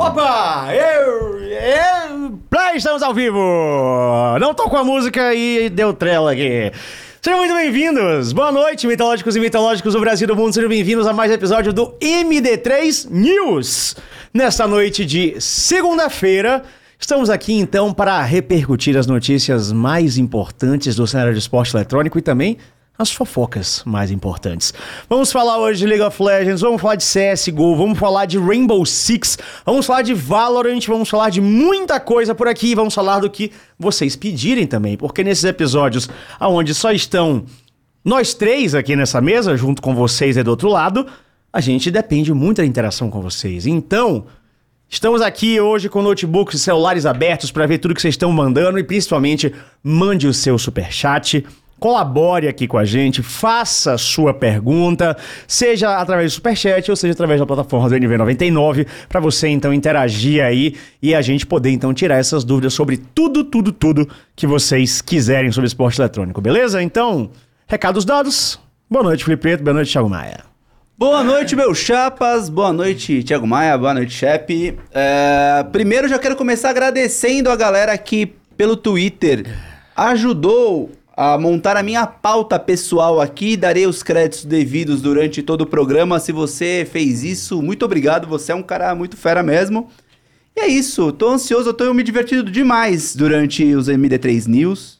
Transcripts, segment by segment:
Opa! Eu, eu, play, estamos ao vivo! Não tô com a música e deu trela aqui. Sejam muito bem-vindos! Boa noite, mitológicos e mitológicos do Brasil e do mundo. Sejam bem-vindos a mais um episódio do MD3 News. Nesta noite de segunda-feira, estamos aqui então para repercutir as notícias mais importantes do cenário de esporte eletrônico e também as fofocas mais importantes. Vamos falar hoje de League of Legends, vamos falar de CSGO, vamos falar de Rainbow Six, vamos falar de Valorant, vamos falar de muita coisa por aqui, vamos falar do que vocês pedirem também, porque nesses episódios onde só estão nós três aqui nessa mesa, junto com vocês aí do outro lado, a gente depende muito da interação com vocês. Então, Estamos aqui hoje com notebooks e celulares abertos para ver tudo que vocês estão mandando e principalmente mande o seu super chat colabore aqui com a gente, faça sua pergunta, seja através do Superchat ou seja através da plataforma do NV99, para você então interagir aí e a gente poder então tirar essas dúvidas sobre tudo, tudo, tudo que vocês quiserem sobre esporte eletrônico, beleza? Então, recados dados. Boa noite, Felipe. Boa noite, Thiago Maia. Boa noite, meus chapas. Boa noite, Thiago Maia. Boa noite, Chepe. É, primeiro, já quero começar agradecendo a galera que, pelo Twitter, ajudou a montar a minha pauta pessoal aqui. Darei os créditos devidos durante todo o programa. Se você fez isso, muito obrigado. Você é um cara muito fera mesmo. E é isso. Tô ansioso, eu tô me divertindo demais durante os MD3 News.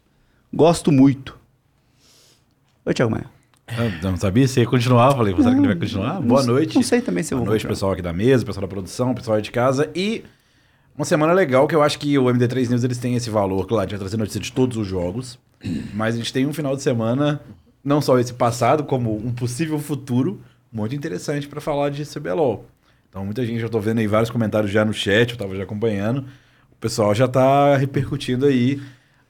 Gosto muito. Oi, Thiago Maia. Eu não sabia se ia continuar, falei, será que ele vai continuar? Boa noite. Não sei também se eu Boa vou noite, continuar. pessoal aqui da mesa, pessoal da produção, pessoal aí de casa e uma semana legal que eu acho que o MD3 News eles têm esse valor, claro, de trazer notícia de todos os jogos, mas a gente tem um final de semana, não só esse passado, como um possível futuro, muito interessante para falar de CBLOL. Então muita gente, já tô vendo aí vários comentários já no chat, eu tava já acompanhando, o pessoal já tá repercutindo aí,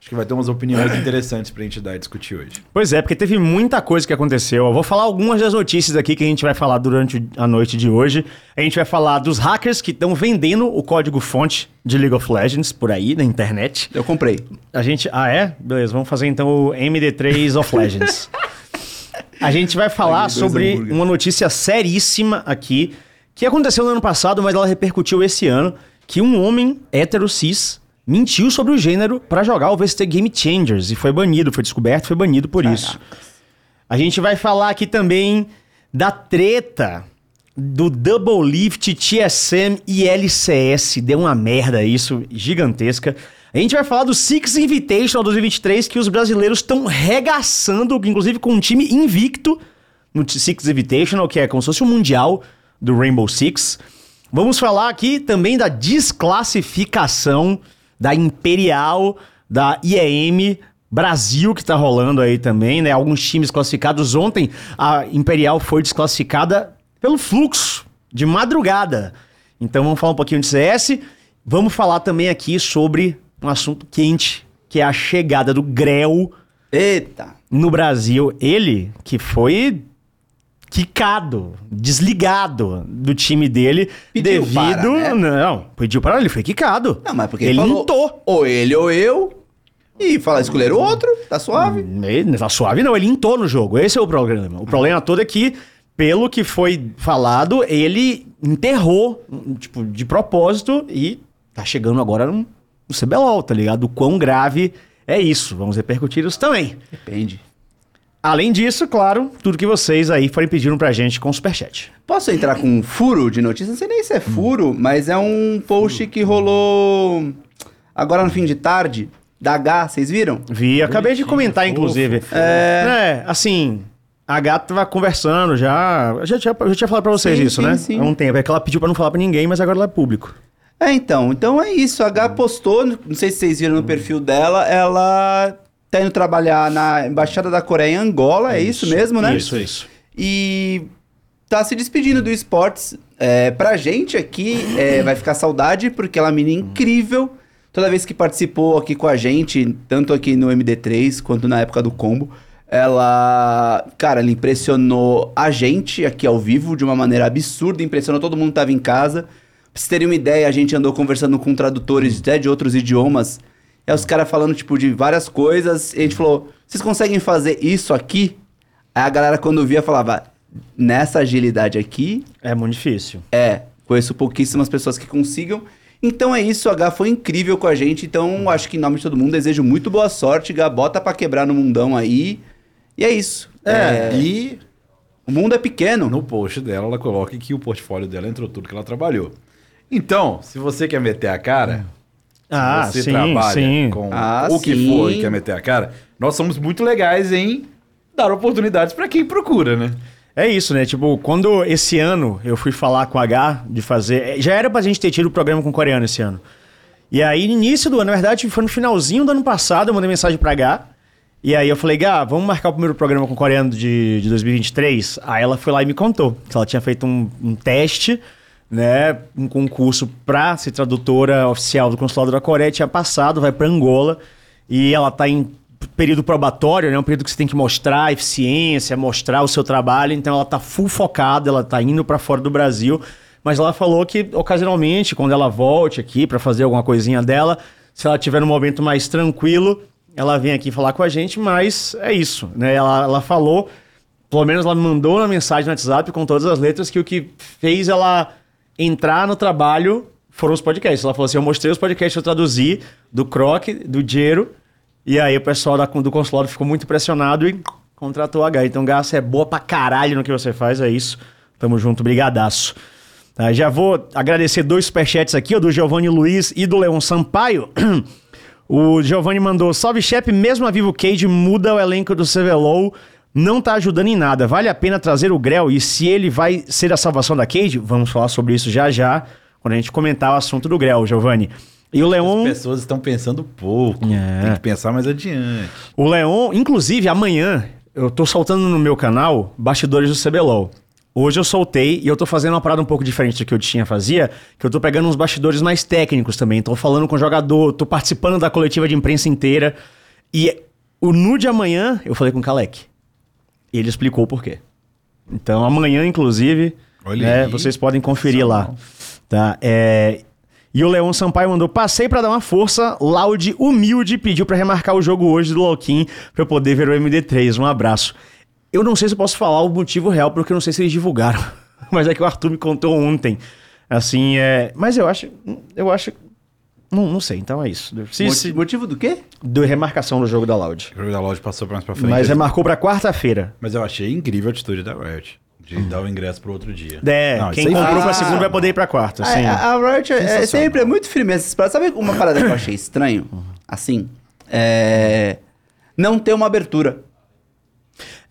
acho que vai ter umas opiniões interessantes pra gente dar e discutir hoje. Pois é, porque teve muita coisa que aconteceu. Eu vou falar algumas das notícias aqui que a gente vai falar durante a noite de hoje. A gente vai falar dos hackers que estão vendendo o código-fonte de League of Legends por aí na internet. Eu comprei. A gente. Ah, é? Beleza, vamos fazer então o MD3 of Legends. A gente vai falar sobre hambúrguer. uma notícia seríssima aqui, que aconteceu no ano passado, mas ela repercutiu esse ano, que um homem hétero cis mentiu sobre o gênero pra jogar o VST Game Changers e foi banido, foi descoberto, foi banido por isso. A gente vai falar aqui também da treta do Double Lift, TSM e LCS. Deu uma merda isso, gigantesca. A gente vai falar do Six Invitational 2023, que os brasileiros estão regaçando, inclusive com um time invicto no Six Invitational, que é como se fosse um mundial do Rainbow Six. Vamos falar aqui também da desclassificação da Imperial, da IEM Brasil, que tá rolando aí também, né? Alguns times classificados. Ontem a Imperial foi desclassificada pelo fluxo de madrugada. Então vamos falar um pouquinho de CS. Vamos falar também aqui sobre um assunto quente, que é a chegada do Grell Eita. no Brasil. Ele que foi quicado, desligado do time dele Pediu devido. para, né? Não, pediu para ele, foi quicado. Não, mas porque ele falou, intou. Ou ele ou eu. E falar escolher o outro, tá suave. Ele, tá suave, não, ele intou no jogo. Esse é o problema. O problema todo é que, pelo que foi falado, ele enterrou, tipo, de propósito e tá chegando agora no, no CBLOL, tá ligado? O quão grave é isso. Vamos repercutir isso também. Depende. Além disso, claro, tudo que vocês aí forem pedindo pra gente com o Superchat. Posso entrar com um furo de notícia? Não sei nem se é furo, mas é um post que rolou agora no fim de tarde, da H, vocês viram? Vi, acabei de comentar, inclusive. fofo. É... assim, a gata tava conversando já. Eu já tinha, eu já tinha falado pra vocês Sim, isso, sim, né? sim. Há um tempo. É que ela pediu pra não falar pra ninguém, mas agora ela é público. É, então. Então é isso. A H postou, não sei se vocês viram no perfil dela, ela tá indo trabalhar na Embaixada da Coreia em Angola, é isso, mesmo, né? Isso, isso. E tá se despedindo do esportes. É, pra gente aqui, é, vai ficar saudade, porque ela é uma menina incrível. Toda vez que participou aqui com a gente, tanto aqui no MD3 quanto na época do combo, ela, cara, ela impressionou a gente aqui ao vivo de uma maneira absurda, impressionou todo mundo que tava em casa. Pra vocês terem uma ideia, a gente andou conversando com tradutores até de outros idiomas. Aí os caras falando, tipo, de várias coisas. E a gente falou, vocês conseguem fazer isso aqui? Aí a galera, quando via, falava, nessa agilidade aqui, É muito difícil. é. Conheço pouquíssimas pessoas que consigam. Então é isso, o H foi incrível com a gente. Então acho que em nome de todo mundo desejo muito boa sorte. H, bota pra quebrar no mundão aí. E é isso. É, e O mundo é pequeno. no post dela ela coloca que o portfólio dela entrou tudo que ela trabalhou. Então, se você quer meter a cara, Ah, se você sim, trabalha sim. com Ah, o que sim. for e quer meter a cara, nós somos muito legais em dar oportunidades pra quem procura, né? É isso, né? Tipo, quando esse ano eu fui falar com a H de fazer. Já era pra gente ter tido o programa com o coreano esse ano. E aí, no início do ano, na verdade, foi no finalzinho do ano passado, eu mandei mensagem pra H. E aí eu falei, Gá, vamos marcar o primeiro programa com o coreano de, de 2023? Aí ela foi lá e me contou que ela tinha feito um, um teste, né? Um concurso pra ser tradutora oficial do consulado da Coreia, tinha passado, vai pra Angola. E ela tá em período probatório, né? Um período que você tem que mostrar eficiência, mostrar o seu trabalho. Então ela tá full focada, ela tá indo pra fora do Brasil. Mas ela falou que ocasionalmente, quando ela volte aqui pra fazer alguma coisinha dela, se ela tiver num momento mais tranquilo, ela vem aqui falar com a gente. Mas é isso, né? Ela, ela falou, pelo menos ela me mandou uma mensagem no WhatsApp com todas as letras que o que fez ela entrar no trabalho foram os podcasts. Ela falou assim: eu mostrei os podcasts que eu traduzi do Croc, do Jero. E aí o pessoal da- do consulado ficou muito impressionado e contratou a H. Então, você é boa pra caralho no que você faz, é isso. Tamo junto, brigadaço. Tá, já vou agradecer dois superchats aqui, o do Giovanni Luiz e do Leon Sampaio. O Giovanni mandou: Salve chefe, mesmo a Vivo Cage muda o elenco do CVLOL, não tá ajudando em nada. Vale a pena trazer o Grell e se ele vai ser a salvação da Cage? Vamos falar sobre isso já já, quando a gente comentar o assunto do Grell, Giovanni. E o Leon. As pessoas estão pensando pouco. É. Tem que pensar mais adiante. O Leon, inclusive, amanhã eu tô soltando no meu canal bastidores do CBLOL. Hoje eu soltei e eu tô fazendo uma parada um pouco diferente do que eu tinha fazia, que eu tô pegando uns bastidores mais técnicos também. Tô falando com o jogador, tô participando da coletiva de imprensa inteira. E o nude amanhã eu falei com o Kalec. E ele explicou o porquê. Então amanhã, inclusive, Olha né, vocês podem conferir lá. Tá? É, E o Leon Sampaio mandou: passei pra dar uma força. Loud humilde pediu pra remarcar o jogo hoje do Loquim pra eu poder ver o MD3. Um abraço. Eu não sei se eu posso falar o motivo real, porque eu não sei se eles divulgaram. Mas é que o Arthur me contou ontem. Assim, é. Mas eu acho. Eu acho. Não, não sei, então é isso. Se, se, Motivo do quê? do remarcação do jogo da Loud. O jogo da loja passou mais pra frente. Mas remarcou pra quarta-feira. Mas eu achei incrível a atitude da Riot. De dar o ingresso pro outro dia. É, Não, quem comprou foi- pra segunda vai poder ir pra quarta. Sim. A, a Riot é, é sempre é muito firmeza. Sabe uma parada que eu achei estranho? Assim, é... Não ter uma abertura.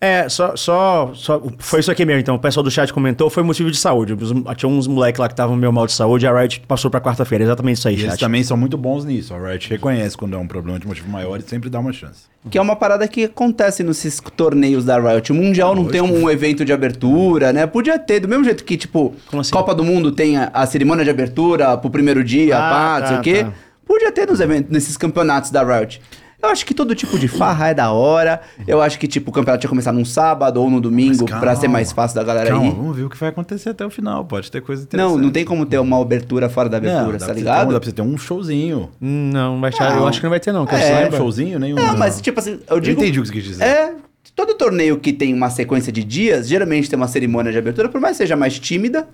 É, só, só, só. Foi isso aqui mesmo, então. O pessoal do chat comentou, foi motivo de saúde. Os- Tinha uns moleques lá que estavam meio mal de saúde, a Riot passou pra quarta-feira. Exatamente isso aí, E eles chat. também são muito bons nisso. A Riot reconhece quando é um problema de motivo maior e sempre dá uma chance. Que é uma parada que acontece nesses torneios da Riot. O Mundial não tem um, um evento de abertura, né? Podia ter, do mesmo jeito que, tipo, assim? Copa do Mundo tem a, a cerimônia de abertura pro primeiro dia, Ah, pá, não sei tá, o quê. tá. Podia ter nos eventos, nesses campeonatos da Riot. Eu acho que todo tipo de farra é da hora. Eu acho que, tipo, o campeonato tinha que começar num sábado ou no domingo Mas pra ser mais fácil da galera Calma, ir. vamos ver o que vai acontecer até o final. Pode ter coisa interessante. Não, não tem como ter uma abertura fora da abertura, Não, tá ter ligado? um- dá pra você ter um showzinho. Não, vai achar- Não. eu acho que não vai ter, não. Que eu É, Não um showzinho nenhum. Não, mas tipo assim, eu Eu digo. entendi o que você quis dizer. É, todo torneio que tem uma sequência de dias, geralmente tem uma cerimônia de abertura, por mais que seja mais tímida.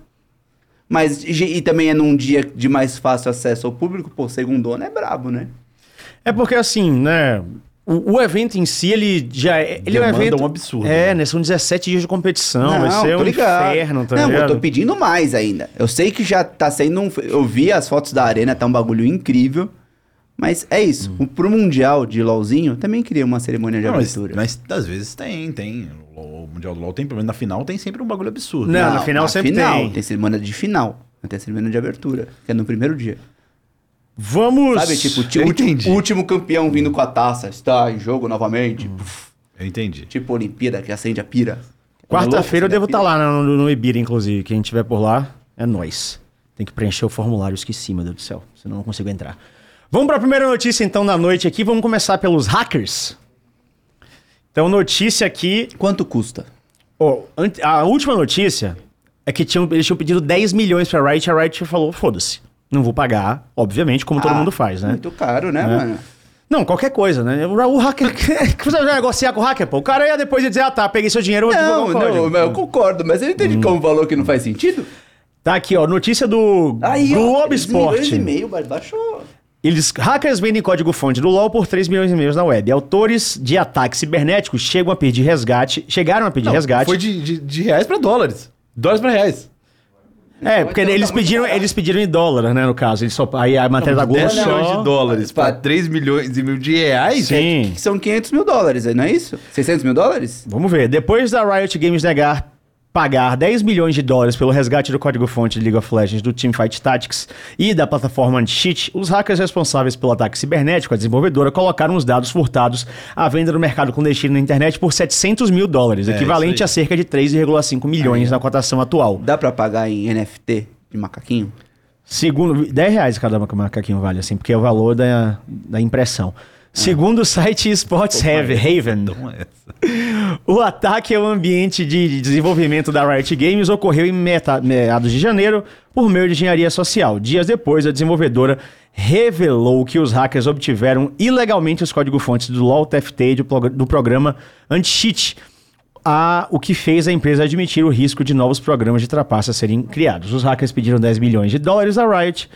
Mas e, e também é num dia de mais fácil acesso ao público, pô, segundona é brabo, né? É porque assim, né? O, o evento em si, ele já é. Ele é um evento. um absurdo, É, né? né? São 17 dias de competição. vai ser um ligado. inferno, tá Não, ligado? eu tô pedindo mais ainda. Eu sei que já tá sendo um. Eu vi as fotos da arena, tá um bagulho incrível. Mas é isso. Hum. Pro Mundial de LOLzinho, também queria uma cerimônia de Não, mas, abertura. mas às vezes tem, tem. O, o Mundial do LoL tem, pelo menos na final tem sempre um bagulho absurdo. Não, na final sempre tem. Tem cerimônia de final. Não tem cerimônia de abertura, que é no primeiro dia. Vamos. Sabe, tipo, o último, entendi. o último campeão vindo com a taça está em jogo novamente. Hum. Eu entendi. tipo Olimpíada, que acende a pira. Quarta-feira eu a devo estar lá no, no, Ibira, inclusive. Quem tiver por lá, é nós. Tem que preencher o formulário, esqueci, meu Deus do céu. Senão eu não consigo entrar. Vamos para a primeira notícia, então, da noite aqui. Vamos começar pelos hackers. Então, notícia aqui. Quanto custa? Ante- a última notícia é que tinham, eles tinham pedido 10 milhões pra Riot. A Riot falou: foda-se. Não vou pagar, obviamente, como todo Ah, mundo faz, né? Muito caro, né, É. mano? Não, qualquer coisa, né? O, o hacker. Você vai negociar com o hacker, pô? O cara ia depois dizer: ah, tá, peguei seu dinheiro, vou Não, não, código. mas eu concordo, mas ele Hum. entende como um valor que não faz sentido? Tá aqui, ó, notícia do Aí, ó, Globo 3 milhões Esporte. e meio, ba- baixou. Eles, hackers vendem código-fonte do LoL por 3 milhões e meio na web. Autores de ataques cibernéticos chegam a pedir resgate, chegaram a pedir Não, resgate. Foi de, de, de reais pra dólares. Dólares pra reais. É, porque Então, eles tá pediram, barato. eles pediram em dólar, né, no caso. Eles só, aí a matéria da Globo 10 só... milhões de dólares pra Pra- 3 milhões e mil de reais? Sim. Que são 500 mil dólares, não é isso? 600 mil dólares? Vamos ver. Depois da Riot Games negar pagar 10 milhões de dólares pelo resgate do código-fonte de League of Legends do Teamfight Tactics e da plataforma Anti-Cheat, os hackers responsáveis pelo ataque cibernético à desenvolvedora colocaram os dados furtados à venda no mercado clandestino na internet por 700 mil dólares, É, equivalente a cerca de 3,5 milhões na cotação atual. Dá pra pagar em NFT de macaquinho? Segundo, 10 reais cada macaquinho vale, assim, porque é o valor da, da impressão. Segundo o site Sports Haven, Haven, Então é. O ataque ao ambiente de desenvolvimento da Riot Games ocorreu em meados de janeiro por meio de engenharia social. Dias depois, a desenvolvedora revelou que os hackers obtiveram ilegalmente os códigos-fontes do LoL TFT e do, do programa Anti-Cheat, o que fez a empresa admitir o risco de novos programas de trapaça serem criados. Os hackers pediram 10 milhões de dólares à Riot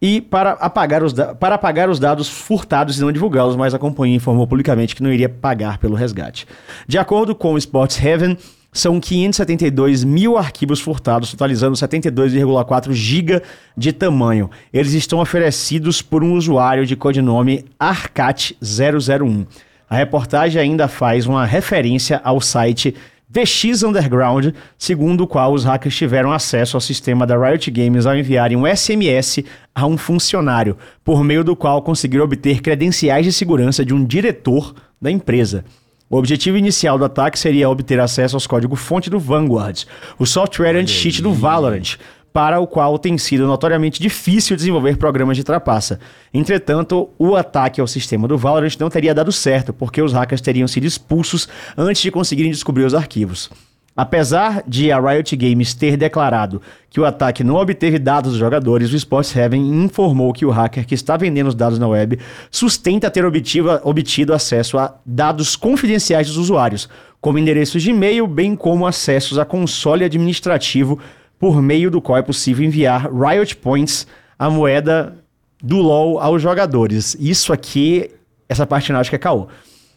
e para apagar os, para apagar os dados furtados e não divulgá-los, mas a companhia informou publicamente que não iria pagar pelo resgate. De acordo com o Sports Heaven, são 572 mil arquivos furtados, totalizando 72,4 GB de tamanho. Eles estão oferecidos por um usuário de codinome Arcat001. A reportagem ainda faz uma referência ao site VX Underground, segundo o qual os hackers tiveram acesso ao sistema da Riot Games ao enviarem um SMS a um funcionário, por meio do qual conseguiram obter credenciais de segurança de um diretor da empresa. O objetivo inicial do ataque seria obter acesso aos códigos-fonte do Vanguard, o software anti-cheat do Valorant, para o qual tem sido notoriamente difícil desenvolver programas de trapaça. Entretanto, o ataque ao sistema do Valorant não teria dado certo, porque os hackers teriam sido expulsos antes de conseguirem descobrir os arquivos. Apesar de a Riot Games ter declarado que o ataque não obteve dados dos jogadores, o Sports Heaven informou que o hacker que está vendendo os dados na web sustenta ter obtido, obtido acesso a dados confidenciais dos usuários, como endereços de e-mail, bem como acessos a console administrativo por meio do qual é possível enviar Riot Points, a moeda do LoL, aos jogadores. Isso aqui, essa parte não acho que é caô.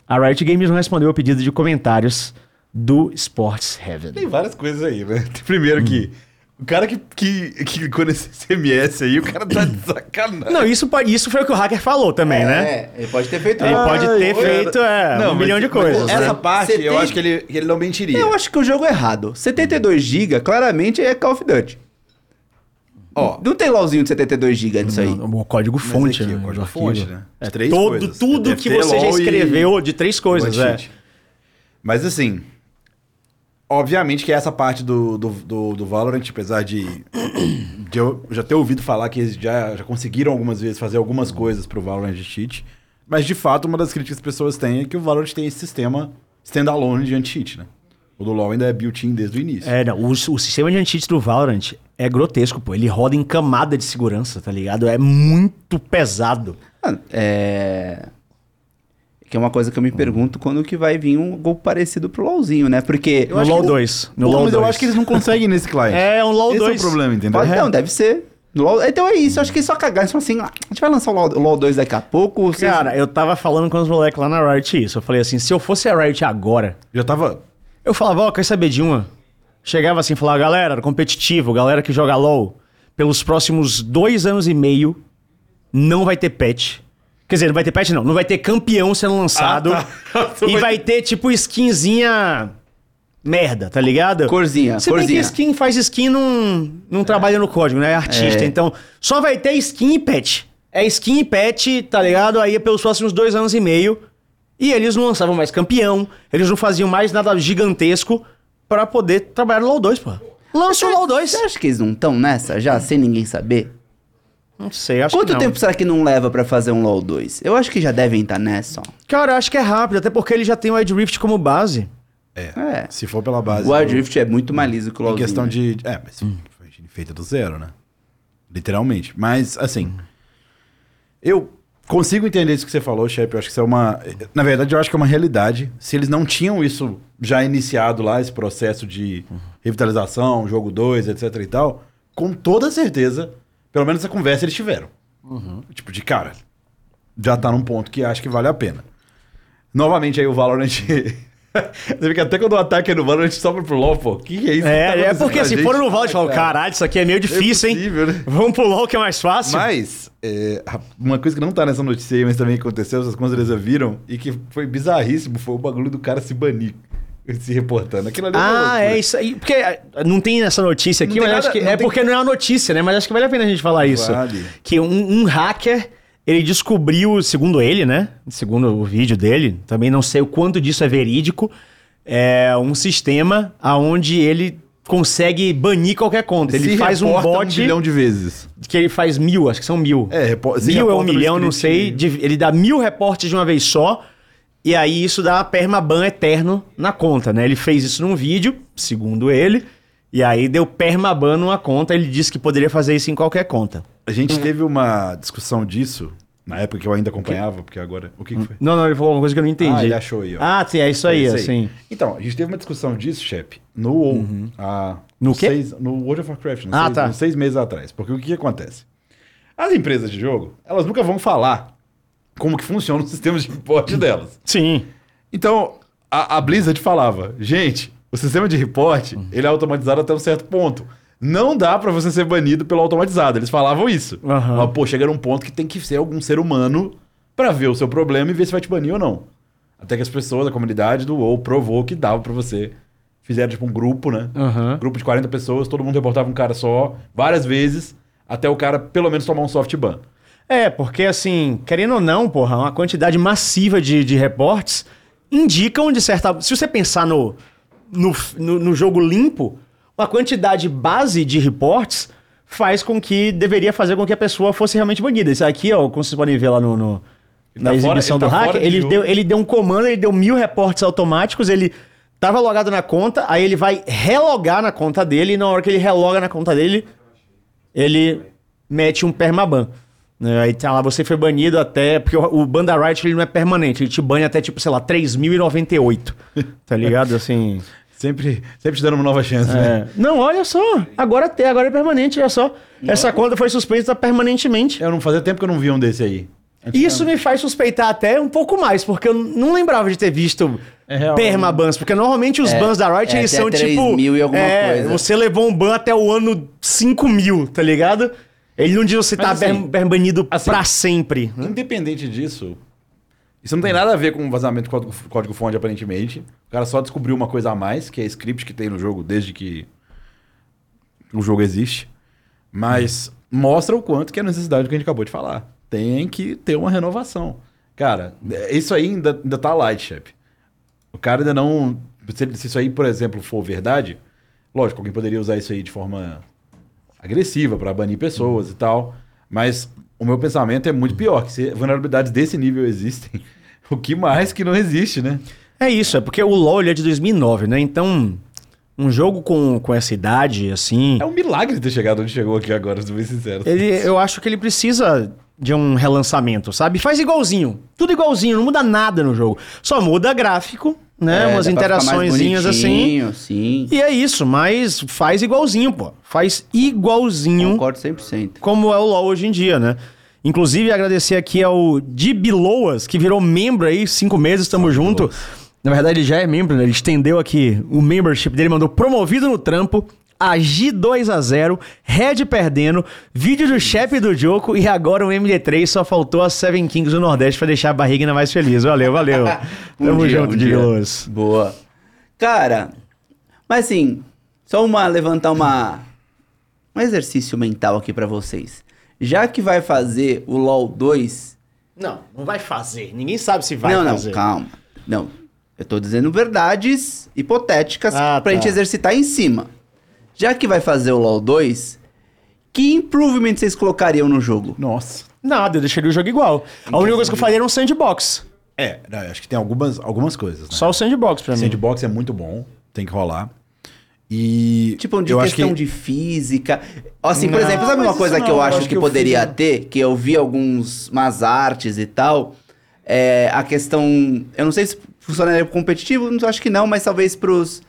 A Riot Games não respondeu ao pedido de comentários do Sports Heaven. Tem várias coisas aí, né? Primeiro que. O cara que, que, que ligou nesse SMS aí, o cara tá de sacanagem. Não, isso, pode- isso foi o que o hacker falou também, né? É, ele pode ter feito Ele isso. pode ter feito é, um mas- milhão de coisas. Essa né? parte, eu acho que ele, que ele não mentiria. Eu acho que o jogo é errado. 72 GB, claramente é Call of Duty. Ó, Não tem LOLzinho de 72 GB nisso aí. O código fonte, aqui, né? o código fonte, né? É, Três todo, coisas. tudo que você já LOL e- escreveu de três coisas, é. Mas assim, obviamente que essa parte do, do, do, do Valorant, apesar de, de eu já ter ouvido falar que eles já, já conseguiram algumas vezes fazer algumas coisas pro Valorant de cheat, mas de fato uma das críticas que as pessoas têm é que o Valorant tem esse sistema standalone de anti-cheat, né? O do LoL ainda é built-in desde o início. É, não, o, o sistema de anti-cheat do Valorant é grotesco, pô. Ele roda em camada de segurança, tá ligado? É muito pesado. É... Que é uma coisa que eu me pergunto quando que vai vir um gol parecido pro LOLzinho, né? Porque... no LoL 2. No LoL mas eu 2. acho que eles não conseguem nesse client. É, um LoL Esse 2. é o problema, entendeu? Pode, É. não, deve ser. LoL- Então é isso, eu acho que eles só cagaram. Eles falaram assim, ah, a gente vai lançar o LoL, o LoL 2 daqui a pouco. vocês- Cara, eu tava falando com os moleques lá na Riot isso. Eu falei assim, se eu fosse a Riot agora, Já tava... eu falava, ó, quer saber de uma? Chegava assim e falava, galera, competitivo, galera que joga LoL, pelos próximos dois anos e meio, não vai ter patch. Quer dizer, não vai ter patch não, não vai ter campeão sendo lançado. Ah, tá. e vai ter, tipo, skinzinha merda, tá ligado? Corzinha, Se bem que corzinha. skin faz skin não, não trabalha no código, né? É artista. É. Então, só vai ter skin e patch. É skin e patch, tá ligado? Aí é pelos próximos dois anos e meio. E eles não lançavam mais campeão, eles não faziam mais nada gigantesco pra poder trabalhar no LoL 2, pô. Lança o LoL 2. Você acha que eles não estão nessa já, sem ninguém saber? Não sei, acho Quanto que não. tempo será que não leva pra fazer um LoL 2? Eu acho que já devem estar nessa, ó. Cara, acho que é rápido, até porque ele já tem o Wild Rift como base. É. Se for pela base... O Wild Rift é muito mais liso que o Em LoLzinho. questão né? de. É, mas foi feita do zero, né? Literalmente. Mas, assim. Eu consigo entender isso que você falou, Shep. Eu acho que isso é uma. Na verdade, eu acho que é uma realidade. Se eles não tinham isso já iniciado lá, esse processo de revitalização, jogo 2, etc e tal, com toda certeza, pelo menos essa conversa eles tiveram. Tipo, de cara, já tá num ponto que acho que vale a pena. Novamente aí o Valorant. Você vê que até quando o ataque é no Valorant sobra pro LoL, pô. Que que é isso? que tá É, é porque se gente? for no Valorant, falam, caralho, isso aqui é meio difícil, hein? possível, né? Vamos pro LoL que é mais fácil. Mas, é, uma coisa que não tá nessa notícia aí, mas também aconteceu, vocês com certeza viram, e que foi bizarríssimo, foi o bagulho do cara se banir, se reportando. Aquilo ali uma Ah, loucura. é isso aí. Porque é, não tem essa notícia aqui, mas acho nada- que não é tem- porque não é uma notícia, né? Mas acho que vale a pena a gente falar isso. Vale. Que um, um hacker, ele descobriu, segundo ele, né? Segundo o vídeo dele, também não sei o quanto disso é verídico, é um sistema aonde ele consegue banir qualquer conta. Ele Se faz um bot um bilhão de vezes. que ele faz mil, acho que são mil. É, mil é um milhão, não sei. de- ele dá mil reportes de uma vez só. E aí isso dá permaban eterno na conta, né? Ele fez isso num vídeo, segundo ele. E aí deu permaban numa conta. Ele disse que poderia fazer isso em qualquer conta. A gente teve uma discussão disso, na época que eu ainda acompanhava, porque agora... O que, que foi? Não, não, ele falou uma coisa que eu não entendi. Ah, ele achou aí, ó. Ah, sim, é isso aí, isso assim. Então, a gente teve uma discussão disso, chefe, no WoW. há Uhum. No quê? Seis, no World of Warcraft, uns, Ah, seis, tá. uns seis meses atrás. Porque o que, que acontece? As empresas de jogo, elas nunca vão falar como que funciona o sistema de reporte delas. Sim. Então, a, a Blizzard falava, gente, o sistema de reporte, ele é automatizado até um certo ponto. Não dá pra você ser banido pelo automatizado. Eles falavam isso. Aham. Mas, pô, chega num ponto que tem que ser algum ser humano pra ver o seu problema e ver se vai te banir ou não. Até que as pessoas, a comunidade do WoW provou que dava pra você. Fizeram tipo um grupo, né? Aham. Grupo de 40 pessoas, todo mundo reportava um cara só, várias vezes, até o cara pelo menos tomar um soft ban. É, porque assim, querendo ou não, porra, uma quantidade massiva de, de reportes indicam de certa. Se você pensar no, no, no, no jogo limpo, uma quantidade base de reportes faz com que deveria fazer com que a pessoa fosse realmente banida. Isso aqui, ó, como vocês podem ver lá no, no- na tá fora- exibição ele do tá hacker, fora de ele jogo. deu, ele deu um comando, ele deu mil reportes automáticos, ele tava logado na conta, aí ele vai relogar na conta dele, e na hora que ele reloga na conta dele, ele mete um permaban. Né? Aí tá lá, você foi banido até. Porque o, o ban da Riot ele não é permanente, ele te banha até, tipo, sei lá, 3.098. tá ligado? Assim. Sempre, sempre te dando uma nova chance, né? é. Não, olha só. Agora até, agora é permanente, olha só. Essa conta foi suspensa permanentemente. Eu não fazia tempo que eu não via um desse aí. Isso me faz suspeitar até um pouco mais, porque eu não lembrava de ter visto É permabans, porque normalmente os É, bans da Riot é, eles são 3 tipo. mil e alguma é, coisa. Você levou um ban até o ano 5 mil, tá ligado? Ele não diz você Mas tá assim, banido assim, pra sempre. Independente disso, isso não tem nada a ver com o vazamento do código, código-fonte, aparentemente. O cara só descobriu uma coisa a mais, que é script que tem no jogo desde que o jogo existe. Mas mostra o quanto que é a necessidade do que a gente acabou de falar. Tem que ter uma renovação. Cara, isso aí ainda, ainda tá light, chefe. O cara ainda não. Se, se isso aí, por exemplo, for verdade, lógico, alguém poderia usar isso aí de forma agressiva para banir pessoas e tal. Mas o meu pensamento é muito pior, que se vulnerabilidades desse nível existem, o que mais que não existe, né? É isso, é porque o LoL é de 2009, né? Então, um jogo com, com essa idade, assim. É um milagre ter chegado onde chegou aqui agora, se bem sincero. Ele, eu acho que ele precisa de um relançamento, sabe? Faz igualzinho. Tudo igualzinho, não muda nada no jogo. Só muda gráfico, né? É, Umas interaçõezinhas assim. Sim. E é isso, mas faz igualzinho, pô. Faz igualzinho Concordo 100%. como é o LoL hoje em dia, né? Inclusive, agradecer aqui ao Dibiloas, que virou membro aí, cinco meses, tamo junto. Na verdade, ele já é membro, né? Ele estendeu aqui o membership dele, mandou promovido no trampo, Agi 2 a 0 Red perdendo, vídeo do chefe do Joko e agora o MD3 só faltou a Seven Kings do Nordeste pra deixar a barriga ainda mais feliz. Valeu, valeu. Tamo Um dia, junto, um dia. Boa. Cara, mas assim, só uma levantar uma um exercício mental aqui pra vocês. Já que vai fazer o LoL 2, Não, não vai fazer. Ninguém sabe se vai não, fazer. não, calma. Não. Eu tô dizendo verdades hipotéticas Ah, pra tá. gente exercitar em cima. Já que vai fazer o LoL 2, que improvement vocês colocariam no jogo? Nossa. Nada, eu deixaria o jogo igual. A única coisa que eu faria era um sandbox. É, não, eu acho que tem algumas, algumas coisas, né? Só o sandbox pra mim. Sandbox é muito bom, tem que rolar. E Tipo, de eu acho questão que de física. Assim, por Não, exemplo, sabe uma coisa que não, eu eu acho acho que, que o poderia físico- ter? Que eu vi alguns umas artes e tal. É, a questão. Eu não sei se funcionaria pro competitivo, não acho que não, mas talvez pros.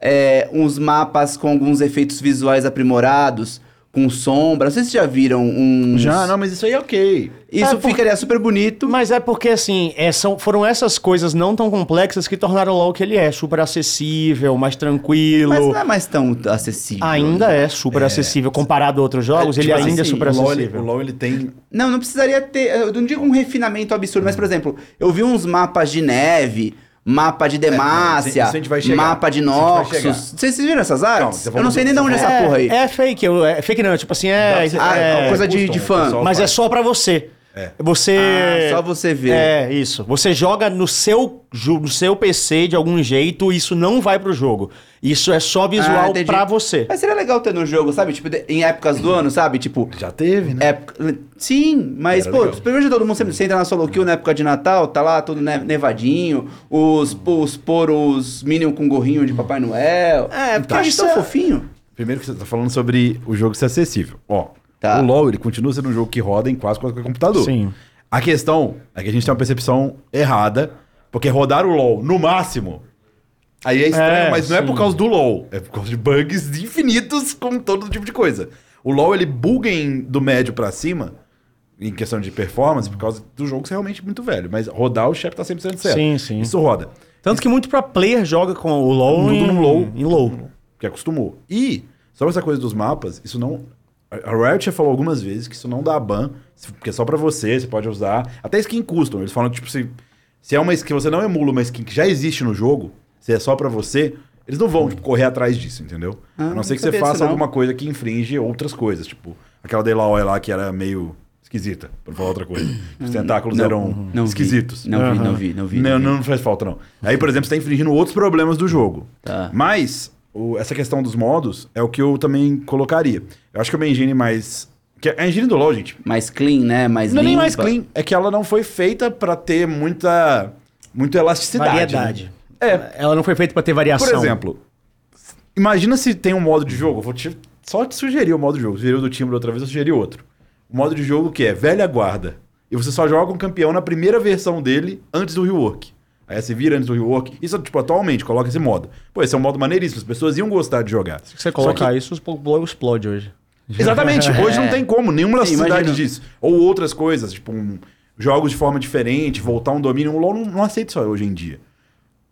É, uns mapas com alguns efeitos visuais aprimorados. com sombra. Não sei se vocês já viram um. Já, não, mas isso aí é ok. Isso É, por- ficaria super bonito. Mas é porque, assim, é, são, foram essas coisas não tão complexas que tornaram o LoL o que ele é. Super acessível, mais tranquilo. Mas não é mais tão acessível. Ainda é super acessível. Comparado a outros jogos, É, ele tipo ainda assim, é super o LoL, ele, acessível. o LoL, ele tem... Não, não precisaria ter. Eu não digo um refinamento absurdo, mas, por exemplo, eu vi uns mapas de neve, mapa de Demacia, isso a gente vai chegar. mapa de Noxus. Vocês viram essas artes? Calma, eu não sei nem de onde é essa é, porra aí. É fake, eu- é fake não, tipo assim, é. Ah, é- coisa de, de fã. mas é faz. só pra você. É. Você. Ah, só você ver. É, isso. Você joga no seu, no seu PC de algum jeito, isso não vai pro jogo. Isso é só Ah, visual entendi. pra você. Mas seria legal ter no jogo, sabe? Tipo, em épocas do ano, sabe? Tipo, Já teve, né? época... Sim, mas, Era pô, legal. primeiro de todo mundo sempre você entra na solo kill na época de Natal, tá lá todo ne- nevadinho, os, os pôr os Minion com gorrinho de Papai Noel. É, porque eu acho isso tão é- fofinho. Primeiro que você tá falando sobre o jogo ser acessível. Ó, Tá. o LoL, ele continua sendo um jogo que roda em quase qualquer computador. Sim. A questão é que a gente tem uma percepção errada, porque rodar o LoL no máximo. Aí é estranho, É, mas não é sim. por causa do LoL, é por causa de bugs infinitos com todo tipo de coisa. O LoL ele buga em, do médio pra cima, em questão de performance, por causa do jogo ser realmente muito velho. Mas rodar o chefe tá 100% certo. Sim, sim. Isso roda. Tanto que muito pra player joga com o LoL Tudo em, no LoL. Em LoL. que acostumou. E, sobre essa coisa dos mapas, isso não. A Riot já falou algumas vezes que isso não dá ban, porque é só pra você, você pode usar. Até skin custom. Eles falam que, tipo, se, se é uma skin, você não emula uma skin que já existe no jogo, se é só pra você, eles não vão, tipo, correr atrás disso, entendeu? Ah, a não não ser que você faça não. alguma coisa que infringe outras coisas, tipo, aquela Delaoy lá que era meio esquisita, pra não falar outra coisa. Os tentáculos Não, eram não vi. esquisitos. Não vi, Aham. não vi, não vi. Não, vi. não faz falta, não. Aí, por exemplo, você tá infringindo outros problemas do jogo. Tá. Mas, o- essa questão dos modos é o que eu também colocaria. Eu acho que uma engine mais. Que a engine do LoL, gente, Mais clean, né? Mais não é nem mais clean, é que ela não foi feita pra ter muita. muita elasticidade. Variedade. né? É. Ela não foi feita pra ter variação. Por exemplo, imagina se tem um modo de jogo. Eu vou te, só te sugerir o modo de jogo. Sugeriu o do Timbre outra vez, eu sugeri outro. O modo de jogo que é velha guarda. E você só joga um campeão na primeira versão dele antes do rework. Aí você vira antes do rework. Isso, tipo, atualmente, coloca esse modo. Pô, esse é um modo maneiríssimo. As pessoas iam gostar de jogar. Se você colocar que- isso, o Blow explode hoje. Exatamente. Hoje não tem como, nenhuma Sim, elasticidade imagino. disso. Ou outras coisas, tipo, um- jogos de forma diferente, voltar um domínio. O LoL não, não aceita isso hoje em dia.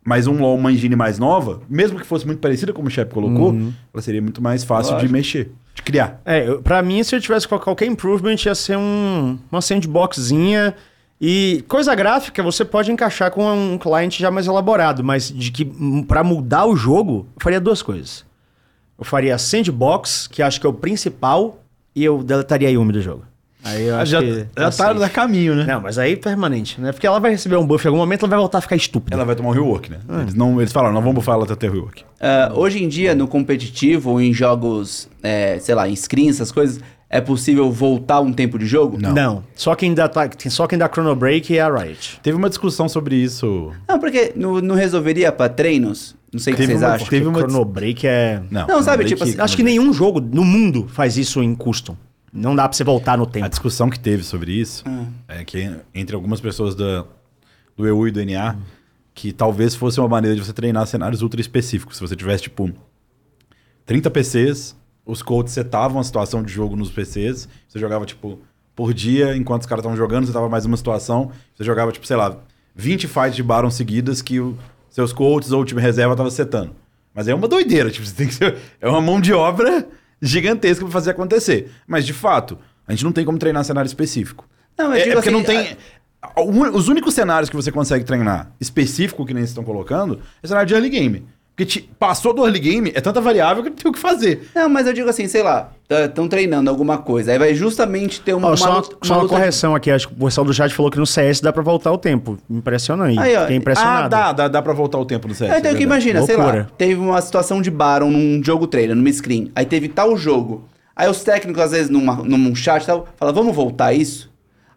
Mas um LoL, uma engine mais nova, mesmo que fosse muito parecida como o Shep colocou, ela seria muito mais fácil de Lógico. mexer, de criar. É, eu- pra mim, se eu tivesse qual- qualquer improvement, ia ser um, uma sandboxzinha. E coisa gráfica você pode encaixar com um cliente já mais elaborado, mas de que hum, pra mudar o jogo, eu faria duas coisas. Eu faria sandbox, que acho que é o principal, e eu deletaria a Yumi do jogo. Aí eu acho já que já tá no caminho, né? Não, mas aí permanente, né? Porque ela vai receber um buff em algum momento, ela vai voltar a ficar estúpida. Ela vai tomar um rework, né? Eles, não, eles falaram, não vamos bufar ela até ter rework. Ah, hoje em dia, no competitivo em jogos, é, sei lá, em screens, essas coisas, é possível voltar um tempo de jogo? Não. Só quem dá, tá- só quem dá Chrono Break é a Riot. Teve uma discussão sobre isso. Não, porque não, não resolveria pra treinos? Não sei o que vocês uma- acham. teve uma- Chrono Break é. Não, Não, sabe, tipo assim, Acho que nenhum jogo no mundo faz isso em custom. Não dá pra você voltar no A tempo. discussão que teve sobre isso é que entre algumas pessoas da, do EU e do NA, que talvez fosse uma maneira de você treinar cenários ultra específicos. Se você tivesse, tipo, 30 PCs, os coaches setavam a situação de jogo nos PCs, você jogava, tipo, por dia, enquanto os caras estavam jogando, você tava mais uma situação, você jogava, tipo, sei lá, 20 fights de Baron seguidas que o, seus coaches ou o time reserva tava setando. Mas é uma doideira, tipo, você tem que ser, é uma mão de obra gigantesca pra fazer acontecer. Mas, de fato, a gente não tem como treinar cenário específico. Não, É, é porque assim, não tem. a- Os únicos cenários que você consegue treinar específico que nem vocês estão colocando é cenário de early game. Porque te- passou do early game, é tanta variável que não tem o que fazer. Não, mas eu digo assim, sei lá, estão treinando alguma coisa, aí vai justamente ter uma, Ó, uma só luta- só uma luta- correção aqui. Acho que o pessoal do chat falou que no CS dá pra voltar o tempo. Impressionante. Aí, ó. Fiquei impressionado. Ah, dá, dá, dá pra voltar o tempo no CS. É, então é que imagina, sei lá, Loucura. teve uma situação de Baron num jogo trailer, numa screen, aí teve tal jogo. Aí os técnicos, às vezes, numa, num chat tal, falam, vamos voltar isso?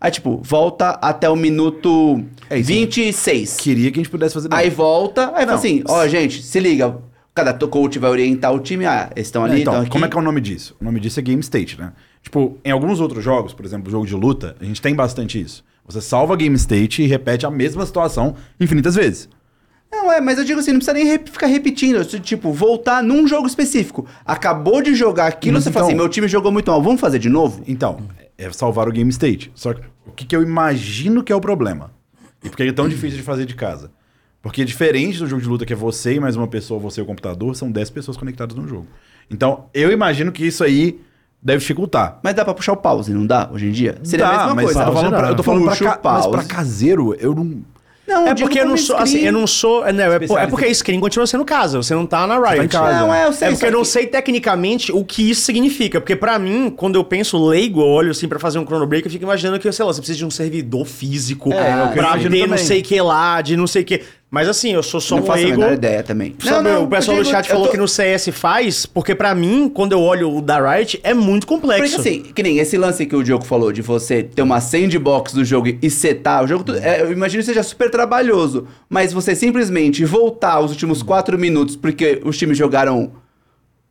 Aí, tipo, volta até o minuto É isso. 26. Queria que a gente pudesse fazer. Aí volta, aí fala assim, ó, gente, se liga, cada coach vai orientar o time, ah, eles estão ali, É, estão então, aqui. como é que é o nome disso? O nome disso é game state, né? Tipo, em alguns outros jogos, por exemplo, jogo de luta, a gente tem bastante isso. Você salva game state e repete a mesma situação infinitas vezes. Não, é, mas eu digo assim, não precisa nem rep- ficar repetindo. Tipo, voltar num jogo específico. Acabou de jogar aquilo, Mas você fala então- assim, meu time jogou muito mal, vamos fazer de novo? Então, é salvar o game state. Só que o que, que eu imagino que é o problema? E por que é tão difícil de fazer de casa? Porque diferente do jogo de luta que é você e mais uma pessoa, você e o computador, são 10 pessoas conectadas no jogo. Então, eu imagino que isso aí deve dificultar. Mas dá pra puxar o pause, não dá? Hoje em dia? Seria Dá, a mesma mas coisa. eu tô falando pra, eu tô falando pra, ca- mas pra caseiro, eu não... Não, É eu digo porque eu não sou, assim, eu não sou, é, não, é, por- é porque a screen continua sendo casa, você não tá na Riot. casa. Não, é, eu sei. É porque eu não que- sei tecnicamente o que isso significa. Porque pra mim, quando eu penso leigo, eu olho assim pra fazer um Chrono Break, eu fico imaginando que, sei lá, você precisa de um servidor físico É, é pra ter não sei que lá, de não sei que. Mas assim, eu sou só não um faço a menor ideia também. Sabe, o pessoal eu do chat eu falou tô- que no CS faz, porque pra mim, quando eu olho o da Riot, é muito complexo. Porque assim, que nem esse lance que o Diogo falou, de você ter uma sandbox do jogo e setar o jogo, é, eu imagino que seja super trabalhoso. Mas você simplesmente voltar os últimos quatro minutos porque os times jogaram.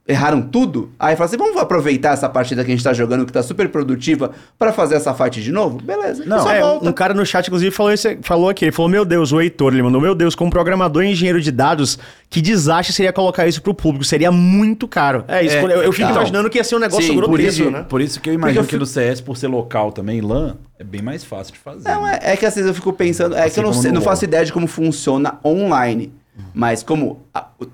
Erraram tudo, aí fala assim: vamos aproveitar essa partida que a gente tá jogando, que tá super produtiva, pra fazer essa fight de novo? Beleza. Não, só É, volta. um cara no chat, inclusive, falou, esse, falou aqui. Ele falou: Meu Deus, o Heitor, ele mandou: Meu Deus, como programador e engenheiro de dados, que desastre seria colocar isso pro público. Seria muito caro. É isso. É, eu, eu fico então. imaginando que ia ser um negócio Sim, por Por grotesco, isso, né? por isso que eu imagino eu que fico- no CS, por ser local também, LAN, é bem mais fácil de fazer. Não, né? é, é que às vezes eu fico pensando, é Assim que eu não, sei, não faço ideia de como funciona online. Mas como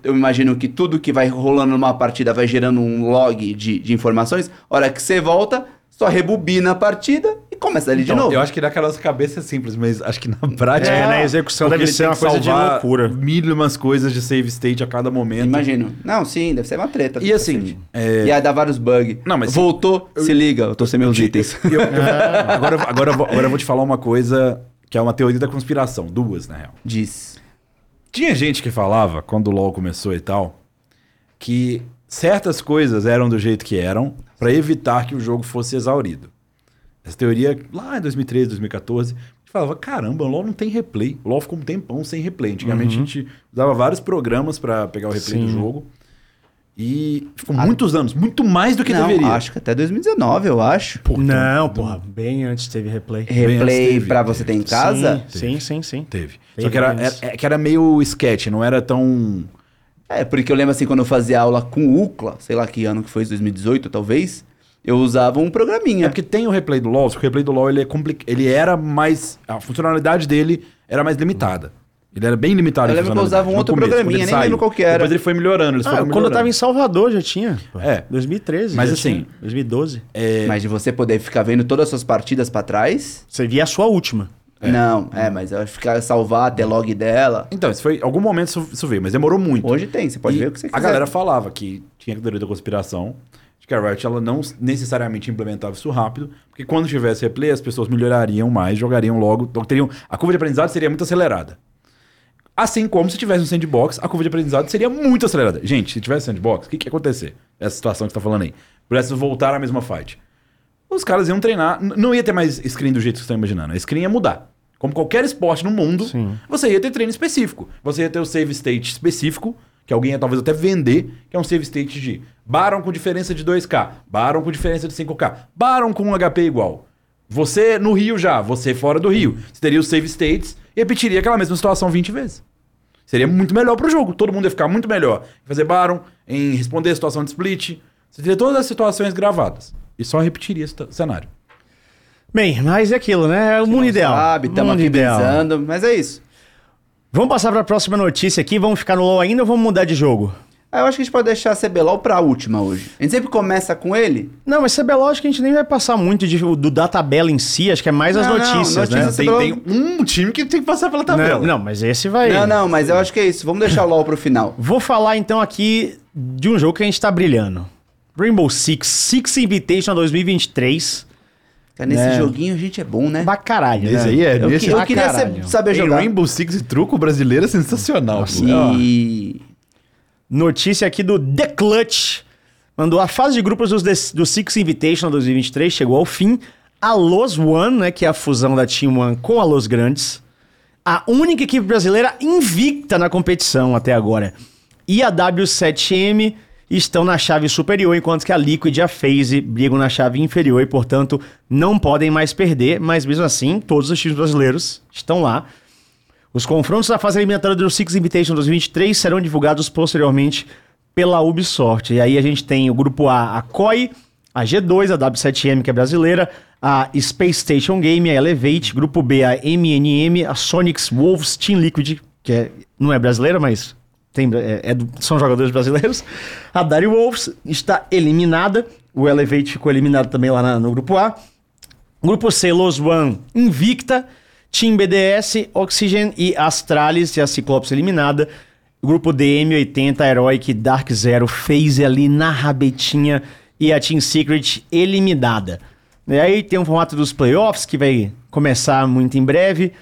eu imagino que tudo que vai rolando numa partida vai gerando um log de, de informações, hora que você volta, só rebobina a partida e começa ali Então, de novo. Eu acho que naquela nossa cabeça é simples, mas acho que na prática. É, na execução deve ser tem uma coisa de loucura. Mil e umas coisas de save state a cada momento. Imagino. Não, sim, deve ser uma treta. E assim, é, E aí dá vários bugs. Não, mas- Voltou, se liga, eu tô sem meus itens. eu- eu- agora, eu agora, eu vou- agora eu vou te falar uma coisa que é uma teoria da conspiração. Duas, na real. Diz. Tinha gente que falava, quando o LoL começou e tal, que certas coisas eram do jeito que eram pra evitar que o jogo fosse exaurido. Essa teoria, lá em 2013, 2014, a gente falava, caramba, o LoL não tem replay. O LoL ficou um tempão sem replay. Antigamente a gente usava vários programas pra pegar o replay do Sim. jogo. E ficou muitos anos, muito mais do que não, deveria. acho que até 2019, eu acho. não, porra, bem antes teve replay. Replay teve, pra teve. você ter em casa? Sim, sim, sim. sim. Teve. Teve Só que era, era- é que era meio sketch, não era tão. É, porque eu lembro assim, quando eu fazia aula com o UCLA, sei lá que ano que foi, 2018 talvez, eu usava um programinha. É porque tem o replay do LoL, só que o replay do LoL ele, é compli... ele era mais. A funcionalidade dele era mais limitada. Ele era bem limitado. Eu em lembro que eu usava um outro começo, programinha, nem lembro saiu. qual que era. Depois ele foi melhorando. Eles Ah, foram quando eu tava em melhorando. Salvador já tinha. pô. É. 2013. Mas assim, tinha. 2012. Mas de você poder ficar vendo todas as suas partidas pra trás? Você via a sua última. Não, é, mas eu ficar salvar até log dela. Então, isso foi. Algum momento isso, isso veio, mas demorou muito. Hoje tem, você pode E ver o que você quiser. A galera falava que tinha a teoria da conspiração, de que a Riot ela não necessariamente implementava isso rápido, porque quando tivesse replay, as pessoas melhorariam mais, jogariam logo, então teriam, a curva de aprendizado seria muito acelerada. Assim como se tivesse um sandbox, a curva de aprendizado seria muito acelerada. Gente, se tivesse sandbox, o que, que ia acontecer? Essa situação que você tá falando aí. Pudesse voltar à mesma fight. Os caras iam treinar, não ia ter mais screen do jeito que você está imaginando. A screen ia mudar. Como qualquer esporte no mundo, Sim. você ia ter treino específico. Você ia ter o save state específico, que alguém ia talvez até vender, que é um save state de Baron com diferença de 2k, Baron com diferença de 5k, Baron com um HP igual. Você no Rio já, você fora do Rio. Você teria os save states repetiria aquela mesma situação 20 vezes. Seria muito melhor pro jogo. Todo mundo ia ficar muito melhor em fazer Baron, em responder a situação de split. Você teria todas as situações gravadas. E só repetiria esse cenário. Bem, mas é aquilo, né? É o mundo ideal. Sabe, estamos Mundo aqui ideal. pensando, mas é isso. Vamos passar para a próxima notícia aqui. Vamos ficar no LoL ainda ou vamos mudar de jogo? Ah, eu acho que a gente pode deixar a CBLOL pra última hoje. A gente sempre começa com ele. Não, mas CBLOL acho que a gente nem vai passar muito de- do da tabela em si. Acho que é mais as Não, não, notícias, né? notícias- Tem, tem um time que tem que passar pela tabela. Não, não, mas esse vai... Não, não, mas eu acho que é isso. Vamos deixar o LOL pro final. Vou falar então aqui de um jogo que a gente tá brilhando. Rainbow Six, Six Invitation 2023. Cara, nesse É. joguinho a gente é bom, né? Pra caralho, Esse né? aí é, Eu, nesse eu queria ser- caralho. saber Em jogar. Rainbow Six e truco brasileiro é sensacional. pô. E... Notícia aqui do The Clutch. Mandou a fase de grupos des- do Six Invitation 2023 chegou ao fim. A Los One, né, que é a fusão da Team One com a Los Grandes. A única equipe brasileira invicta na competição até agora. E a W7M estão na chave superior, enquanto que a Liquid e a FaZe brigam na chave inferior e, portanto, não podem mais perder. Mas mesmo assim, todos os times brasileiros estão lá. Os confrontos da fase eliminatória do Six Invitation 2023 serão divulgados posteriormente pela Ubisoft. E aí a gente tem o grupo A, a COI, a G2, a W7M, que é brasileira, a Space Station Game, a Elevate, grupo B, a MNM, a Sonics Wolves Team Liquid, que é- não é brasileira, mas tem, é- é são jogadores brasileiros. A Dari Wolves está eliminada, o Elevate ficou eliminado também lá na- no grupo A. Grupo C, Los One, Invicta, Team BDS, Oxygen e Astralis, e a Ciclopes eliminada. Grupo D, M80, Heroic, Dark Zero, FaZe ali na rabetinha e a Team Secret eliminada. E aí tem um formato dos playoffs que vai começar muito em breve.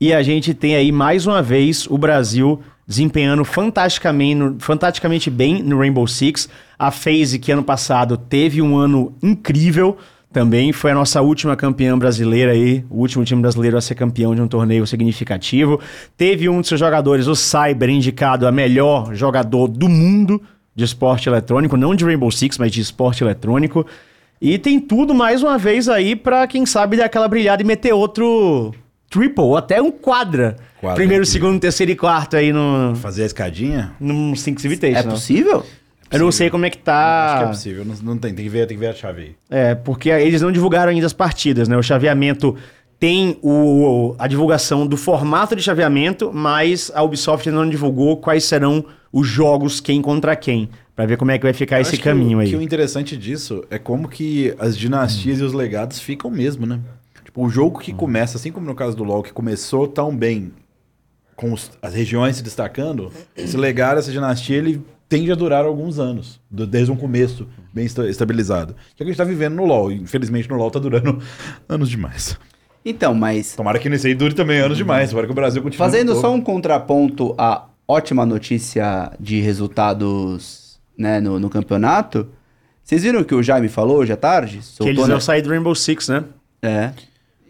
E a gente tem aí mais uma vez o Brasil desempenhando fantasticamente, fantasticamente bem no Rainbow Six. A FaZe, que ano passado teve um ano incrível também, foi a nossa última campeã brasileira aí, o último time brasileiro a ser campeão de um torneio significativo. Teve um de seus jogadores, o Cyber, indicado a melhor jogador do mundo de esporte eletrônico, não de Rainbow Six, mas de esporte eletrônico. E tem tudo mais uma vez aí pra quem sabe dar aquela brilhada e meter outro triple, ou até um quadra. Quadra, Primeiro, segundo, terceiro e quarto aí no, Fazer a escadinha? no Six Invitation. É possível? Eu não sei como é que tá. Acho que é possível. Não, não tem, tem que ver, tem que ver a chave aí. É, porque eles não divulgaram ainda as partidas, né? O chaveamento tem o, a divulgação do formato de chaveamento, mas a Ubisoft ainda não divulgou quais serão os jogos quem contra quem, Pra ver como é que vai ficar Eu esse caminho o, aí. Que o interessante disso é como que as dinastias e os legados ficam mesmo, né? Tipo, o jogo que começa, assim como no caso do LoL, que começou tão bem com os- as regiões se destacando, esse legado, essa dinastia, ele tende a durar alguns anos, do- desde um começo bem esta- estabilizado. Que é o que a gente tá vivendo no LoL. Infelizmente no LoL tá durando anos demais. Então, mas Tomara que nesse aí dure também anos demais. Tomara que o Brasil continue. fazendo só um contraponto à ótima notícia de resultados né, no, no campeonato, vocês viram o que o Jaime falou hoje à tarde? Que Soltou eles na- vão sair do Rainbow Six, né? É.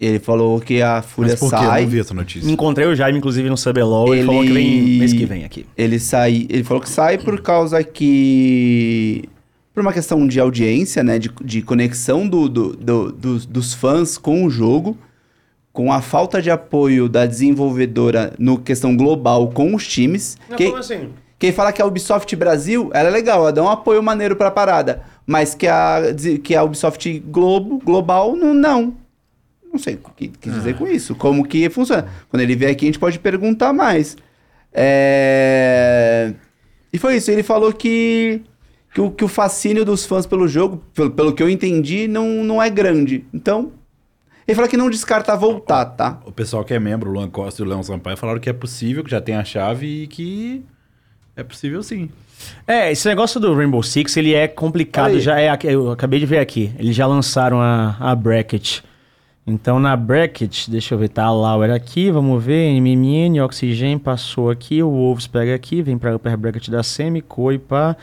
Ele falou que a Fúria Mas por quê? Eu sai. não vi essa notícia. Encontrei o Jaime, inclusive, no CBLOL. Ele, Ele- falou que vem mês que vem aqui. Ele sai, ele falou que sai por causa que por uma questão de audiência, né, de, de conexão do, do- do- dos, dos fãs com o jogo, com a falta de apoio da desenvolvedora no questão global com os times. Quem, assim? quem fala que a Ubisoft Brasil, ela é legal, ela dá um apoio maneiro pra parada, mas que a, que a Ubisoft Globo, global, não, não. Não sei o que quis dizer com isso, como que funciona. Quando ele vier aqui, a gente pode perguntar mais. É... E foi isso, ele falou que, que, o, que o fascínio dos fãs pelo jogo, pelo, pelo que eu entendi, não, não é grande. Então, ele falou que não descarta voltar, tá? O pessoal que é membro, o Luan Costa e o Leão Sampaio, falaram que é possível, que já tem a chave e que é possível sim. É, esse negócio do Rainbow Six, ele é complicado. Aí. Já é, eu acabei de ver aqui. Eles já lançaram a, a bracket. Então na bracket, deixa eu ver, tá a Lauer aqui, vamos ver, MMN, Oxygen passou aqui, o Wolves pega aqui, vem pra upper bracket da Semi, Koi pá,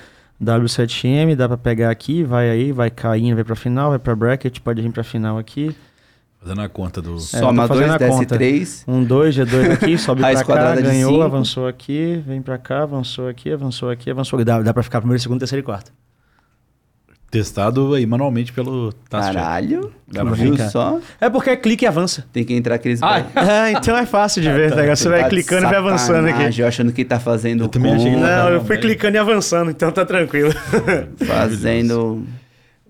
W7M, dá pra pegar aqui, vai aí, vai caindo, vai pra final, vai pra bracket, pode vir pra final aqui. Fazendo a conta do. É, Soma tô 2, fazendo a desce conta. 3. Um 2, G2 aqui, sobe pra cá, ganhou, cinco. avançou aqui, vem pra cá, avançou aqui, avançou aqui, avançou aqui. Dá, dá pra ficar primeiro, segundo, terceiro e quarto. Testado aí manualmente pelo Task Caralho, viu ficar. só? É porque é clique e avança. Tem que entrar aqueles... Ah, então é fácil de ver, tá ligado? Você vai Tá clicando e vai avançando aqui. Eu achando que tá fazendo Eu também achei que Não, eu fui velho. clicando e avançando, então tá tranquilo. fazendo...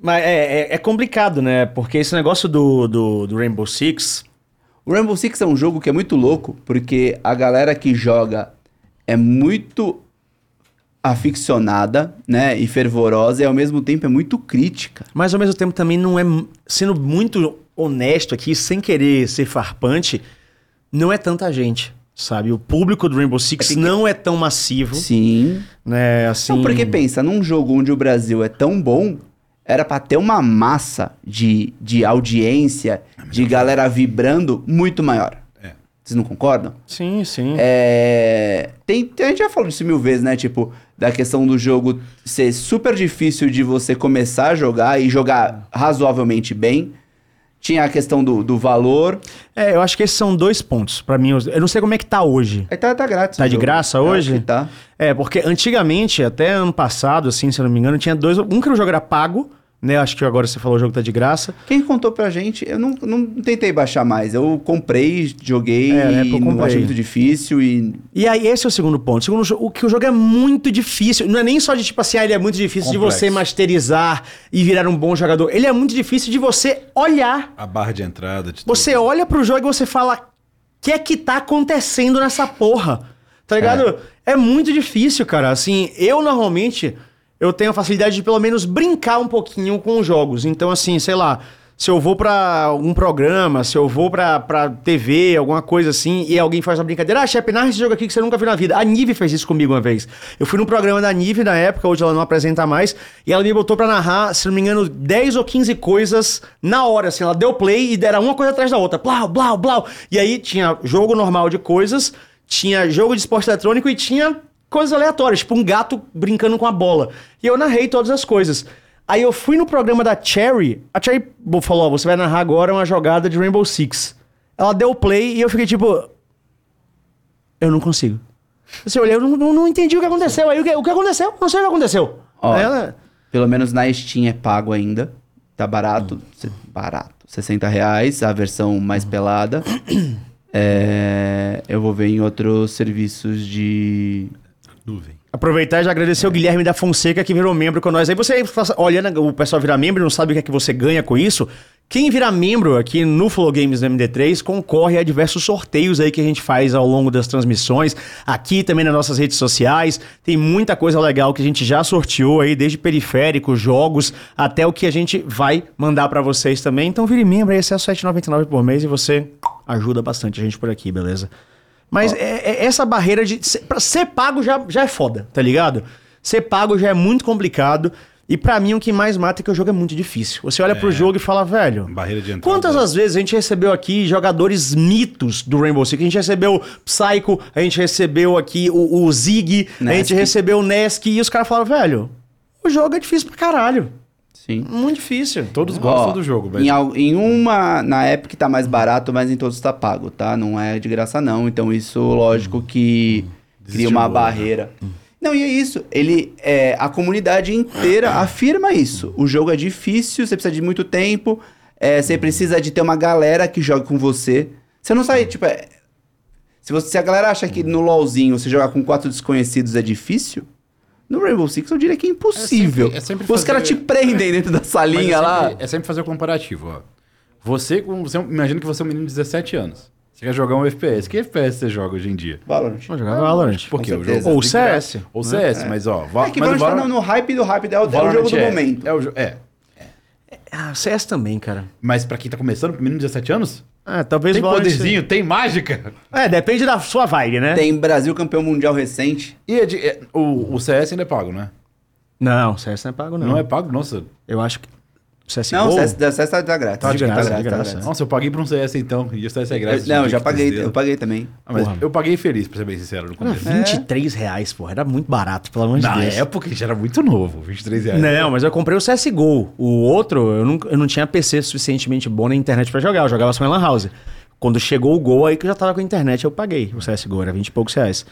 Mas é, é, é complicado, né? Porque esse negócio do, do, do Rainbow Six. O Rainbow Six é um jogo que é muito louco, porque a galera que joga é muito aficionada, né, e fervorosa, e ao mesmo tempo é muito crítica. Mas ao mesmo tempo também não é. Sendo muito honesto aqui, sem querer ser farpante, não é tanta gente. Sabe? O público do Rainbow Six É que- não é tão massivo, Sim. né? Assim. Não, porque pensa, num jogo onde o Brasil é tão bom, era pra ter uma massa de, de audiência, de galera vibrando muito maior. É. Vocês não concordam? Sim, sim. É, tem, tem- a gente já falou disso mil vezes, né? Tipo, da questão do jogo ser super difícil de você começar a jogar e jogar razoavelmente bem. Tinha a questão do, do valor. É, eu acho que esses são dois pontos pra mim. Eu não sei como é que tá hoje. Aí tá, tá grátis. Tá de jogo. graça acho hoje? Tá. É, porque antigamente, até ano passado, assim, se eu não me engano, tinha dois. Um que o jogo era pago, né? Acho que agora você falou o jogo tá de graça. Quem contou pra gente, eu não, não tentei baixar mais. Eu comprei, joguei, É, época eu não comprei. achei muito difícil e. E aí, esse é o segundo ponto. O segundo, o que o jogo é muito difícil. Não é nem só de tipo assim, ah, ele é muito difícil de Complexo. você masterizar e virar um bom jogador. Ele é muito difícil de você olhar. A barra de entrada, de Você tudo. olha pro jogo e você fala: o que é que tá acontecendo nessa porra? Tá ligado? É. muito difícil, cara. Assim, eu normalmente eu tenho a facilidade de pelo menos brincar um pouquinho com os jogos. Então, assim, sei lá. Se eu vou pra algum programa, se eu vou pra, TV, alguma coisa assim, e alguém faz uma brincadeira, ah, Shep, narra esse jogo aqui que você nunca viu na vida. A Nive fez isso comigo uma vez. Eu fui num programa da Nive na época, hoje ela não apresenta mais, e ela me botou pra narrar, se não me engano, 10 ou 15 coisas na hora, assim. Ela deu play e era uma coisa atrás da outra. Blau, blau, blau. E aí tinha jogo normal de coisas, tinha jogo de esporte eletrônico e tinha coisas aleatórias, tipo um gato brincando com a bola. E eu narrei todas as coisas. Aí eu fui no programa da Cherry, a Cherry falou, ó, você vai narrar agora uma jogada de Rainbow Six. Ela deu play e eu fiquei tipo... Eu não consigo. Assim, eu olhei, eu não, não, não entendi o que aconteceu. Aí o que, o que aconteceu? Não sei o que aconteceu. Ó, ela- Pelo menos na Steam é pago ainda. Tá barato. cê- Barato. 60 reais, a versão mais pelada. É, eu vou ver em outros serviços de. Nuvem. Aproveitar e já agradecer o Guilherme da Fonseca que virou membro com nós. Aí você, olhando o pessoal virar membro, não sabe o que é que você ganha com isso. Quem virar membro aqui no Flow Games do MD3 concorre a diversos sorteios aí que a gente faz ao longo das transmissões, aqui também nas nossas redes sociais. Tem muita coisa legal que a gente já sorteou aí, desde periféricos, jogos, até o que a gente vai mandar pra vocês também. Então vire membro aí, é R$ 7,99 por mês e você ajuda bastante a gente por aqui, beleza? Mas é- é- essa barreira de. Ser, pra ser pago já, já é foda, tá ligado? Ser pago já é muito complicado. E pra mim o que mais mata é que o jogo é muito difícil. Você olha pro jogo e fala, velho. Barreira de entrada. Quantas as vezes a gente recebeu aqui jogadores mitos do Rainbow Six? A gente recebeu Psycho, a gente recebeu aqui o, o Zig, a gente recebeu o Nesk e os caras falaram, velho, o jogo é difícil pra caralho. Sim. Muito difícil. Todos gostam Ó, do jogo, mas Em, al- em uma, na Epic tá mais barato, mas em todos tá pago, tá? Não é de graça não. Então isso, lógico que cria uma Desestimula, né? barreira. Não, e é isso. Ele, é, a comunidade inteira afirma isso. O jogo é difícil, você precisa de muito tempo, é, você precisa de ter uma galera que jogue com você. Você não sai, tipo, é, se, você, se a galera acha que no LoLzinho você jogar com quatro desconhecidos é difícil, no Rainbow Six eu diria que é impossível. É sempre- é sempre Os fazer- caras te prendem dentro da salinha é lá. sempre, é sempre fazer o comparativo, ó. Você, você imagina que você é um menino de 17 anos. Você quer jogar um FPS. Que FPS você joga hoje em dia? Valorant. Vamos jogar Valorant. Por quê? Ou CS, Ou CS, mas ó... Va É que mas o Valorant tá no, hype do hype, é o, é o Valorant jogo do é- momento. É, o jo- é. Ah, CS também, cara. Mas pra quem tá começando, menino de 17 anos, Ah, talvez tem Valorant- poderzinho, tem mágica. É, depende da sua vibe, né? Tem Brasil campeão mundial recente. E é de- é- o, o CS ainda é pago, né? Não, CS não é pago, não. Não, é pago? Nossa. Eu acho que. CSGO? Não, o CS, da CS tá, tá grátis. Tá de Tá graça, grátis, de tá graça. Nossa, eu paguei pra um CS então. E o CS é grátis. Eu- não, eu já paguei, eu paguei também. Ah, mas Porra. eu paguei feliz, pra ser bem sincero, no Era começo. 23 reais, porra. Era muito barato, pelo amor de Na Deus. época, já era muito novo, 23 reais. Não, mas eu comprei o CSGO. O outro, eu não, eu não tinha PC suficientemente bom na internet pra jogar. Eu jogava só em Lan House. Quando chegou o Gol, aí que eu já tava com a internet, eu paguei o CSGO. Era 20 e poucos reais.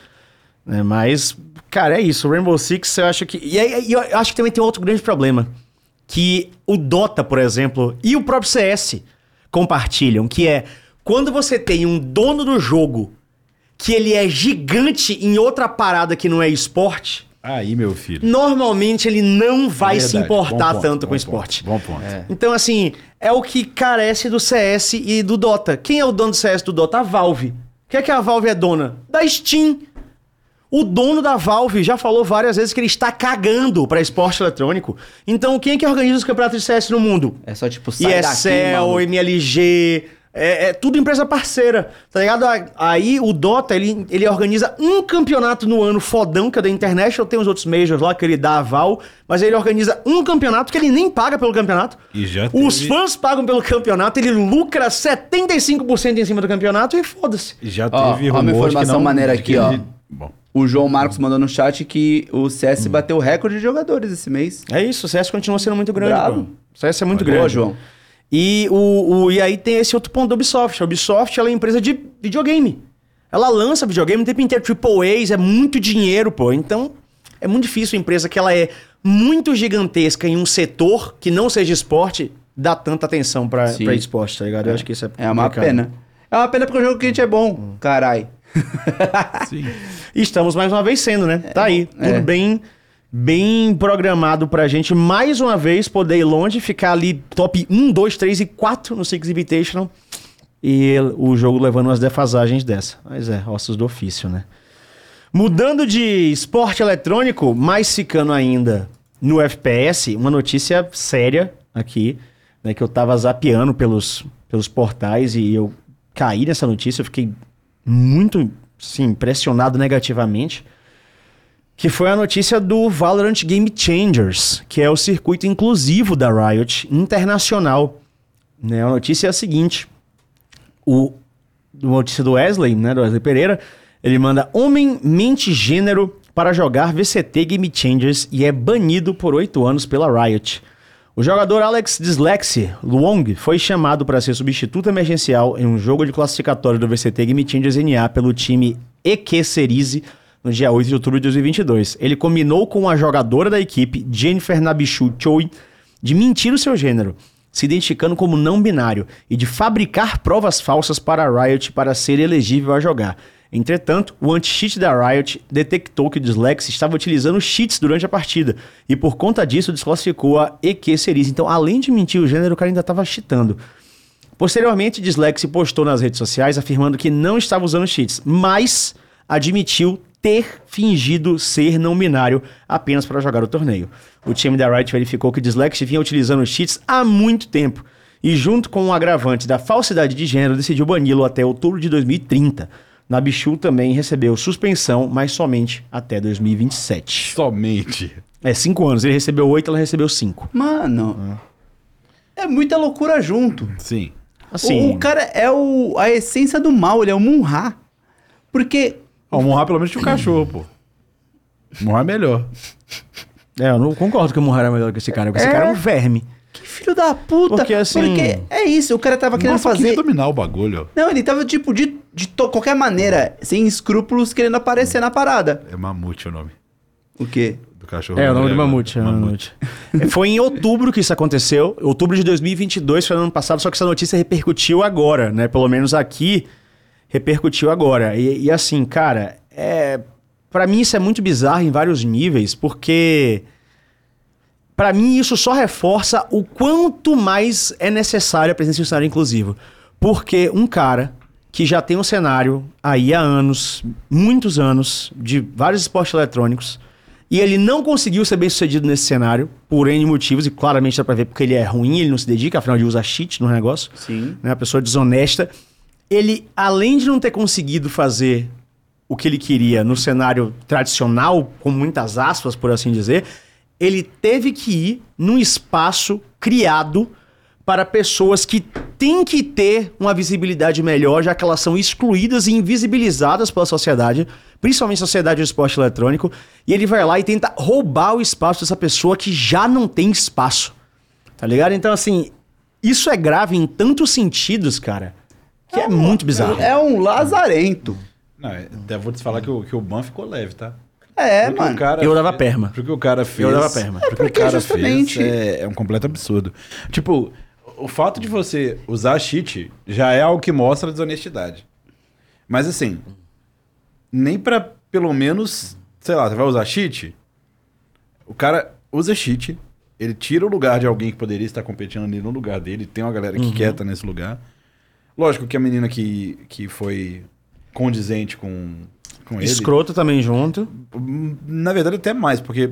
Né, mas, cara, é isso. O Rainbow Six, eu acho que... E, aí, eu acho que também tem outro grande problema. Que o Dota, por exemplo, e o próprio CS compartilham. Que é, quando você tem um dono do jogo que ele é gigante em outra parada que não é esporte... Aí, meu filho. Normalmente ele não vai se importar ponto, tanto com ponto, esporte. Bom ponto. Então, assim, é o que carece do CS e do Dota. Quem é o dono do CS e do Dota? A Valve. O que é que a Valve é dona? Da Steam. O dono da Valve já falou várias vezes que ele está cagando para esporte eletrônico. Então, quem é que organiza os campeonatos de CS no mundo? É só tipo, sai daqui, ESL, maluco. MLG, é, é tudo empresa parceira, tá ligado? A- Aí o Dota, ele, ele organiza um campeonato no ano fodão, que é da International, tem os outros majors lá que ele dá aval, mas ele organiza um campeonato que ele nem paga pelo campeonato. E já Os teve- fãs pagam pelo campeonato, ele lucra 75% em cima do campeonato e foda-se. Já Ó, teve ó uma rumor de que informação não- maneira aqui, ó. ele- Bom, O João Marcos mandou no chat que o CS bateu o recorde de jogadores esse mês. É isso, o CS continua sendo muito grande, Bravo. O CS é muito Olha, grande. Boa, João. E, o, o- e aí tem esse outro ponto da Ubisoft. A Ubisoft ela é empresa de videogame. Ela lança videogame o tempo inteiro. Triple A's, é muito dinheiro, pô. Então, É muito difícil uma empresa que ela é muito gigantesca em um setor que não seja esporte dar tanta atenção pra, Sim. pra esporte, tá ligado? Eu acho que isso é É uma complicado. pena. É uma pena porque o jogo que a gente é bom, carai. Sim. E estamos mais uma vez sendo, né? Tá aí. Tudo é. bem bem programado pra gente mais uma vez poder ir longe, ficar ali top 1, 2, 3 e 4 no Six Invitational. E o jogo levando umas defasagens dessa. Mas é, ossos do ofício, né? Mudando de esporte eletrônico, mas ficando ainda no FPS, uma notícia séria aqui, né? Que eu tava zapeando pelos, pelos portais e eu caí nessa notícia, eu fiquei muito, sim, impressionado negativamente. Que foi a notícia do Valorant Game Changers, que é o circuito inclusivo da Riot internacional. Né? A notícia é a seguinte: o notícia do Wesley, né, do Wesley Pereira, ele manda homem mente gênero para jogar VCT Game Changers e é banido por oito anos pela Riot. O jogador Alex Dyslexie Luong foi chamado para ser substituto emergencial em um jogo de classificatório do VCT Game Changers NA pelo time EQ Cerise no dia 8 de outubro de 2022. Ele combinou com a jogadora da equipe, Jennifer Nabichu Choi, de mentir o seu gênero, se identificando como não binário e de fabricar provas falsas para a Riot para ser elegível a jogar. Entretanto, o anti-cheat da Riot detectou que o Dyslex estava utilizando cheats durante a partida e por conta disso desclassificou a EQ Cerise. Então, além de mentir o gênero, o cara ainda estava cheatando. Posteriormente, Dyslexie postou nas redes sociais afirmando que não estava usando cheats, mas admitiu ter fingido ser não binário apenas para jogar o torneio. O time da Riot verificou que Dyslexie vinha utilizando cheats há muito tempo e, junto com o agravante da falsidade de gênero, decidiu bani-lo até outubro de 2030. Nabichu também recebeu suspensão, mas somente até 2027. Somente. É, cinco anos. Ele recebeu oito, ela recebeu cinco. Mano, é muita loucura junto. Sim. Assim, O, o cara é o, a essência do mal, ele é o Munra. Porque Ó, o Monra pelo menos tinha um cachorro, pô. O Monra é melhor. é, eu não concordo que o Murray é melhor que esse cara, porque esse É. cara é um verme. Que filho da puta. Porque, assim- Porque é isso, o cara tava querendo Nossa, fazer. dominar o bagulho. Não, ele tava tipo de, de to- qualquer maneira, sem escrúpulos, querendo aparecer na parada. É Mamute o nome O quê? do cachorro. É, o nome do Mamute. É, do Mamute. Mamute. É, Foi em outubro que isso aconteceu. Outubro de 2022, foi no ano passado, só que essa notícia repercutiu agora, né? Pelo menos aqui, repercutiu agora. E, e assim, cara, é... Pra mim isso é muito bizarro em vários níveis, porque... Pra mim isso só reforça o quanto mais é necessário a presença de um cenário inclusivo. Porque um cara que já tem um cenário aí há anos, muitos anos, de vários esportes eletrônicos, e ele não conseguiu ser bem sucedido nesse cenário, por N motivos, e claramente dá pra ver porque ele é ruim, ele não se dedica, afinal de usa cheat no negócio, Sim. né? Uma pessoa desonesta. Ele, além de não ter conseguido fazer o que ele queria no cenário tradicional, com muitas aspas, por assim dizer, ele teve que ir num espaço criado para pessoas que têm que ter uma visibilidade melhor, já que elas são excluídas e invisibilizadas pela sociedade, principalmente a sociedade do esporte eletrônico, e ele vai lá e tenta roubar o espaço dessa pessoa que já não tem espaço. Tá ligado? Então, assim, isso é grave em tantos sentidos, cara, que é muito bizarro. É um lazarento. Não, é- até vou te falar que o, que o ban ficou leve, tá? É, Porque o mano. cara Eu dava fez- perma. Porque o cara fez. Eu dava perma. Porque, porque o cara justamente- fez é, é um completo absurdo. Tipo, o fato de você usar cheat já é algo que mostra desonestidade. Mas assim, nem pra pelo menos, sei lá, você vai usar cheat? O cara usa cheat, ele tira o lugar de alguém que poderia estar competindo ali no lugar dele, tem uma galera que quer estar nesse lugar. Lógico que a menina que, que foi condizente com, com ele. Escroto também junto. Na verdade, até mais, porque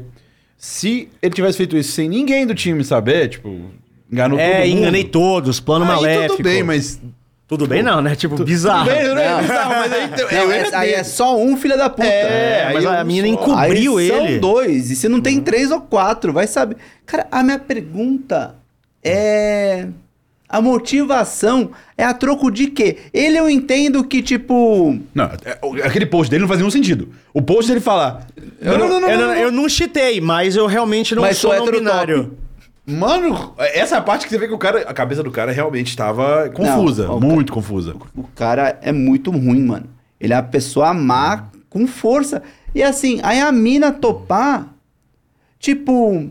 se ele tivesse feito isso sem ninguém do time saber, tipo, enganou todo é, mundo. enganei todos, plano aí maléfico. tudo bem, mas. Tudo bem não, né? Tipo, bizarro. Tudo bem, não é Não. bizarro, mas aí, Não, eu é- aí é só um filho da puta. É, mas aí a menina encobriu aí ele. São dois. E se não tem três ou quatro, vai saber. Cara, a minha pergunta é. A motivação é a troco de quê? Ele eu entendo que, tipo. Não, é, o- aquele post dele não faz nenhum sentido. O post dele falar. Eu não, eu não, eu não chitei, mas eu realmente não Mas sou sou não hétero binário. top. Mano, essa é a parte que você vê que o cara. A cabeça do cara realmente estava confusa. Não, muito cara- confusa. O cara é muito ruim, mano. Ele é uma pessoa má com força. E assim, aí a mina topar, tipo,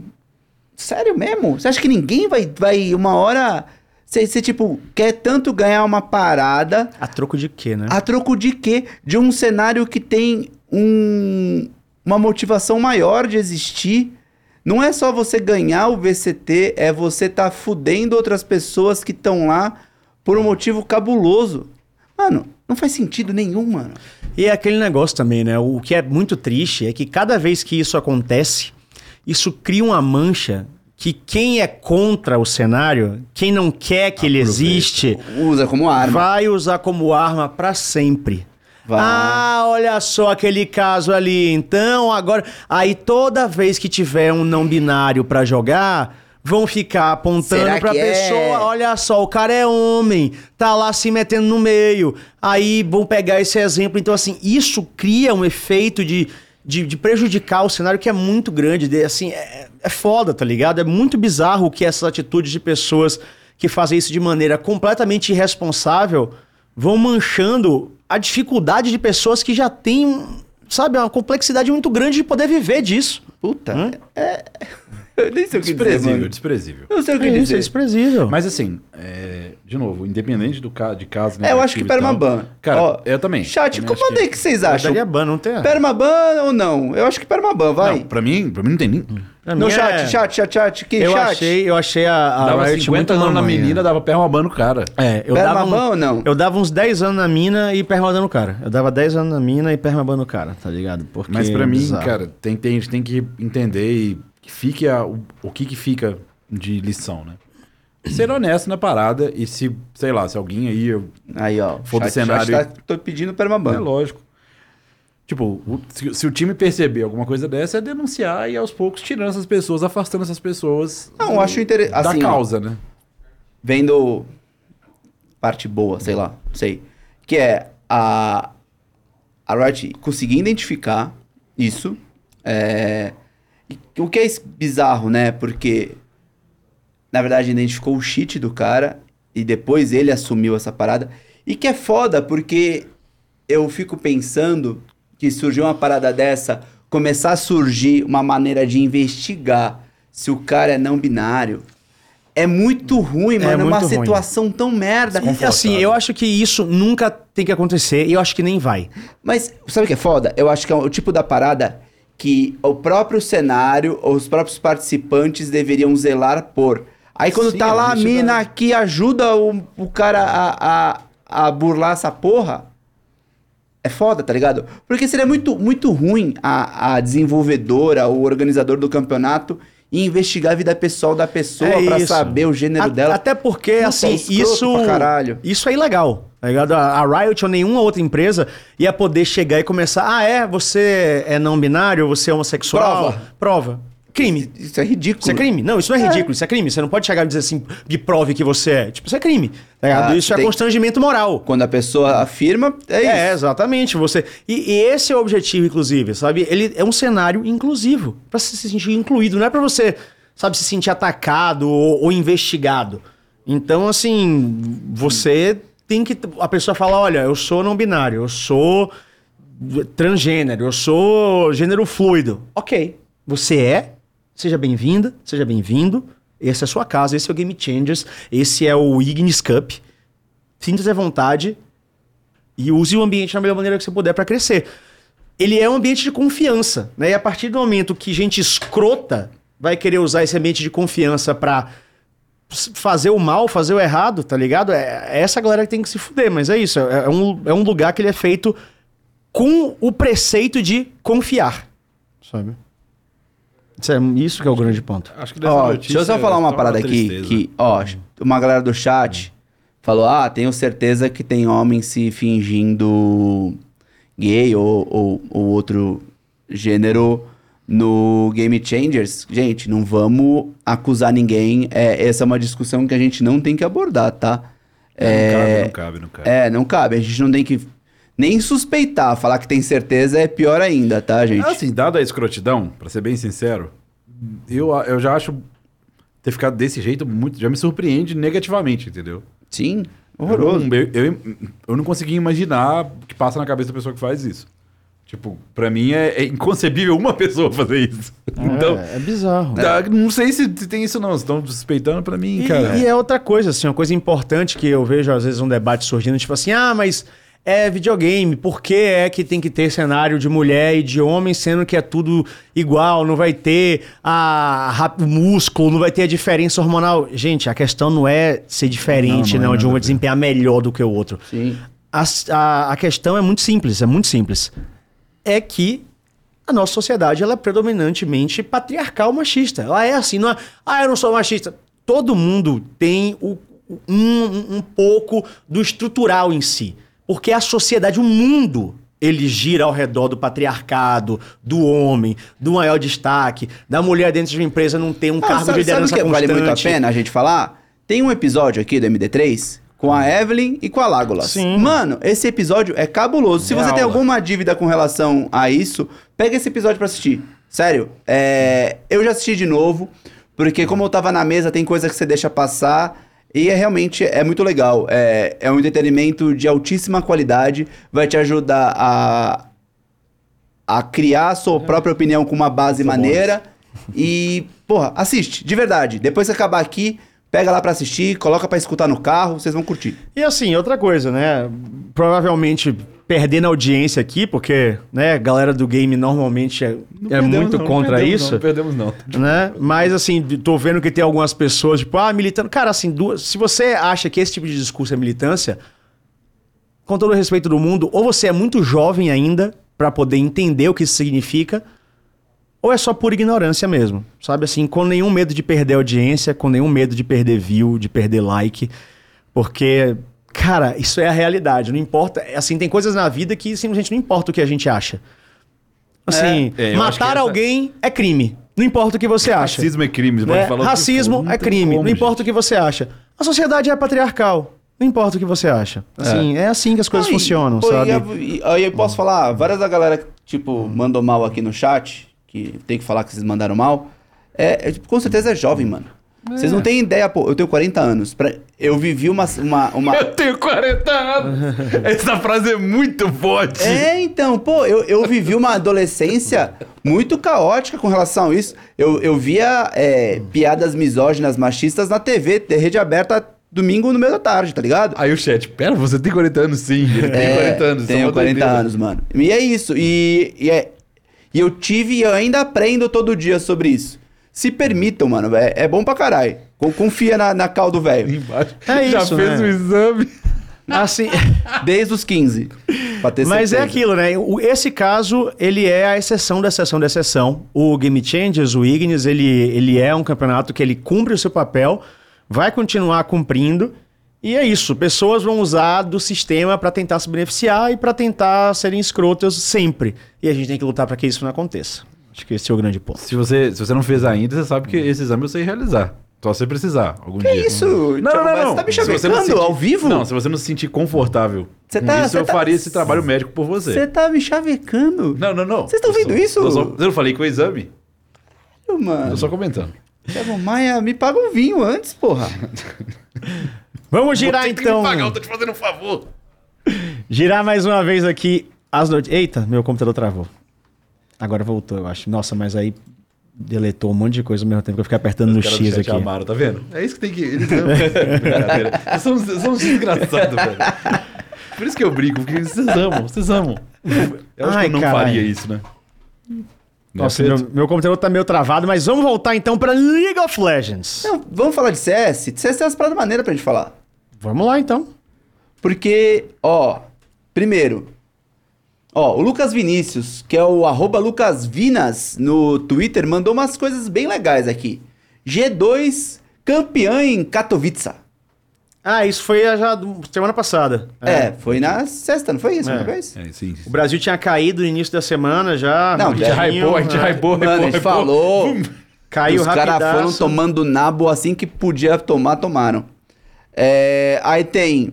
sério mesmo? Você acha que ninguém vai, vai uma hora. Você, você, tipo, quer tanto ganhar uma parada, A troco de quê, né? a troco de quê? De um cenário que tem um, uma motivação maior de existir. Não é só você ganhar o VCT, é você tá fudendo outras pessoas que estão lá por um motivo cabuloso. Mano, não faz sentido nenhum, mano. E é aquele negócio também, né? O que é muito triste é que cada vez que isso acontece, isso cria uma mancha que quem é contra o cenário, quem não quer que ele Aproveita. existe, Usa como arma. vai usar como arma pra sempre. Vai. Ah, olha só aquele caso ali. Então, agora. Aí toda vez que tiver um não binário pra jogar, vão ficar apontando Será pra é? pessoa: olha só, o cara é homem, tá lá se metendo no meio. Aí vão pegar esse exemplo. Então, assim, isso cria um efeito de. De, de prejudicar o cenário que é muito grande, de, assim, é, é foda, tá ligado? É muito bizarro o que essas atitudes de pessoas que fazem isso de maneira completamente irresponsável vão manchando a dificuldade de pessoas que já têm, sabe, uma complexidade muito grande de poder viver disso. Puta. Hum? É. Eu nem sei o que dizer, Desprezível, desprezível. Eu não sei o que É isso, é dizer. desprezível. Mas assim, é, de novo, independente do ca de caso. É, eu acho que Permaban. Cara, Ó, eu também. Chat, Também como acho é que vocês Eu acham? daria ban, não tem. Permaban ou não? Eu acho que Permaban, vai. Não, pra mim, pra mim não tem nem. Pra no mim chat, é- chat, chat, chat, que Eu chat? achei, eu achei a, a dava Riot 50 muito anos na menina, dava permaban no cara. É, eu dava, Permaban um- ou não? eu dava uns 10 anos na mina e permabando o cara. Eu dava 10 anos na mina e permabando o cara, tá ligado? Porque Mas pra é mim, bizarro. cara, tem, tem, a gente tem que entender e que fique a- o, o que que fica de lição, né? Ser honesto na parada e se, sei lá, se alguém aí. Aí, ó. Foda o chat, cenário chat tá, tô pedindo Permaban. É lógico. Tipo, o- se, se o time perceber alguma coisa dessa, é denunciar e aos poucos tirando essas pessoas, afastando essas pessoas Não, do- acho inter- da assim, causa, né? vendo parte boa, sei lá, não sei. Que é a, a Riot conseguir identificar isso. É, o que é bizarro, né? Porque, na verdade, identificou o cheat do cara e depois ele assumiu essa parada. E que é foda, porque eu fico pensando que surgiu uma parada dessa, começar a surgir uma maneira de investigar se o cara é não binário. É muito ruim, É mano. É, uma muito ruim. situação tão merda. E, assim, eu acho que isso nunca tem que acontecer e eu acho que nem vai. Mas sabe o que é foda? Eu acho que é o tipo da parada que o próprio cenário, os próprios participantes deveriam zelar por. Aí quando Sim, tá a lá a mina vai- que ajuda o, o cara a, a, a burlar essa porra, é foda, tá ligado? Porque seria muito, muito ruim a, a desenvolvedora, o organizador do campeonato ir investigar a vida pessoal da pessoa É pra isso. saber o gênero A- dela. Até porque, assim, isso. Isso é ilegal. Tá ligado? A a Riot ou nenhuma outra empresa ia poder chegar e começar. Ah, é? Você é não binário? Você é homossexual? Prova. Prova. Crime. Isso é ridículo. Isso é crime. Não, isso não é, ridículo, isso é crime. Você não pode chegar e dizer assim, me prove que você é. Tipo, isso é crime. Tá ligado? Ah, isso é tem- constrangimento moral. Quando a pessoa afirma, é isso. É, exatamente. Você e, e esse é o objetivo, inclusive, sabe? Ele é um cenário inclusivo pra se sentir incluído, não é pra você, sabe, se sentir atacado ou, ou investigado. Então, assim, você tem que a pessoa fala, olha, eu sou não binário, eu sou transgênero, eu sou gênero fluido. Ok, você é. Seja bem-vinda, seja bem-vindo. Essa é a sua casa, esse é o Game Changers, esse é o Ignis Cup. Sinta-se à vontade e use o ambiente da melhor maneira que você puder para crescer. Ele é um ambiente de confiança, né? E a partir do momento que gente escrota vai querer usar esse ambiente de confiança para fazer o mal, fazer o errado, tá ligado? É, é essa galera que tem que se fuder, mas é isso. É, é um, é um lugar que ele é feito com o preceito de confiar, sabe? Isso, é, isso que é o grande ponto. Acho que Ó, deixa eu só falar uma parada aqui, que, ó, uma galera do chat falou, ah, tenho certeza que tem homem se fingindo gay ou, ou, ou outro gênero no Game Changers. Gente, não vamos acusar ninguém, é, essa é uma discussão que a gente não tem que abordar, tá? É, não cabe, não cabe, não cabe. É, não cabe, a gente não tem que nem suspeitar, falar que tem certeza é pior ainda, tá, gente? Assim, dado a escrotidão, pra ser bem sincero, eu, eu já acho ter ficado desse jeito muito. Já me surpreende negativamente, entendeu? Sim, Eu horroroso. não, eu, eu, eu não consegui imaginar o que passa na cabeça da pessoa que faz isso. Tipo, pra mim é, é inconcebível uma pessoa fazer isso. Então, é, é bizarro. tá, não sei se tem isso não. Vocês estão suspeitando pra mim, E, cara. e é outra coisa, assim, uma coisa importante que eu vejo às vezes um debate surgindo, tipo assim, ah, mas é videogame, por que é que tem que ter cenário de mulher e de homem, sendo que é tudo igual, não vai ter a, o músculo, não vai ter a diferença hormonal. Gente, a questão não é ser diferente, Não, não, não é de um desempenhar melhor do que o outro. Sim. A, a, a questão é muito simples, é muito simples. É que a nossa sociedade ela é predominantemente patriarcal machista. Ela é assim, não é, ah, eu não sou machista. Todo mundo tem o- um, um pouco do estrutural em si. Porque a sociedade, o mundo, ele gira ao redor do patriarcado, do homem, do maior destaque, da mulher dentro de uma empresa não ter um Ah, cargo sabe, de liderança sabe que constante. vale muito a pena a gente falar? Tem um episódio aqui do MD3 com a Evelyn e com a Lágolas. Sim. Mano, esse episódio é cabuloso. Se você tem alguma dívida com relação a isso, pega esse episódio pra assistir. Sério, é, eu já assisti de novo, porque como eu tava na mesa, tem coisa que você deixa passar. E é realmente é muito legal. É, é um entretenimento de altíssima qualidade. Vai te ajudar a, a criar a sua própria opinião com uma base maneira. E, porra, assiste, de verdade. Depois que acabar aqui, pega lá pra assistir, coloca pra escutar no carro, vocês vão curtir. E assim, outra coisa, né? Provavelmente perdendo a audiência aqui, porque, né, a galera do game normalmente é, Não é perdemos muito não, não contra perdemos isso. Não, perdemos não. né? Mas assim, tô vendo que tem algumas pessoas, tipo, ah, militando. Cara, assim, duas... se você acha que esse tipo de discurso é militância, com todo o respeito do mundo, ou você é muito jovem ainda pra poder entender o que isso significa, ou é só por ignorância mesmo, sabe? Assim, com nenhum medo de perder audiência, com nenhum medo de perder view, de perder like, porque, cara, isso é a realidade. Não importa, assim, tem coisas na vida que simplesmente não importa o que a gente acha. Assim, É, que matar essa- alguém é crime. Não importa o que você acha. Racismo é crime. você né? Racismo é crime. como, não importa gente. o que você acha. A sociedade é patriarcal. Não importa o que você acha. Assim, é, assim que as coisas funcionam, pô, sabe? E, e- aí eu posso falar, várias da galera que, tipo, mandou mal aqui no chat, que tem que falar que vocês mandaram mal, é, é, tipo, com certeza é jovem, mano. Vocês não têm ideia, pô, eu tenho 40 anos. pra- eu vivi uma. uma, uma... Eu tenho 40 anos. Essa frase é muito forte. É, então, pô, eu, eu vivi uma adolescência muito caótica com relação a isso. Eu, eu via é, piadas misóginas, machistas na TV, de rede aberta, domingo no meio da tarde, tá ligado? Aí o chat, pera, você tem 40 anos sim. Ele tem É, 40 anos. é Tenho uma 40 doideira. anos, mano. E é isso. E, e, é, e eu tive e eu ainda aprendo todo dia sobre isso. Se permitam, mano. É, é bom pra caralho. Co- Confia na, na cal do velho. É Já isso, fez né? o exame. Assim, Desde os 15. Pra ter mas é certeza. aquilo, né? Esse caso, ele é a exceção da exceção da exceção. O Game Changers, o Ignis, ele, ele é um campeonato que ele cumpre o seu papel, vai continuar cumprindo. E é isso, pessoas vão usar do sistema pra tentar se beneficiar e pra tentar serem escrotas sempre. E a gente tem que lutar pra que isso não aconteça. Acho que esse é o grande ponto. Se você, se você não fez ainda, você sabe que esse exame eu sei realizar. Só se você precisar, algum Que dia. isso? Não, não, não. mas não. Você tá me Se não chavecando sentir- ao vivo? Não, se você não se sentir confortável Você tá- isso, você eu tá- faria esse trabalho médico por você. Você tá me chavecando? Não, não, não. Vocês tão Eu só- vendo isso? Eu, só, eu não falei com o exame. Mano. Eu só comentando. Thiago Maia, me paga um vinho antes, porra. Vamos girar Você tem que então. me pagar, eu tô te fazendo um favor. Girar mais uma vez aqui as notícias. Eita, meu computador travou. Agora voltou, eu acho. Nossa, mas aí deletou um monte de coisa ao mesmo tempo que eu fiquei apertando no Os do X aqui. amaram, tá vendo? É isso que tem que. Eles amam. Brincadeira. Vocês são, são uns desgraçados, velho. Por isso que eu brigo, porque vocês amam, vocês amam. Eu acho Ai, que eu não caralho. faria isso, né? Nossa, meu, meu computador tá meio travado, mas vamos voltar então pra League of Legends. Não, vamos falar de CS? CS tem umas paradas maneiras pra gente falar. Vamos lá então. Porque, ó, primeiro, ó, o Lucas Vinícius, que é o arroba LucasVinas no Twitter, mandou umas coisas bem legais aqui. G2 campeã em Katowice. Ah, isso foi a já do- semana passada. É. foi na sexta, não foi isso? É. Não foi isso? É, sim. O Brasil tinha caído no início da semana já. Não, A gente rapidinho, hypou, a gente né? hypou, Mano, a gente falou. Caiu Os caras foram tomando nabo assim que podia tomar, tomaram. É, aí tem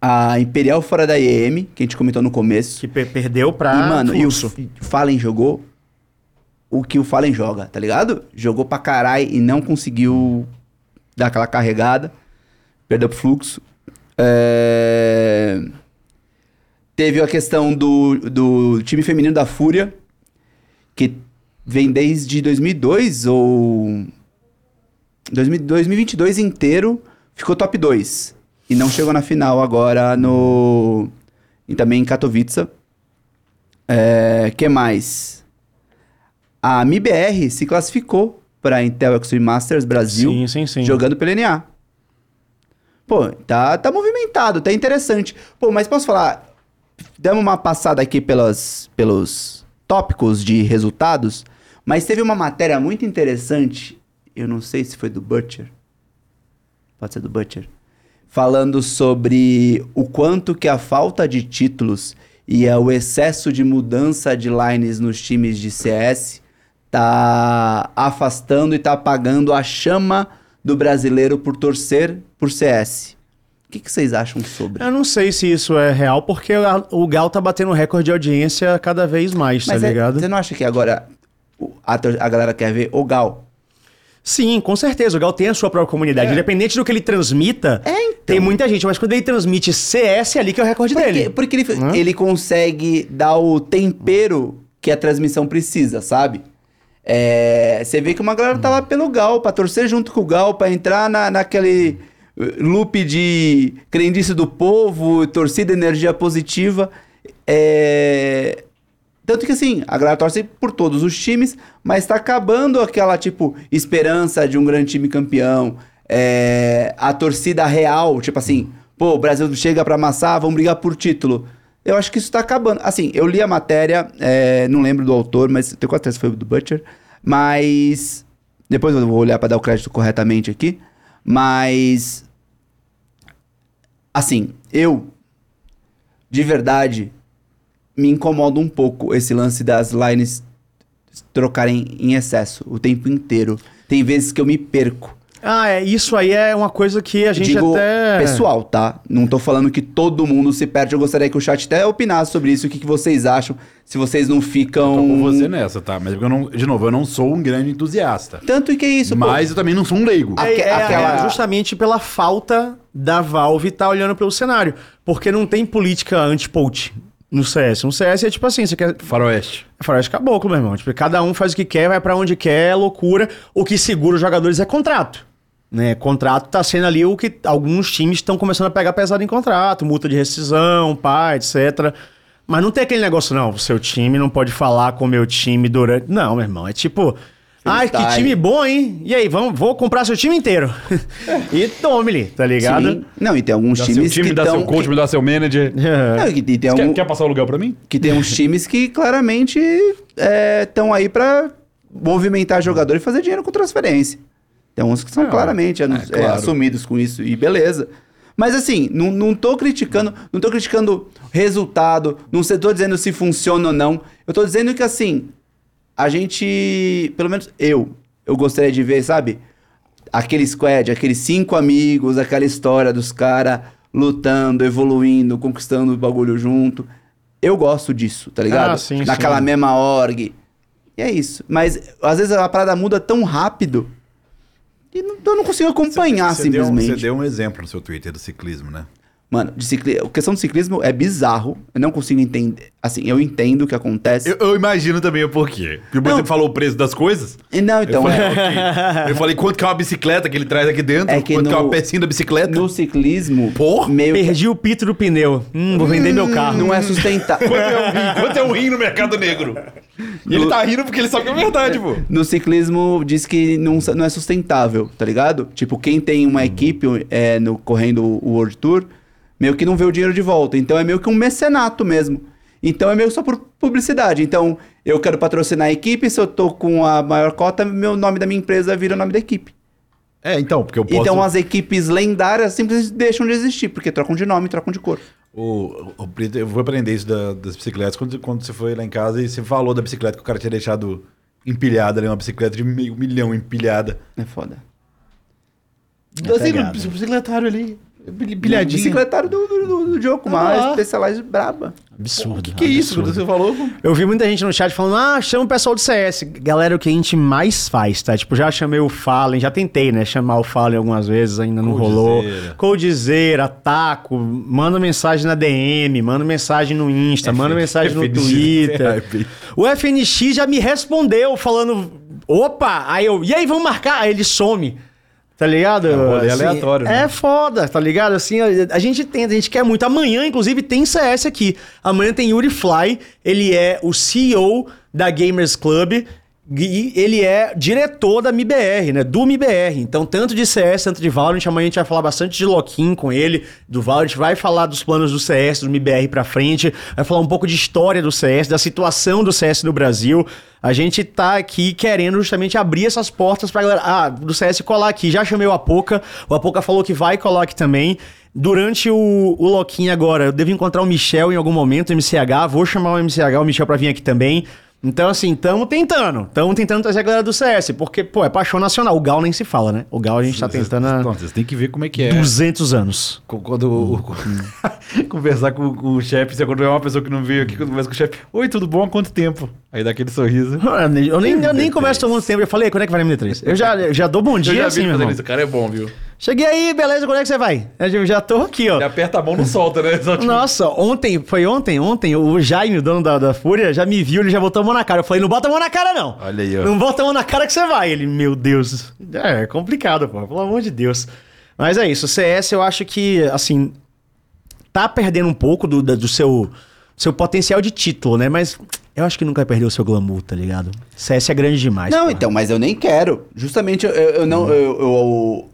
a Imperial fora da IEM, que a gente comentou no começo. Que per- perdeu pra e, mano, e o Fallen jogou o que o Fallen joga, tá ligado? Jogou pra caralho e não conseguiu dar aquela carregada. Perdeu pro fluxo. É... Teve a questão do, do time feminino da Fúria, que vem desde 2002 ou 2000 2022 inteiro ficou top 2 e não chegou na final agora no e também em Katowice. É, que mais? A MIBR se classificou para Intel Extreme Masters Brasil Sim, sim, sim. jogando pela NA. Pô, tá, tá movimentado, tá interessante. Pô, mas posso falar? Damos uma passada aqui pelas, pelos tópicos de resultados, mas teve uma matéria muito interessante, eu não sei se foi do Butcher, pode ser do Butcher, falando sobre o quanto que a falta de títulos e é o excesso de mudança de lines nos times de CS tá afastando e tá apagando a chama do brasileiro por torcer por CS. O que, que vocês acham sobre? Eu não sei se isso é real, porque a- o Gal tá batendo recorde de audiência cada vez mais, Mas tá é- ligado? você não acha que agora a, a galera quer ver o Gal? Sim, com certeza. O Gal tem a sua própria comunidade. É. Independente do que ele transmita, É, então. tem muita gente. Mas quando ele transmite CS, é ali que é o recorde Porque, dele. porque ele, Hã? ele consegue dar o tempero que a transmissão precisa, sabe? É, você vê que uma galera tá lá pelo Gal, pra torcer junto com o Gal, pra entrar na, naquele eh, loop de crendice do povo, torcida, energia positiva. É, Tanto que assim, a galera torce por todos os times, mas tá acabando aquela, tipo, esperança de um grande time campeão. É, a torcida real, tipo assim, pô, o Brasil chega pra amassar, vamos brigar por título. Eu acho que isso tá acabando. Assim, eu li a matéria, é, não lembro do autor, mas tenho quase certeza foi do Butcher. Mas. Depois eu vou olhar pra dar o crédito corretamente aqui. Mas. Assim, eu. De verdade, me incomoda um pouco esse lance das lines trocarem em excesso o tempo inteiro. Tem vezes que eu me perco. Ah, é, isso aí é uma coisa que a gente Digo até. pessoal, tá? Não tô falando que todo mundo se perde. Eu gostaria que o chat até opinasse sobre isso. O que, que vocês acham? Se vocês não ficam. Tô com você nessa, tá? Mas eu não, de novo, eu não sou um grande entusiasta. Tanto que é isso, pô. mas eu também não sou um leigo. É, é- aquela- é justamente pela falta da Valve estar olhando pelo cenário. Porque não tem política anti-poach no CS. No CS é tipo assim, você quer. Faroeste. Faroeste caboclo, meu irmão. Tipo, cada um faz o que quer, vai pra onde quer, é loucura. O que segura os jogadores é contrato. Né? Contrato tá sendo ali o que alguns times estão começando a pegar pesado em contrato, multa de rescisão, pá, etc. Mas não tem aquele negócio, não. O seu time não pode falar com o meu time durante. Não, meu irmão. É tipo. Ai, que time bom, hein? E aí, vamos, vou comprar seu time inteiro. e tome-lhe, tá ligado? Sim. Não, e tem alguns Dá times time, que dá tão, seu coach, que, me dá seu manager. É. não, e e tem Quer, algum- quer passar o lugar pra mim? que tem uns times que claramente estão aí pra movimentar jogador e fazer dinheiro com transferência. Tem uns que são É, claramente é, é, claro. assumidos com isso e beleza. Mas assim, não, não tô criticando, não tô criticando resultado, não sei, tô dizendo se funciona ou não. Eu tô dizendo que assim, a gente, pelo menos eu, eu gostaria de ver, sabe? Aquele squad, aqueles cinco amigos, aquela história dos caras lutando, evoluindo, conquistando o bagulho junto. Eu gosto disso, tá ligado? Ah, sim, Naquela sim. mesma org. E é isso. Mas às vezes a parada muda tão rápido que não- eu não consigo acompanhar Você deu, simplesmente. você deu um exemplo no seu Twitter do ciclismo, né? Mano, de cicli... a questão do ciclismo é bizarro. Eu não consigo entender. Assim, eu entendo o que acontece. Eu, eu imagino também o porquê. Porque Não. você falou o preço das coisas. Não, então, eu, falei, é, ok. eu falei quanto que é uma bicicleta que ele traz aqui dentro, É que quanto que é no- uma pecinha da bicicleta. no ciclismo, Porra! meio que Perdi o pito do pneu. Hum, vou vender meu carro. não é sustentável. Quanto é um rim? Quanto é um rim no mercado negro? E ele tá rindo porque ele sabe que é verdade, pô. No ciclismo diz que não, não é sustentável, tá ligado? Tipo, quem tem uma equipe é, no, correndo o World Tour, meio que não vê o dinheiro de volta. Então é meio que um mecenato mesmo. Então é meio só por publicidade. Então, eu quero patrocinar a equipe, se eu tô com a maior cota, meu nome da minha empresa vira o nome da equipe. É, então, porque eu posso... Então as equipes lendárias simplesmente deixam de existir, porque trocam de nome, trocam de cor. O, o, eu vou aprender isso da- das bicicletas quando, quando você foi lá em casa e você falou da bicicleta que o cara tinha deixado empilhada ali, uma bicicleta de meio milhão empilhada. É foda. Assim, pegado. bici- bicicletário ali. Pilhadinha. Bicicletário do, do, do, uma Ah. Specialized braba. Absurdo. Que isso que você falou? Eu vi muita gente no chat falando, ah, chama o pessoal do CS. Galera, o que a gente mais faz, tá? Tipo, já chamei o Fallen, já tentei, né? Chamar o Fallen algumas vezes, ainda não rolou. Coldzera. Coldzera, Taco, manda mensagem na DM, manda mensagem no Insta, manda mensagem no Twitter. é, O FNX já me respondeu falando, opa, aí eu, e aí, vamos marcar? Aí ele some. Tá ligado? É um rolê aleatório, né? É foda, tá ligado? Assim, a, a gente tenta, a gente quer muito. Amanhã, inclusive, tem CS aqui. Amanhã tem Yuri Fly, ele é o CEO da Gamers Club ele é diretor da MIBR, né? Do MIBR. Então, tanto de CS, tanto de Valorant, amanhã a gente vai falar bastante de Loquim com ele, do Valorant, vai falar dos planos do CS, do MIBR pra frente, vai falar um pouco de história do CS, da situação do CS no Brasil. A gente tá aqui querendo justamente abrir essas portas pra galera. Ah, do CS colar aqui. Já chamei o Apoca. O Apoca falou que vai colar aqui também. Durante o, o agora, eu devo encontrar o Michel em algum momento, o MCH. Vou chamar o MCH, o Michel, pra vir aqui também. Então, assim, tamo tentando. Tamo tentando trazer a galera do CS. Porque, pô, é paixão nacional. O Gal nem se fala, né? O Gal a gente tá tentando há Não, vocês têm que ver como é que é. 200 anos. Qu- Quando conversar com, com o chefe, você quando é uma pessoa que não veio aqui, quando conversa com o chefe, oi, tudo bom? Há quanto tempo? Aí dá aquele sorriso. Eu nem, eu nem, eu nem converso todo muito tempo. Eu falei, quando é que vai na MD3? Eu já, já dou bom dia eu já assim, vi fazendo irmão. isso, o cara é bom, viu? Cheguei aí, beleza, quando é que você vai? Eu já tô aqui, ó. Ele aperta a mão, não solta, né? Tipo, Nossa, ontem, foi ontem, ontem, o Jaime, o dono da, da Fúria, já me viu, ele já botou a mão na cara. Eu falei, não bota a mão na cara, não. Olha aí, ó. Não bota a mão na cara que você vai. Ele, meu Deus. É, é complicado, pô, pelo amor de Deus. Mas é isso, o CS eu acho que, assim, tá perdendo um pouco do, do seu, seu potencial de título, né? Mas eu acho que nunca vai perder o seu glamour, tá ligado? CS é grande demais. não, porra. então, mas eu nem quero. Justamente, eu, eu não. Eu, eu-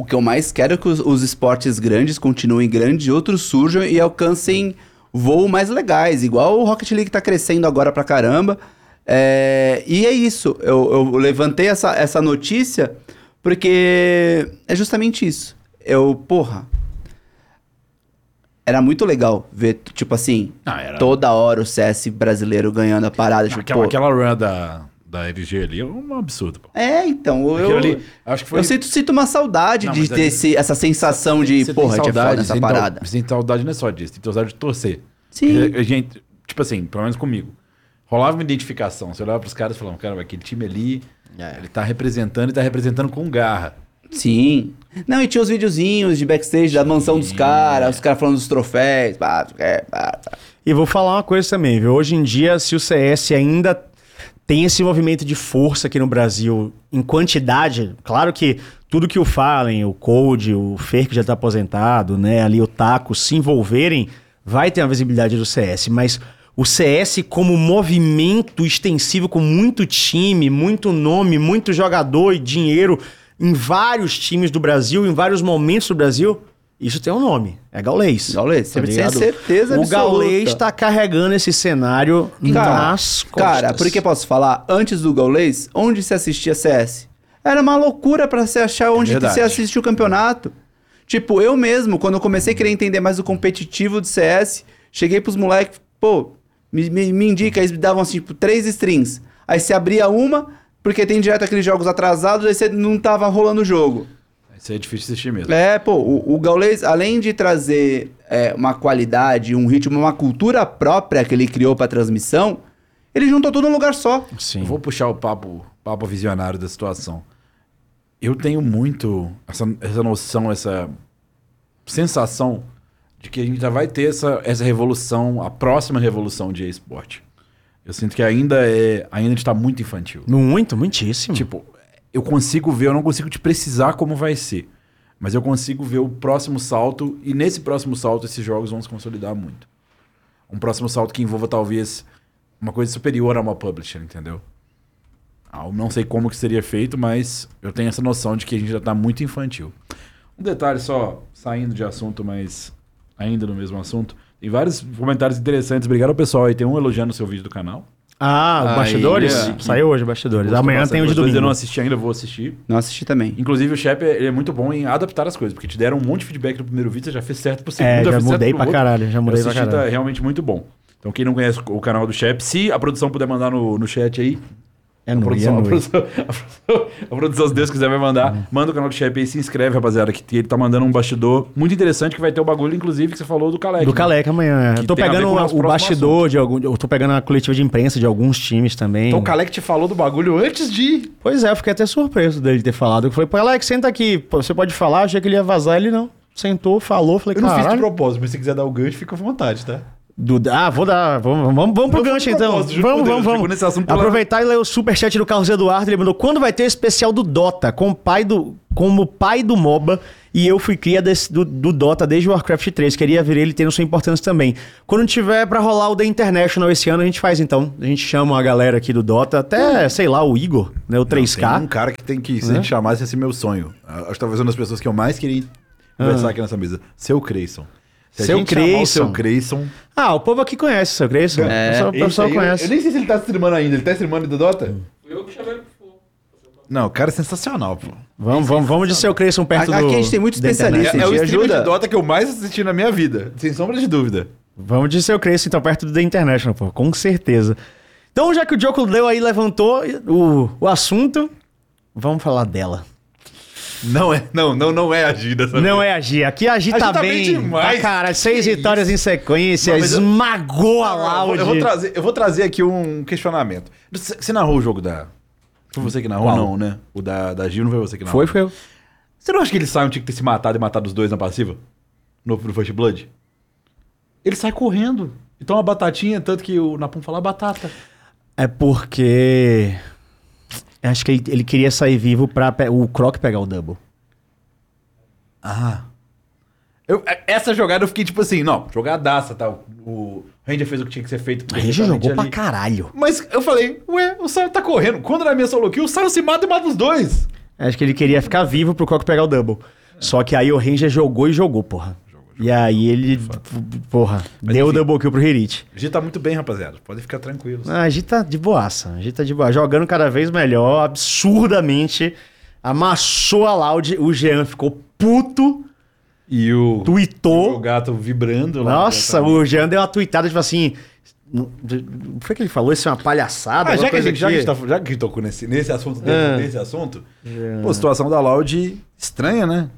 o que eu mais quero é que os, os esportes grandes continuem grandes e outros surjam e alcancem voos mais legais. Igual o Rocket League tá crescendo agora pra caramba. É, e é isso. Eu, eu levantei essa, essa notícia porque é justamente isso. Eu, porra. Era muito legal ver, tipo assim, Ah, era- toda hora o CS brasileiro ganhando a parada. Tipo, Aquela, pô, aquela run da, da LG ali é um absurdo, pô. É, então, eu, ali, acho que foi... eu sinto, sinto uma saudade Não, de ter ali- esse- essa sensação de, Você porra, tinha foda essa parada. tem saudade não é só disso, tem saudade de torcer. Sim. Porque a gente, tipo assim, pelo menos comigo, rolava uma identificação. Você olhava pros caras e falava, cara, aquele time ali, É. ele tá representando e tá representando com garra. Sim. Não, e tinha os videozinhos de backstage da mansão dos caras, os caras falando dos troféus. é, pá, pá. E vou falar uma coisa também, viu? Hoje em dia, se o CS ainda tem esse movimento de força aqui no Brasil em quantidade, claro que tudo que o Fallen, o Code, o Fer que já tá aposentado, né, ali o Taco se envolverem, vai ter uma visibilidade do CS, mas o CS como movimento extensivo com muito time, muito nome, muito jogador e dinheiro em vários times do Brasil, em vários momentos do Brasil, isso tem um nome, é Gaulês. Gaulês, tá sem ligado? certeza O absoluta. Gaulês tá carregando esse cenário Cara, nas costas. cara, porque posso falar, antes do Gaulês, onde se assistia CS? Era uma loucura pra se achar onde Verdade. se assistia o campeonato. Tipo, eu mesmo, quando eu comecei a querer entender mais o competitivo do CS, cheguei pros moleques, pô, me, me, me indica, eles me davam assim, tipo, três strings. Aí você abria uma, porque tem direto aqueles jogos atrasados, aí você não tava rolando o jogo. Isso é difícil de assistir mesmo. É, pô, o, o Gaulês, além de trazer é, uma qualidade, um ritmo, uma cultura própria que ele criou pra transmissão, ele juntou tudo num lugar só. Sim. Eu vou puxar o papo, papo visionário da situação. Eu tenho muito essa, essa noção, essa sensação de que a gente já vai ter essa, essa revolução, a próxima revolução de esporte. Eu sinto que ainda é, ainda está muito infantil. Muito, muitíssimo. Tipo, eu consigo ver, eu não consigo te precisar como vai ser. Mas eu consigo ver o próximo salto, e nesse próximo salto esses jogos vão se consolidar muito. Um próximo salto que envolva talvez uma coisa superior a uma publisher, entendeu? Ah, Eu não sei como que seria feito, mas eu tenho essa noção de que a gente já tá muito infantil. Um detalhe só, saindo de assunto, mas ainda no mesmo assunto. Tem vários comentários interessantes. Obrigado ao pessoal aí. Tem um elogiando o seu vídeo do canal. Ah, Aí, Bastidores? é. Saiu hoje Bastidores. Amanhã tem o de Gostou? Eu domingo. não assisti ainda, vou assistir. Não assisti também. Inclusive, o Shep ele é muito bom em adaptar as coisas, porque te deram um monte de feedback no primeiro vídeo, você já fez certo pro segundo, É, já fez certo mudei pro pra outro. caralho, já mudei Eu pra assisti, caralho. Tá realmente muito bom. Então, quem não conhece o canal do Shep, se a produção puder mandar no, no chat aí, É a, produção, é a, produção, a, produção, a produção, se Deus quiser, vai mandar. Manda o canal do Shep aí, se inscreve, rapaziada, que ele tá mandando um bastidor muito interessante que vai ter o bagulho, inclusive, que você falou do Kalec. Do né? Kaleca amanhã. Que Eu tô pegando o bastidor de algum. Eu tô pegando a coletiva de imprensa de alguns times também. Então o Kalec te falou do bagulho antes de... Pois é, eu fiquei até surpreso dele ter falado. Eu falei, pô, Alex, senta aqui. Você pode falar? Achei que ele ia vazar. Ele não. Sentou, falou. Falei, Eu não fiz de caralho. propósito, mas se quiser dar o gancho, fica à vontade, tá? Do- ah, vou dar. Vamos, vamos, vamos pro Não gancho então. Vamos, vamos, vamos. nesse assunto pela- Aproveitar e ler o superchat do Carlos Eduardo. Ele mandou: quando vai ter o especial do Dota? Com o pai do, como pai do MOBA. E eu fui cria desse- do, do Dota desde o Warcraft 3. Queria ver ele tendo sua importância também. Quando tiver pra rolar o The International esse ano, a gente faz então. A gente chama a galera aqui do Dota, até, sei lá, o Igor, né? O 3K. Tem um cara que tem que, se a gente chamasse, esse meu sonho. Acho que talvez uma das pessoas que eu mais queria conversar aqui nessa mesa. Seu Creyson. Se Seu o Creyson. seu Creyson... Ah, o povo aqui conhece, seu Grayson. É, o pessoal, o pessoal aí, eu- conhece. Eu, nem sei se ele tá streamando ainda. Ele tá streamando do Dota? Fui eu que chamei ele pro fogo. Não, o cara é sensacional, pô. Vamos, vamos, vamos de seu Creyson perto Aqui do. a gente tem muito especialista. É, é o streamer ajuda? de Dota que eu mais assisti na minha vida. Sem sombra de dúvida. Vamos de seu Creyson, então, perto do The International, pô, com certeza. Então, já que o Diogo deu aí, levantou o, o assunto, vamos falar dela. Não é, não, não, não é a Gida. sabe? Não é a Gi. Aqui a Gi A Gi tá, tá bem demais. Tá, cara, seis Que vitórias em sequência, Não, eu- esmagou a Eu vou- Loud. eu, vou trazer, eu vou trazer aqui um questionamento. Você você narrou o jogo da. Foi você que narrou, Qual? não, né? O da, da Gil não foi você que narrou. Foi, foi eu. Você não acha que ele sai tinha que ter se matado e matado os dois na passiva? No, no First Blood? Ele sai correndo. Então a batatinha, tanto que o Napum fala batata. É porque. Acho que ele, ele queria sair vivo pra pe- o Croc pegar o double. Ah. Eu, essa jogada eu fiquei tipo assim, não, jogadaça, tal. O Ranger fez o que tinha que ser feito. A gente jogou pra ali. caralho. Mas eu falei, ué, o Sion tá correndo. Quando na minha solo kill, o Sion se mata e mata os dois. Acho que ele queria ficar vivo pro Croc pegar o double. Só que aí o Ranger jogou e jogou, porra. E aí ele, porra, Mas deu o double kill pro Hirit. A gente tá muito bem, rapaziada. Podem ficar tranquilos. Ah, a gente tá de boaça. A gente tá de boa. Jogando cada vez melhor, absurdamente. Amassou a Loud. O Jean ficou puto, E o, o tweetou. gato vibrando lá. Nossa, o Jean deu uma tweetada, tipo assim. O que foi que ele falou? Isso é uma palhaçada? Ah, já alguma que, a gente, já, que a gente tá, já que a gente tocou nesse, nesse assunto, dentro É. desse assunto, pô, situação da Loud estranha, né?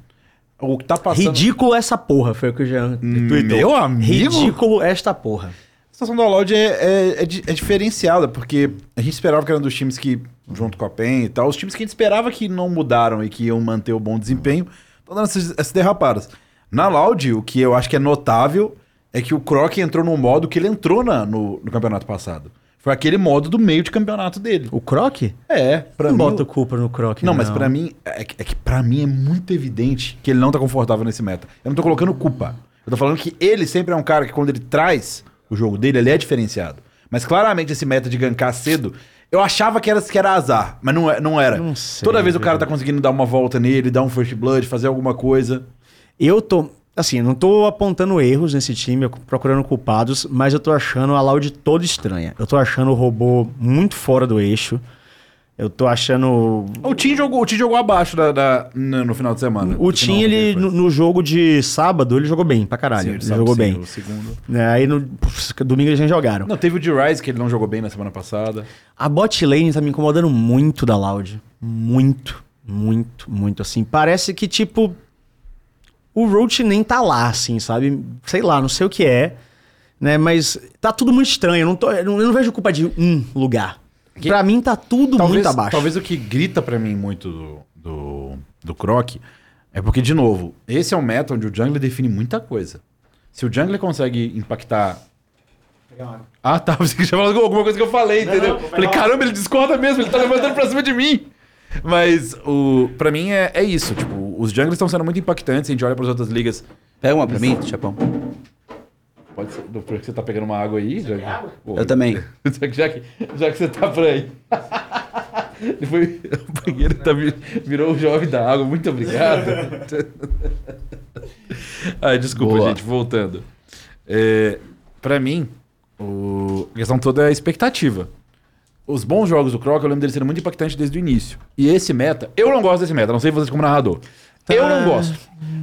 O que tá passando. Ridículo essa porra, foi o que o Jean tweetou. Meu amigo? Ridículo esta porra. A situação da Loud é, é, é é diferenciada, porque a gente esperava que era um dos times que, junto com a PEN e tal, os times que a gente esperava que não mudaram e que iam manter o bom desempenho, estão dando essas, essas derrapadas. Na Loud, o que eu acho que é notável é que o Croc entrou num modo que ele entrou na- no, no campeonato passado. Foi aquele modo do meio de campeonato dele. O Croc? É, pra não mim. bota o- culpa no Croc. Não, mas pra mim, é que, é que pra mim é muito evidente que ele não tá confortável nesse meta. Eu não tô colocando culpa. Eu tô falando que ele sempre é um cara que quando ele traz o jogo dele, ele é diferenciado. Mas claramente esse meta de gankar cedo, eu achava que era, que era azar, mas não, é- não era. Não sei, Toda vez o cara tá conseguindo dar uma volta nele, dar um first blood, fazer alguma coisa. Eu tô. Assim, eu não tô apontando erros nesse time, eu procurando culpados, mas eu tô achando a Loud toda estranha. Eu tô achando o robô muito fora do eixo. Eu tô achando. O Tim jogou, o Tim jogou abaixo da, da- no, final de semana. O Tim, ele, no, no jogo de sábado, ele jogou bem pra caralho. Sim, ele sabe jogou sim, bem. O segundo. É, aí no pff, domingo eles já jogaram. Não, teve o D-Rise, que ele não jogou bem na semana passada. A bot lane tá me incomodando muito da Loud. Muito, muito, muito. Assim, parece que, tipo, o Roach nem tá lá, assim, sabe? Sei lá, não sei o que é, né? Mas tá tudo muito estranho. Eu não, tô, eu não, não vejo culpa de um lugar. Que- Pra mim tá tudo muito abaixo. Talvez o que grita pra mim muito do, do, do Croc é porque, de novo, esse é um meta onde o jungler define muita coisa. Se o jungler consegue impactar. Ah, tá. Você que já falou alguma coisa que eu falei, entendeu? falei, caramba, ele discorda mesmo, ele tá levantando pra cima de mim. Mas, o, pra mim, é, é isso. Tipo, os junglers estão sendo muito impactantes. A gente olha pras outras ligas. Pega uma pra mim, Chapão. Pode ser, porque você tá pegando uma água aí? Já que- Pô, Eu também. Já que, já que, já que você tá por aí. Ele foi. O banheiro tá, vi- virou o jovem da água. Muito obrigado. Ai, desculpa, Boa. gente. Voltando. É, pra mim, o... a questão toda é a expectativa. Os bons jogos do Croc, eu lembro dele sendo muito impactante desde o início. E esse meta, eu não gosto desse meta, não sei vocês como narrador. Eu não gosto.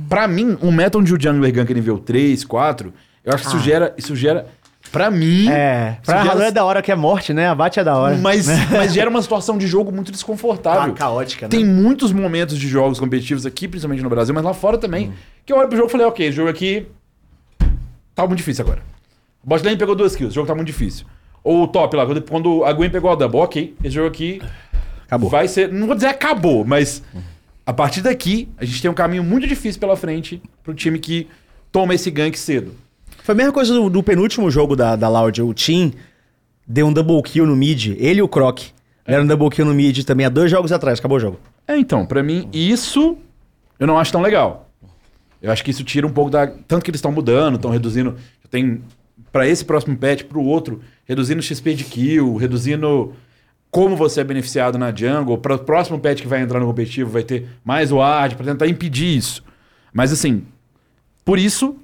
Pra mim, um meta onde o jungler gank nível 3, 4, eu acho que isso Ah. gera. Isso gera Pra mim. É, pra Halan gera- é da hora que é morte, né? Abate é da hora. Mas, mas gera uma situação de jogo muito desconfortável. Ah, caótica, né? Tem muitos momentos de jogos competitivos aqui, principalmente no Brasil, mas lá fora também, que eu olho pro jogo e falei, ok, esse jogo aqui tá muito difícil agora. O bot lane pegou duas kills, o jogo tá muito difícil. Ou o top lá, quando- a Gwen pegou a double, ok, esse jogo aqui Acabou. vai ser, não vou dizer acabou, mas a partir daqui a gente tem um caminho muito difícil pela frente pro time que toma esse gank cedo. Foi a mesma coisa do, do penúltimo jogo da, da Loud. O Team deu um double kill no mid. Ele e o Croc deram um double kill no mid também há dois jogos atrás. Acabou o jogo. É, então, pra mim, isso eu não acho tão legal. Eu acho que isso tira um pouco da. Tanto que eles estão mudando, estão reduzindo. Tem. Pra esse próximo patch, pro outro, reduzindo o XP de kill, reduzindo como você é beneficiado na jungle. Para o próximo patch que vai entrar no competitivo, vai ter mais ward pra tentar impedir isso. Mas assim, por isso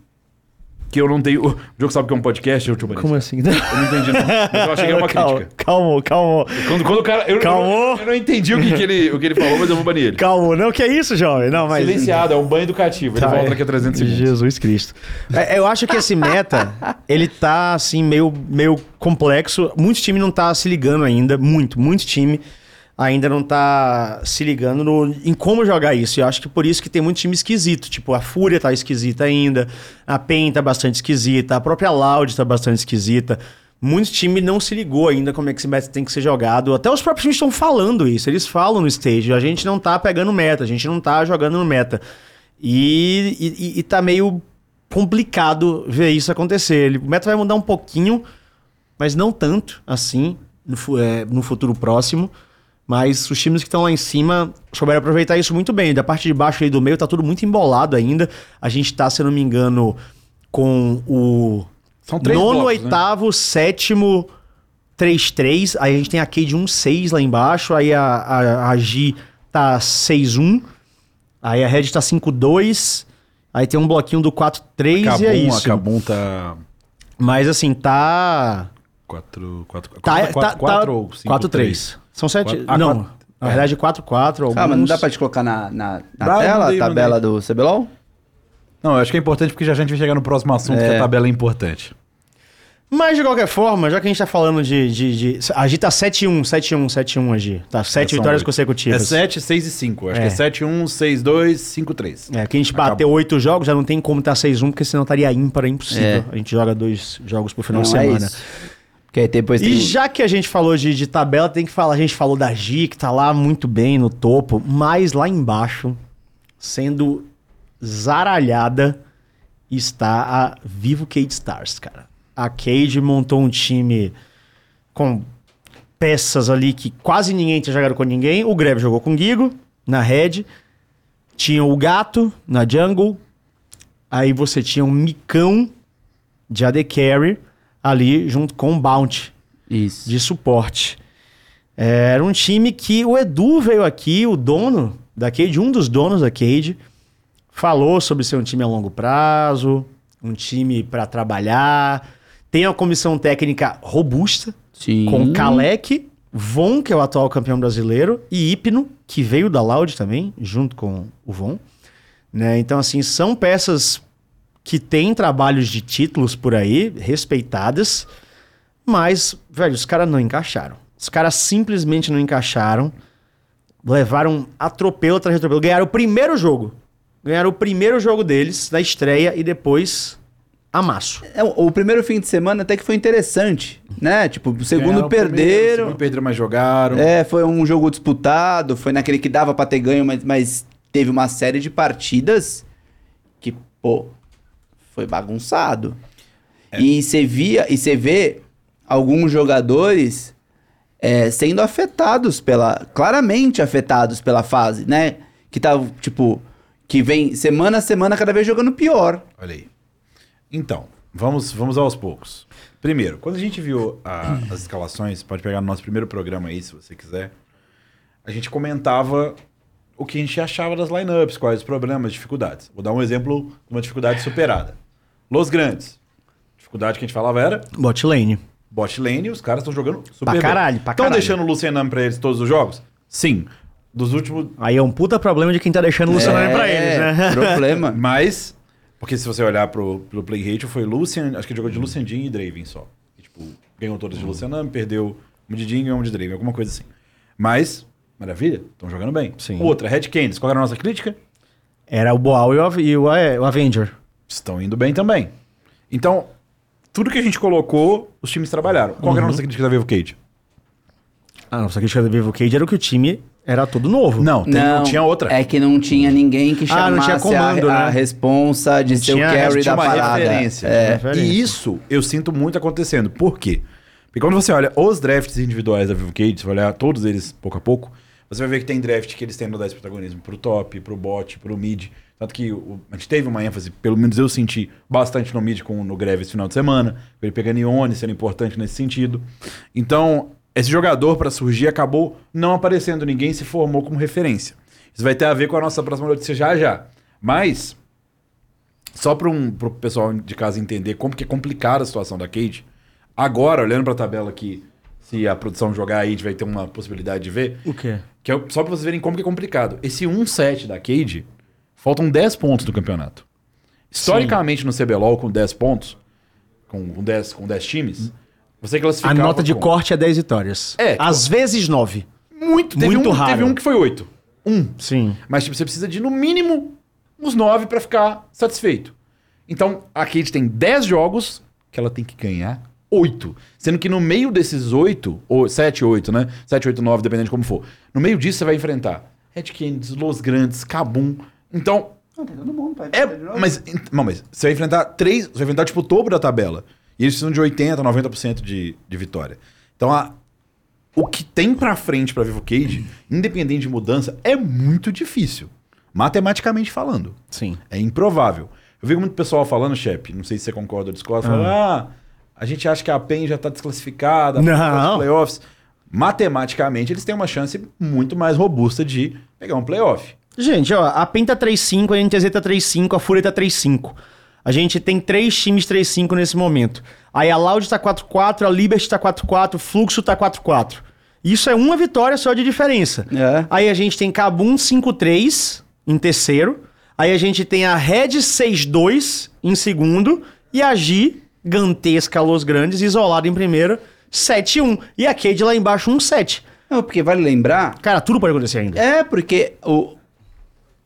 que eu não tenho. O jogo sabe que é um podcast, eu, tipo, Como assim? Eu não entendi, não. Mas eu achei que era uma Calma, crítica. Calma, calma. Quando, quando o cara. Eu, eu, Calmou. eu não entendi o que, que ele, o que ele falou, mas eu vou banir ele. Calma, não, que é isso, jovem? Não, mas. Silenciado, é um banho educativo. Ele Tá, volta é. daqui a 300 segundos. Jesus Cristo. É, eu acho que esse meta, ele tá, assim, meio, meio complexo. Muito time não tá se ligando ainda. Muito, muito time ainda não tá se ligando no- em como jogar isso. Eu acho que por isso que tem muito time esquisito. Tipo, a Fúria tá esquisita ainda. A PEN tá bastante esquisita. A própria Loud tá bastante esquisita. Muito time não se ligou ainda como é que esse meta tem que ser jogado. Até os próprios times estão falando isso. Eles falam no stage. A gente não tá pegando meta. A gente não tá jogando no meta. E, e, e tá meio complicado ver isso acontecer. O meta vai mudar um pouquinho, mas não tanto assim no, é, no futuro próximo. Mas os times que estão lá em cima souberam aproveitar isso muito bem. Da parte de baixo e do meio tá tudo muito embolado ainda. A gente tá, se eu não me engano, com o São três nono, blocos, né? oitavo, sétimo, 3-3. Aí a gente tem a Cade 1-6 lá embaixo. Aí a, a, a G tá 6-1. Aí a Red tá 5-2. Aí tem um bloquinho do 4-3 e é isso. a Cabum tá. Mas assim, tá. 4, 4, 4, Tá, 4, tá, 4 tá ou 5, 4-3. São sete. Quatro- ah, não, quatro- na é. verdade 4-4. Alguns... Ah, mas não dá pra te colocar na, na, na Dá, tela mandei, a tabela do CBLOL? Não, eu acho que é importante porque já a gente vai chegar no próximo assunto, É. que a tabela é importante. Mas de qualquer forma, já que a gente tá falando de. de, de... A G tá 7-1, 7-1, 7-1 a G. Tá 7 São vitórias oito. consecutivas. É 7, 6 e 5. Acho É. que é 7, 1, 6, 2, 5, 3. É, que a gente Acabou. bateu oito jogos, já não tem como tá 6-1, porque senão estaria ímpar, é impossível. É. A gente joga dois jogos por final de Não, é semana. isso. Porque aí depois tem... E já que a gente falou de, de tabela, tem que falar, a gente falou da Gi, que tá lá muito bem no topo, mas lá embaixo, sendo zaralhada, está a Vivo Cade Stars, cara. A Cade montou um time com peças ali que quase ninguém tinha jogado com ninguém. O Greve jogou com o Gigo na Red. Tinha o Gato na Jungle. Aí você tinha um Micão de AD Carry ali junto com o Bounty Isso. de suporte. É, Era um time que o Edu veio aqui, o dono da Cade, um dos donos da Cade, falou sobre ser um time a longo prazo, um time para trabalhar. Tem uma comissão técnica robusta, Sim. com Kalec, Von, que é o atual campeão brasileiro, e Hipno, que veio da Loud também, junto com o Von. Né? Então, assim, são peças que têm trabalhos de títulos por aí, respeitadas, mas, velho, os caras não encaixaram. Os caras simplesmente não encaixaram. Levaram atropelo atrás de atropelo. Ganharam o primeiro jogo. Ganharam o primeiro jogo deles, da estreia, e depois amasso. É, o primeiro fim de semana até que foi interessante, né? Tipo, o segundo Ganharam o perderam. segundo perderam, mas jogaram. É, foi um jogo disputado, foi naquele que dava pra ter ganho, mas, mas teve uma série de partidas que, pô, foi bagunçado. E você via, e você vê alguns jogadores é, sendo afetados pela. claramente afetados pela fase, né? Que tá, tipo, que vem semana a semana cada vez jogando pior. Olha aí. Então, vamos, vamos aos poucos. Primeiro, quando a gente viu a- as escalações, pode pegar no nosso primeiro programa aí, se você quiser, a gente comentava o que a gente achava das lineups, quais os problemas, dificuldades. Vou dar um exemplo de uma dificuldade superada. Los Grandes. Dificuldade que a gente falava era Bot lane. bot lane, os caras estão jogando super Pra caralho, pra Estão deixando o Lucianam pra eles todos os jogos? Sim. Dos últimos Aí é um puta problema de quem tá deixando o Luciano pra eles, né? problema. Mas Porque se você olhar pro, pro play ratio, foi Lucian, acho que ele jogou de Lucian Jean e Draven só. E, tipo, ganhou todas de Lucianami, perdeu uma de Jean e uma de Draven, alguma coisa assim. Mas, maravilha, estão jogando bem. Sim. Outra, Red Candies, qual era a nossa crítica? Era o Boal e e é, o Avenger. Estão indo bem também. Então, tudo que a gente colocou, os times trabalharam. Qual que era a nossa crítica da Vivo Cage? Ah, nossa crítica do Vivo Cage era que o time era todo novo. Não, tem- não, tinha outra. É que não tinha ninguém que Ah, chamasse não tinha comando, a, a né? responsa de ser o tinha- carry tinha da uma parada. referência. É. Referência. E isso eu sinto muito acontecendo. Por quê? Porque quando você olha os drafts individuais da Vivo Cage, você vai olhar todos eles pouco a pouco, você vai ver que tem draft que eles têm no 10 protagonismo pro top, pro bot, pro mid. Tanto que o- a gente teve uma ênfase, pelo menos eu senti bastante no mid com no Greve esse final de semana, ele pegando Ione, sendo importante nesse sentido. Então, esse jogador para surgir acabou não aparecendo, ninguém se formou como referência. Isso vai ter a ver com a nossa próxima notícia já já. Mas só para um, o pessoal de casa entender como que é complicada a situação da Cade, agora, olhando para a tabela aqui, se a produção jogar aí, a gente vai ter uma possibilidade de ver, O quê? que é só para vocês verem como que é complicado. Esse 1-7 da Cade, faltam 10 pontos no campeonato. Historicamente no CBLOL, com 10 pontos, com, com, 10, com 10 times, você A classificava nota de com- corte é 10 vitórias. É, Às vezes 9. Muito, teve muito um, raro. Teve um que foi 8. Um. Sim. Mas tipo, você precisa de no mínimo uns 9 pra ficar satisfeito. Então, a Kate tem 10 jogos que ela tem que ganhar 8. Sendo que no meio desses 8, ou 7, 8, né? 7, 8, 9, dependendo de como for. No meio disso você vai enfrentar Red Canids, Los Grandes, Kabum. Então, Não, tem todo mundo, pai. é, mas, não, mas você vai enfrentar três, você vai enfrentar tipo o topo da tabela. E eles precisam de 80, 90% de, de vitória. Então, a, o que tem pra frente pra Vivo Cage, independente de mudança, é muito difícil. Matematicamente falando. Sim. É improvável. Eu vi muito pessoal falando, chefe, não sei se você concorda ou discorda, falando, ah, a gente acha que a PEN já tá desclassificada, Não. para os playoffs. Matematicamente, eles têm uma chance muito mais robusta de pegar um playoff. Gente, ó, a PEN tá 3-5, a NTZ tá 3-5, a Fúria tá 3-5. A gente tem três times 3-5 nesse momento. Aí a Loud tá 4-4, a Liberty tá 4-4, o Fluxo tá 4-4. Isso é uma vitória só de diferença. É. Aí a gente tem Kabum 5-3 em terceiro. Aí a gente tem a Red 6-2 em segundo. E a gigantesca Los Grandes isolada em primeiro, 7-1. E a Cade lá embaixo 1-7. Não, porque vale lembrar. Cara, tudo pode acontecer ainda. É, porque o.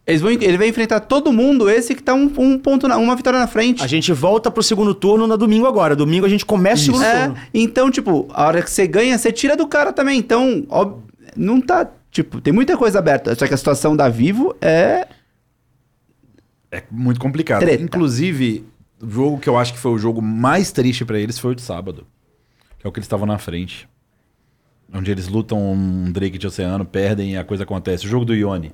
Eles vão, ele vai enfrentar todo mundo, esse que tá um, um ponto, na, uma vitória na frente. A gente volta pro segundo turno no domingo agora. Domingo a gente começa o segundo É, turno. então, tipo, a hora que você ganha, você tira do cara também. Então, ó, não tá. Tipo, tem muita coisa aberta. Só que a situação da Vivo é. É muito complicado. Treta. Inclusive, o jogo que eu acho que foi o jogo mais triste pra eles foi o de sábado. Que é o que eles estavam na frente. Onde eles lutam um Drake de oceano, perdem e a coisa acontece. O jogo do Ione.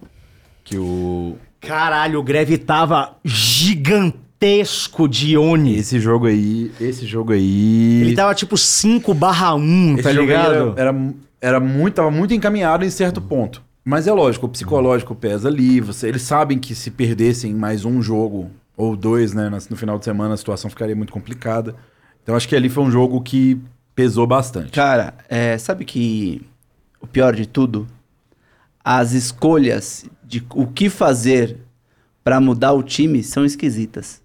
Que o. Caralho, o Greve tava gigantesco de Oni. Esse jogo aí. Esse jogo aí. Ele tava tipo 5 barra 1, Esse tá ligado? Era, era, era muito, tava muito encaminhado em certo ponto. Mas é lógico, o psicológico pesa ali. Você, eles sabem que se perdessem mais um jogo ou dois, né, no final de semana, a situação ficaria muito complicada. Então acho que ali foi um jogo que pesou bastante. Cara, é, sabe que o pior de tudo? As escolhas de o que fazer pra mudar o time são esquisitas.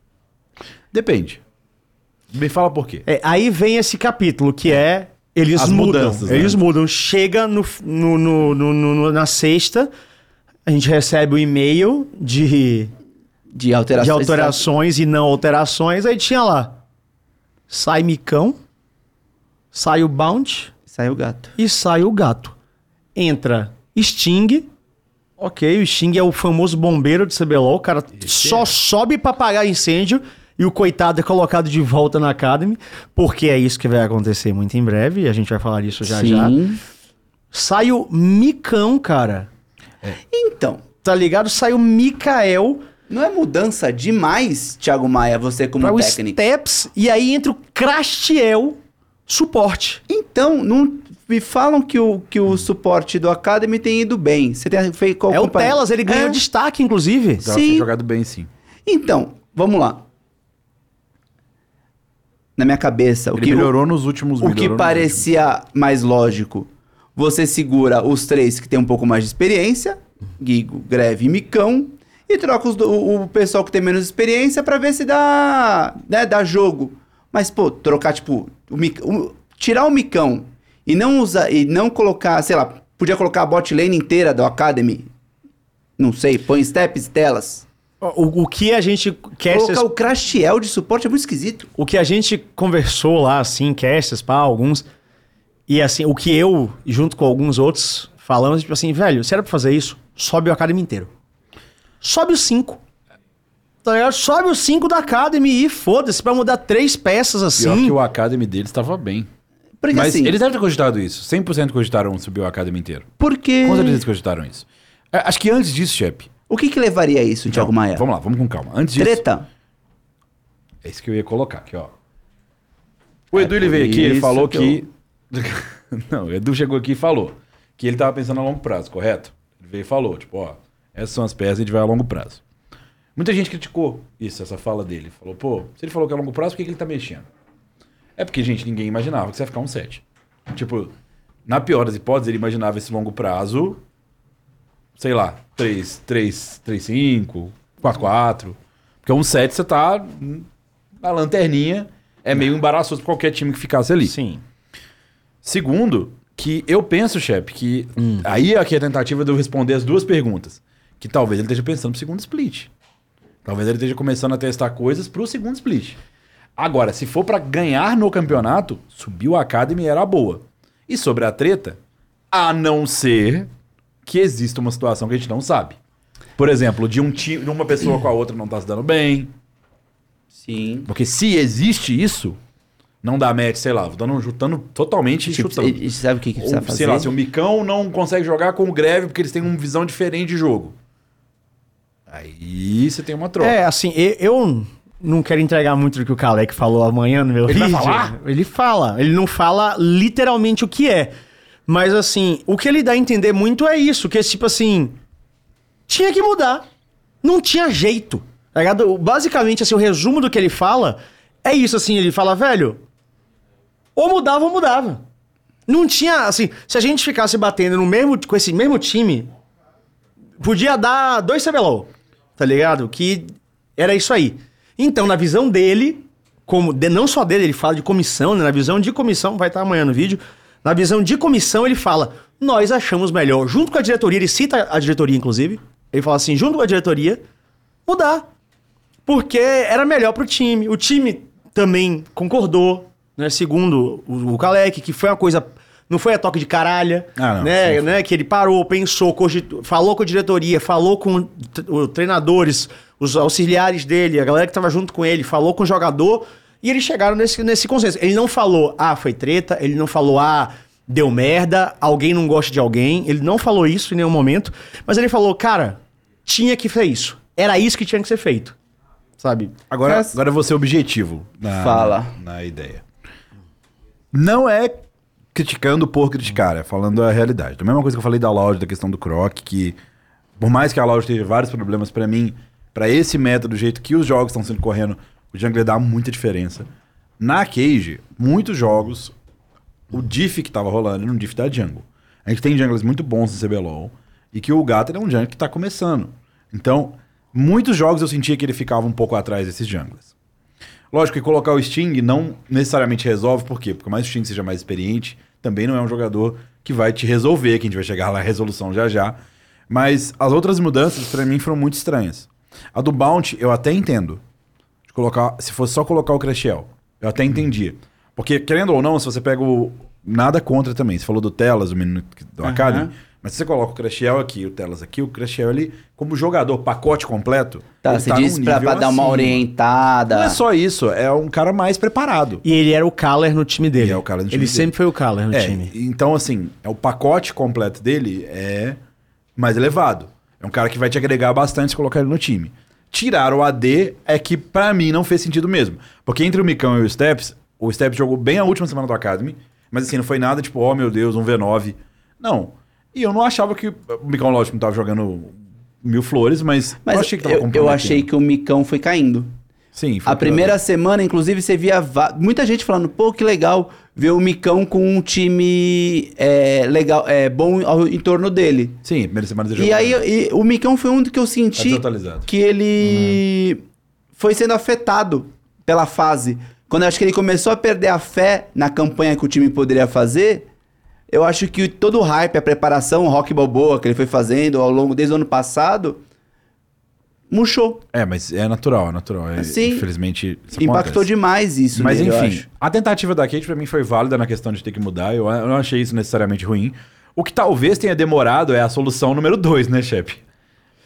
Depende. Me fala por quê. É, aí vem esse capítulo que é. Eles As mudam. mudanças, né? Eles mudam. Chega no, no- no- no- no- na sexta, a gente recebe o e-mail de, De alterações. de alterações e não alterações. Aí tinha lá. Sai Micão, sai o Bounty Saiu o gato. e sai o gato. Entra Sting. Ok, o Sting é o famoso bombeiro de CBLOL. O cara só sobe pra apagar incêndio e o coitado é colocado de volta na Academy. Porque é isso que vai acontecer muito em breve. E a gente vai falar disso já já. Sim. Sai o Micão, cara. Então, Tá ligado? Sai o Mikael não é mudança demais, Thiago Maia, você como pra o técnico? Steps. E aí entra o Crastiel suporte. Então, não me falam que o, que o suporte do Academy tem ido bem. Você tem feito qual é o companhia? Telas, ele ganhou É. destaque, inclusive. Tava Sim. jogado bem, sim. Então, vamos lá. Na minha cabeça, o Ele que, melhorou nos últimos o que parecia mais lógico, você segura os três que tem um pouco mais de experiência, Guigo, Greve e Micão, e troca os do- o, o pessoal que tem menos experiência pra ver se dá, né, dá jogo. Mas, pô, trocar, tipo, o, o- tirar o micão e não usar, e não colocar, sei lá, podia colocar a bot lane inteira do Academy. Não sei, põe steps e telas. O, o que a gente quer Colocar o Crashtiel de suporte é muito esquisito. o que a gente conversou lá, assim, castes, pá, alguns. E assim, o que eu, junto com alguns outros, falamos, tipo assim, velho, se era pra fazer isso, sobe o Academy inteiro. Sobe os cinco. Tá ligado? Sobe os cinco da Academy e foda-se, pra mudar três peças Pior assim. que o Academy deles estava bem. Porque Mas assim, eles devem ter cogitado isso. 100% cogitaram subir o Academy inteiro. porque... Com certeza eles cogitaram isso. É, acho que antes disso, Shep. O que que levaria a isso, Thiago Maia? Vamos lá, vamos com calma. Antes disso. Treta? É isso que eu ia colocar aqui, ó. O Edu, ele por veio aqui, isso falou que que. Não, o Edu chegou aqui e falou que ele tava pensando a longo prazo, correto? Ele veio e falou, tipo, ó, essas são as peças, a gente vai a longo prazo. Muita gente criticou isso, essa fala dele. Falou, pô, se ele falou que é a longo prazo, por que, que ele tá mexendo? É porque, gente, ninguém imaginava que você ia ficar um 7. Tipo, na pior das hipóteses, ele imaginava esse longo prazo, sei lá, 3, 3, 3, 5, 4, 4. Porque um 7 você tá na lanterninha, é meio embaraçoso pra qualquer time que ficasse ali. Sim. Segundo, que eu penso, chefe, que aí aqui é a tentativa de eu responder as duas perguntas. Que talvez ele esteja pensando pro segundo split. Talvez ele esteja começando a testar coisas pro segundo split. Agora, se for pra ganhar no campeonato, subiu a Academy era boa. E sobre a treta, a não ser que exista uma situação que a gente não sabe. Por exemplo, de um time, de uma pessoa com a outra não tá se dando bem. Sim. Porque se existe isso, não dá match, sei lá, dando, chutando totalmente Tipo, chutando. e- e sabe o que, que precisa Ou, fazer? sei lá, se o Micão não consegue jogar com o Greve porque eles têm uma visão diferente de jogo. Aí você tem uma troca. É, assim, eu não quero entregar muito do que o Kalec falou amanhã no meu Ele vai vídeo. falar? Ele fala. Ele não fala literalmente o que é. Mas, assim, o que ele dá a entender muito é isso, que é tipo assim... Tinha que mudar. Não tinha jeito. Tá ligado? Basicamente, assim, o resumo do que ele fala é isso, assim, ele fala, velho... Ou mudava ou mudava. Não tinha, assim, se a gente ficasse batendo no mesmo, com esse mesmo time, podia dar dois CBLOL, tá ligado? Que era isso aí. Então, na visão dele, como de- não só dele, ele fala de comissão, né? Na visão de comissão, vai estar amanhã no vídeo. Na visão de comissão, ele fala: nós achamos melhor, junto com a diretoria, ele cita a diretoria, inclusive. Ele fala assim: junto com a diretoria, mudar. Porque era melhor pro time. O time também concordou, né? Segundo o, o Kalec, que foi uma coisa. Não foi a toque de caralha, Ah, não, né? sim, né? Que ele parou, pensou, cogitou, falou com a diretoria, falou com os treinadores, os auxiliares dele, a galera que tava junto com ele, falou com o jogador, e eles chegaram nesse, nesse consenso. Ele não falou, ah, foi treta, ele não falou, ah, deu merda, alguém não gosta de alguém, ele não falou isso em nenhum momento, mas ele falou, cara, tinha que ser isso. Era isso que tinha que ser feito. Sabe? Agora, Mas- agora eu vou ser objetivo na, Fala. na, na ideia. Não é criticando por criticar, é falando a realidade. Da mesma coisa que eu falei da Loud, da questão do Croc, que por mais que a Loud tenha vários problemas, pra mim, pra esse método, do jeito que os jogos estão sendo correndo, o jungler dá muita diferença. Na Cage, muitos jogos, o diff que tava rolando era um diff da jungle. A gente tem junglers muito bons no CBLOL e que o Gator é um jungler que tá começando. Então, muitos jogos eu sentia que ele ficava um pouco atrás desses junglers. Lógico que colocar o Sting não necessariamente resolve, por quê? Porque mais o Sting seja mais experiente, também não é um jogador que vai te resolver, que a gente vai chegar lá na resolução já já. Mas as outras mudanças, pra mim, foram muito estranhas. A do Bounty, eu até entendo. De colocar, se fosse só colocar o Crashel, eu até entendia. Porque, querendo ou não, se você pega o. Nada contra também. Você falou do Telas, do menino do Aham. Academy. Mas se você coloca o Crashel aqui, o Telas aqui, o Crashel ali, como jogador, pacote completo. Tá, ele você tá num disse pra, nível pra dar uma acima. orientada. Não é só isso, é um cara mais preparado. E ele era o Caller no time dele. É no time ele dele. sempre foi o Caller no É, time. então assim, é o pacote completo dele é mais elevado. É um cara que vai te agregar bastante se colocar ele no time. Tirar o AD é que pra mim não fez sentido mesmo. Porque entre o Micão e o Steps, o Steps jogou bem a última semana do Academy, mas assim, não foi nada tipo, oh meu Deus, um V9. Não. E eu não achava que o Micão, lógico, não tava jogando mil flores, mas, Mas eu achei que tava eu, eu achei que o Micão foi caindo. Sim, foi A primeira semana, inclusive, você via muita gente falando, pô, que legal ver o Micão com um time é, legal, é, bom ao- em torno dele. Sim, primeira semana de E aí, e o Micão foi um do que eu senti desatualizado. que ele foi sendo afetado pela fase. Quando eu acho que ele começou a perder a fé na campanha que o time poderia fazer, eu acho que todo o hype, a preparação, o rock balboa que ele foi fazendo ao longo desde o ano passado, murchou. É, mas é natural, é natural. É, Sim. Infelizmente, isso Impactou acontece. demais isso. Mas nele, eu enfim, acho. a tentativa da Kate pra mim foi válida na questão de ter que mudar. Eu, eu não achei isso necessariamente ruim. O que talvez tenha demorado é a solução número 2, né, chefe?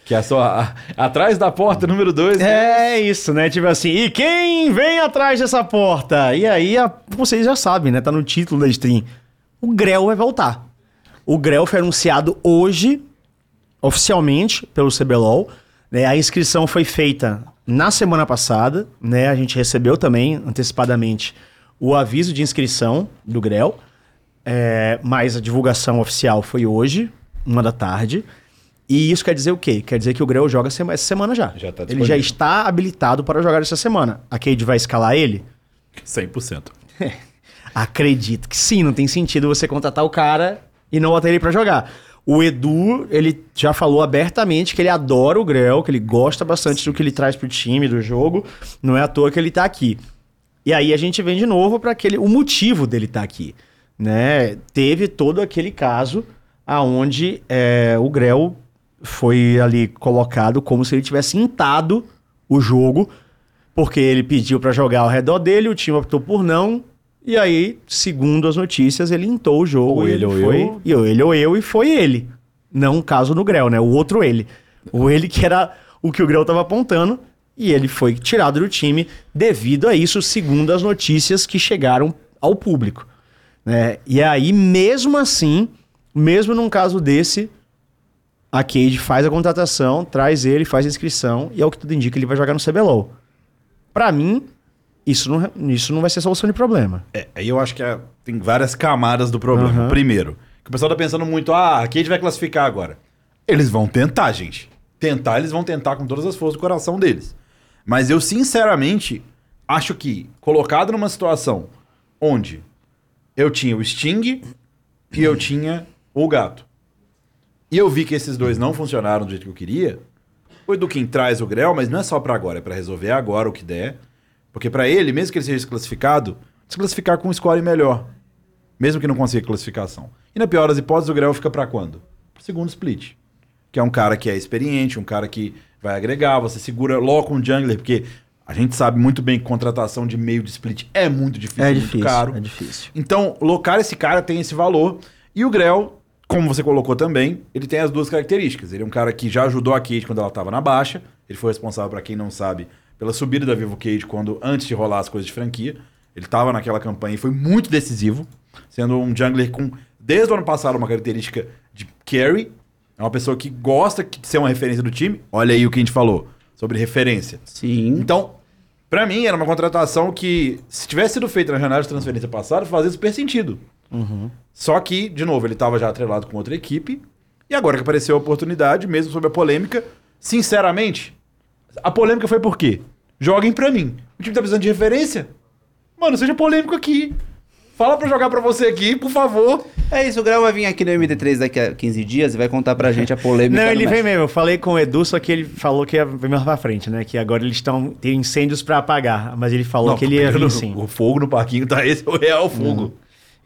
Que é só a- atrás da porta número 2. É isso, né? Tipo assim, e quem vem atrás dessa porta? E aí, a- vocês já sabem, né? Tá no título da stream. O Grell vai voltar. O Grell foi anunciado hoje, oficialmente, pelo CBLOL. Né? A inscrição foi feita na semana passada, né? A gente recebeu também, antecipadamente, o aviso de inscrição do Grell. É, mas a divulgação oficial foi hoje, uma da tarde. E isso quer dizer o quê? Quer dizer que o Grell joga essa semana já. Já tá ele já está habilitado para jogar essa semana. A Cade vai escalar ele? 100%. Acredito que sim, não tem sentido você contratar o cara e não botar ele pra jogar. O Edu, ele já falou abertamente que ele adora o Grell, que ele gosta bastante do que ele traz pro time, do jogo. Não é à toa que ele tá aqui. E aí a gente vem de novo para aquele o motivo dele estar aqui, né? Teve todo aquele caso aonde é, o Grell foi ali colocado como se ele tivesse intado o jogo, porque ele pediu para jogar ao redor dele, o time optou por não. E aí, segundo as notícias, ele intou o jogo. Ou e ele ou foi, eu. E ele ou eu, e foi ele. Não o caso no Grell, né? O outro ele. O ele que era o que o Grell tava apontando. E ele foi tirado do time devido a isso, segundo as notícias que chegaram ao público. Né? E aí, mesmo assim, mesmo num caso desse, a Cade faz a contratação, traz ele, faz a inscrição, e é o que tudo indica, ele vai jogar no CBLOL. Pra mim, isso não, isso não vai ser solução de problema. É, aí eu acho que é- tem várias camadas do problema. Aham. Primeiro, que o pessoal tá pensando muito, ah, a Cade vai classificar agora. Eles vão tentar, gente. Tentar, eles vão tentar com todas as forças do coração deles. Mas eu, sinceramente, acho que, colocado numa situação onde eu tinha o Sting e eu tinha o Gato, e eu vi que esses dois não funcionaram do jeito que eu queria, o Eduquim traz o Grell, mas não é só pra agora, é pra resolver agora o que der. Porque pra ele, mesmo que ele seja desclassificado, desclassificar com um score melhor. Mesmo que não consiga classificação. E na pior das hipóteses, o Grell fica pra quando? Pro segundo split. Que é um cara que é experiente, um cara que vai agregar, você segura logo um jungler, porque a gente sabe muito bem que contratação de meio de split é muito difícil, É muito difícil, caro. é difícil. Então, locar esse cara tem esse valor. E o Grell, como você colocou também, ele tem as duas características. Ele é um cara que já ajudou a Kate quando ela estava na baixa. Ele foi responsável, para quem não sabe, pela subida da Vivo Cage quando antes de rolar as coisas de franquia. Ele estava naquela campanha e foi muito decisivo, sendo um jungler com, desde o ano passado, uma característica de carry. É uma pessoa que gosta de ser uma referência do time. Olha aí o que a gente falou sobre referência. Sim. Então, pra mim, era uma contratação que, se tivesse sido feita na janela de transferência passada, fazia super sentido. Só que, de novo, ele estava já atrelado com outra equipe. E agora que apareceu a oportunidade, mesmo sobre a polêmica, sinceramente, a polêmica foi por quê? Joguem pra mim. O time tá precisando de referência? Mano, seja polêmico aqui. Fala pra jogar pra você aqui, por favor. É isso, o Grau vai vir aqui no MD3 daqui a 15 dias e vai contar pra gente a polêmica. Não, ele vem mesmo. Eu falei com o Edu, só que ele falou que ia vir mais pra frente, né? Que agora eles estão. Tem incêndios pra apagar. Mas ele falou que ele ia vir sim. O fogo no parquinho tá esse, é o real fogo.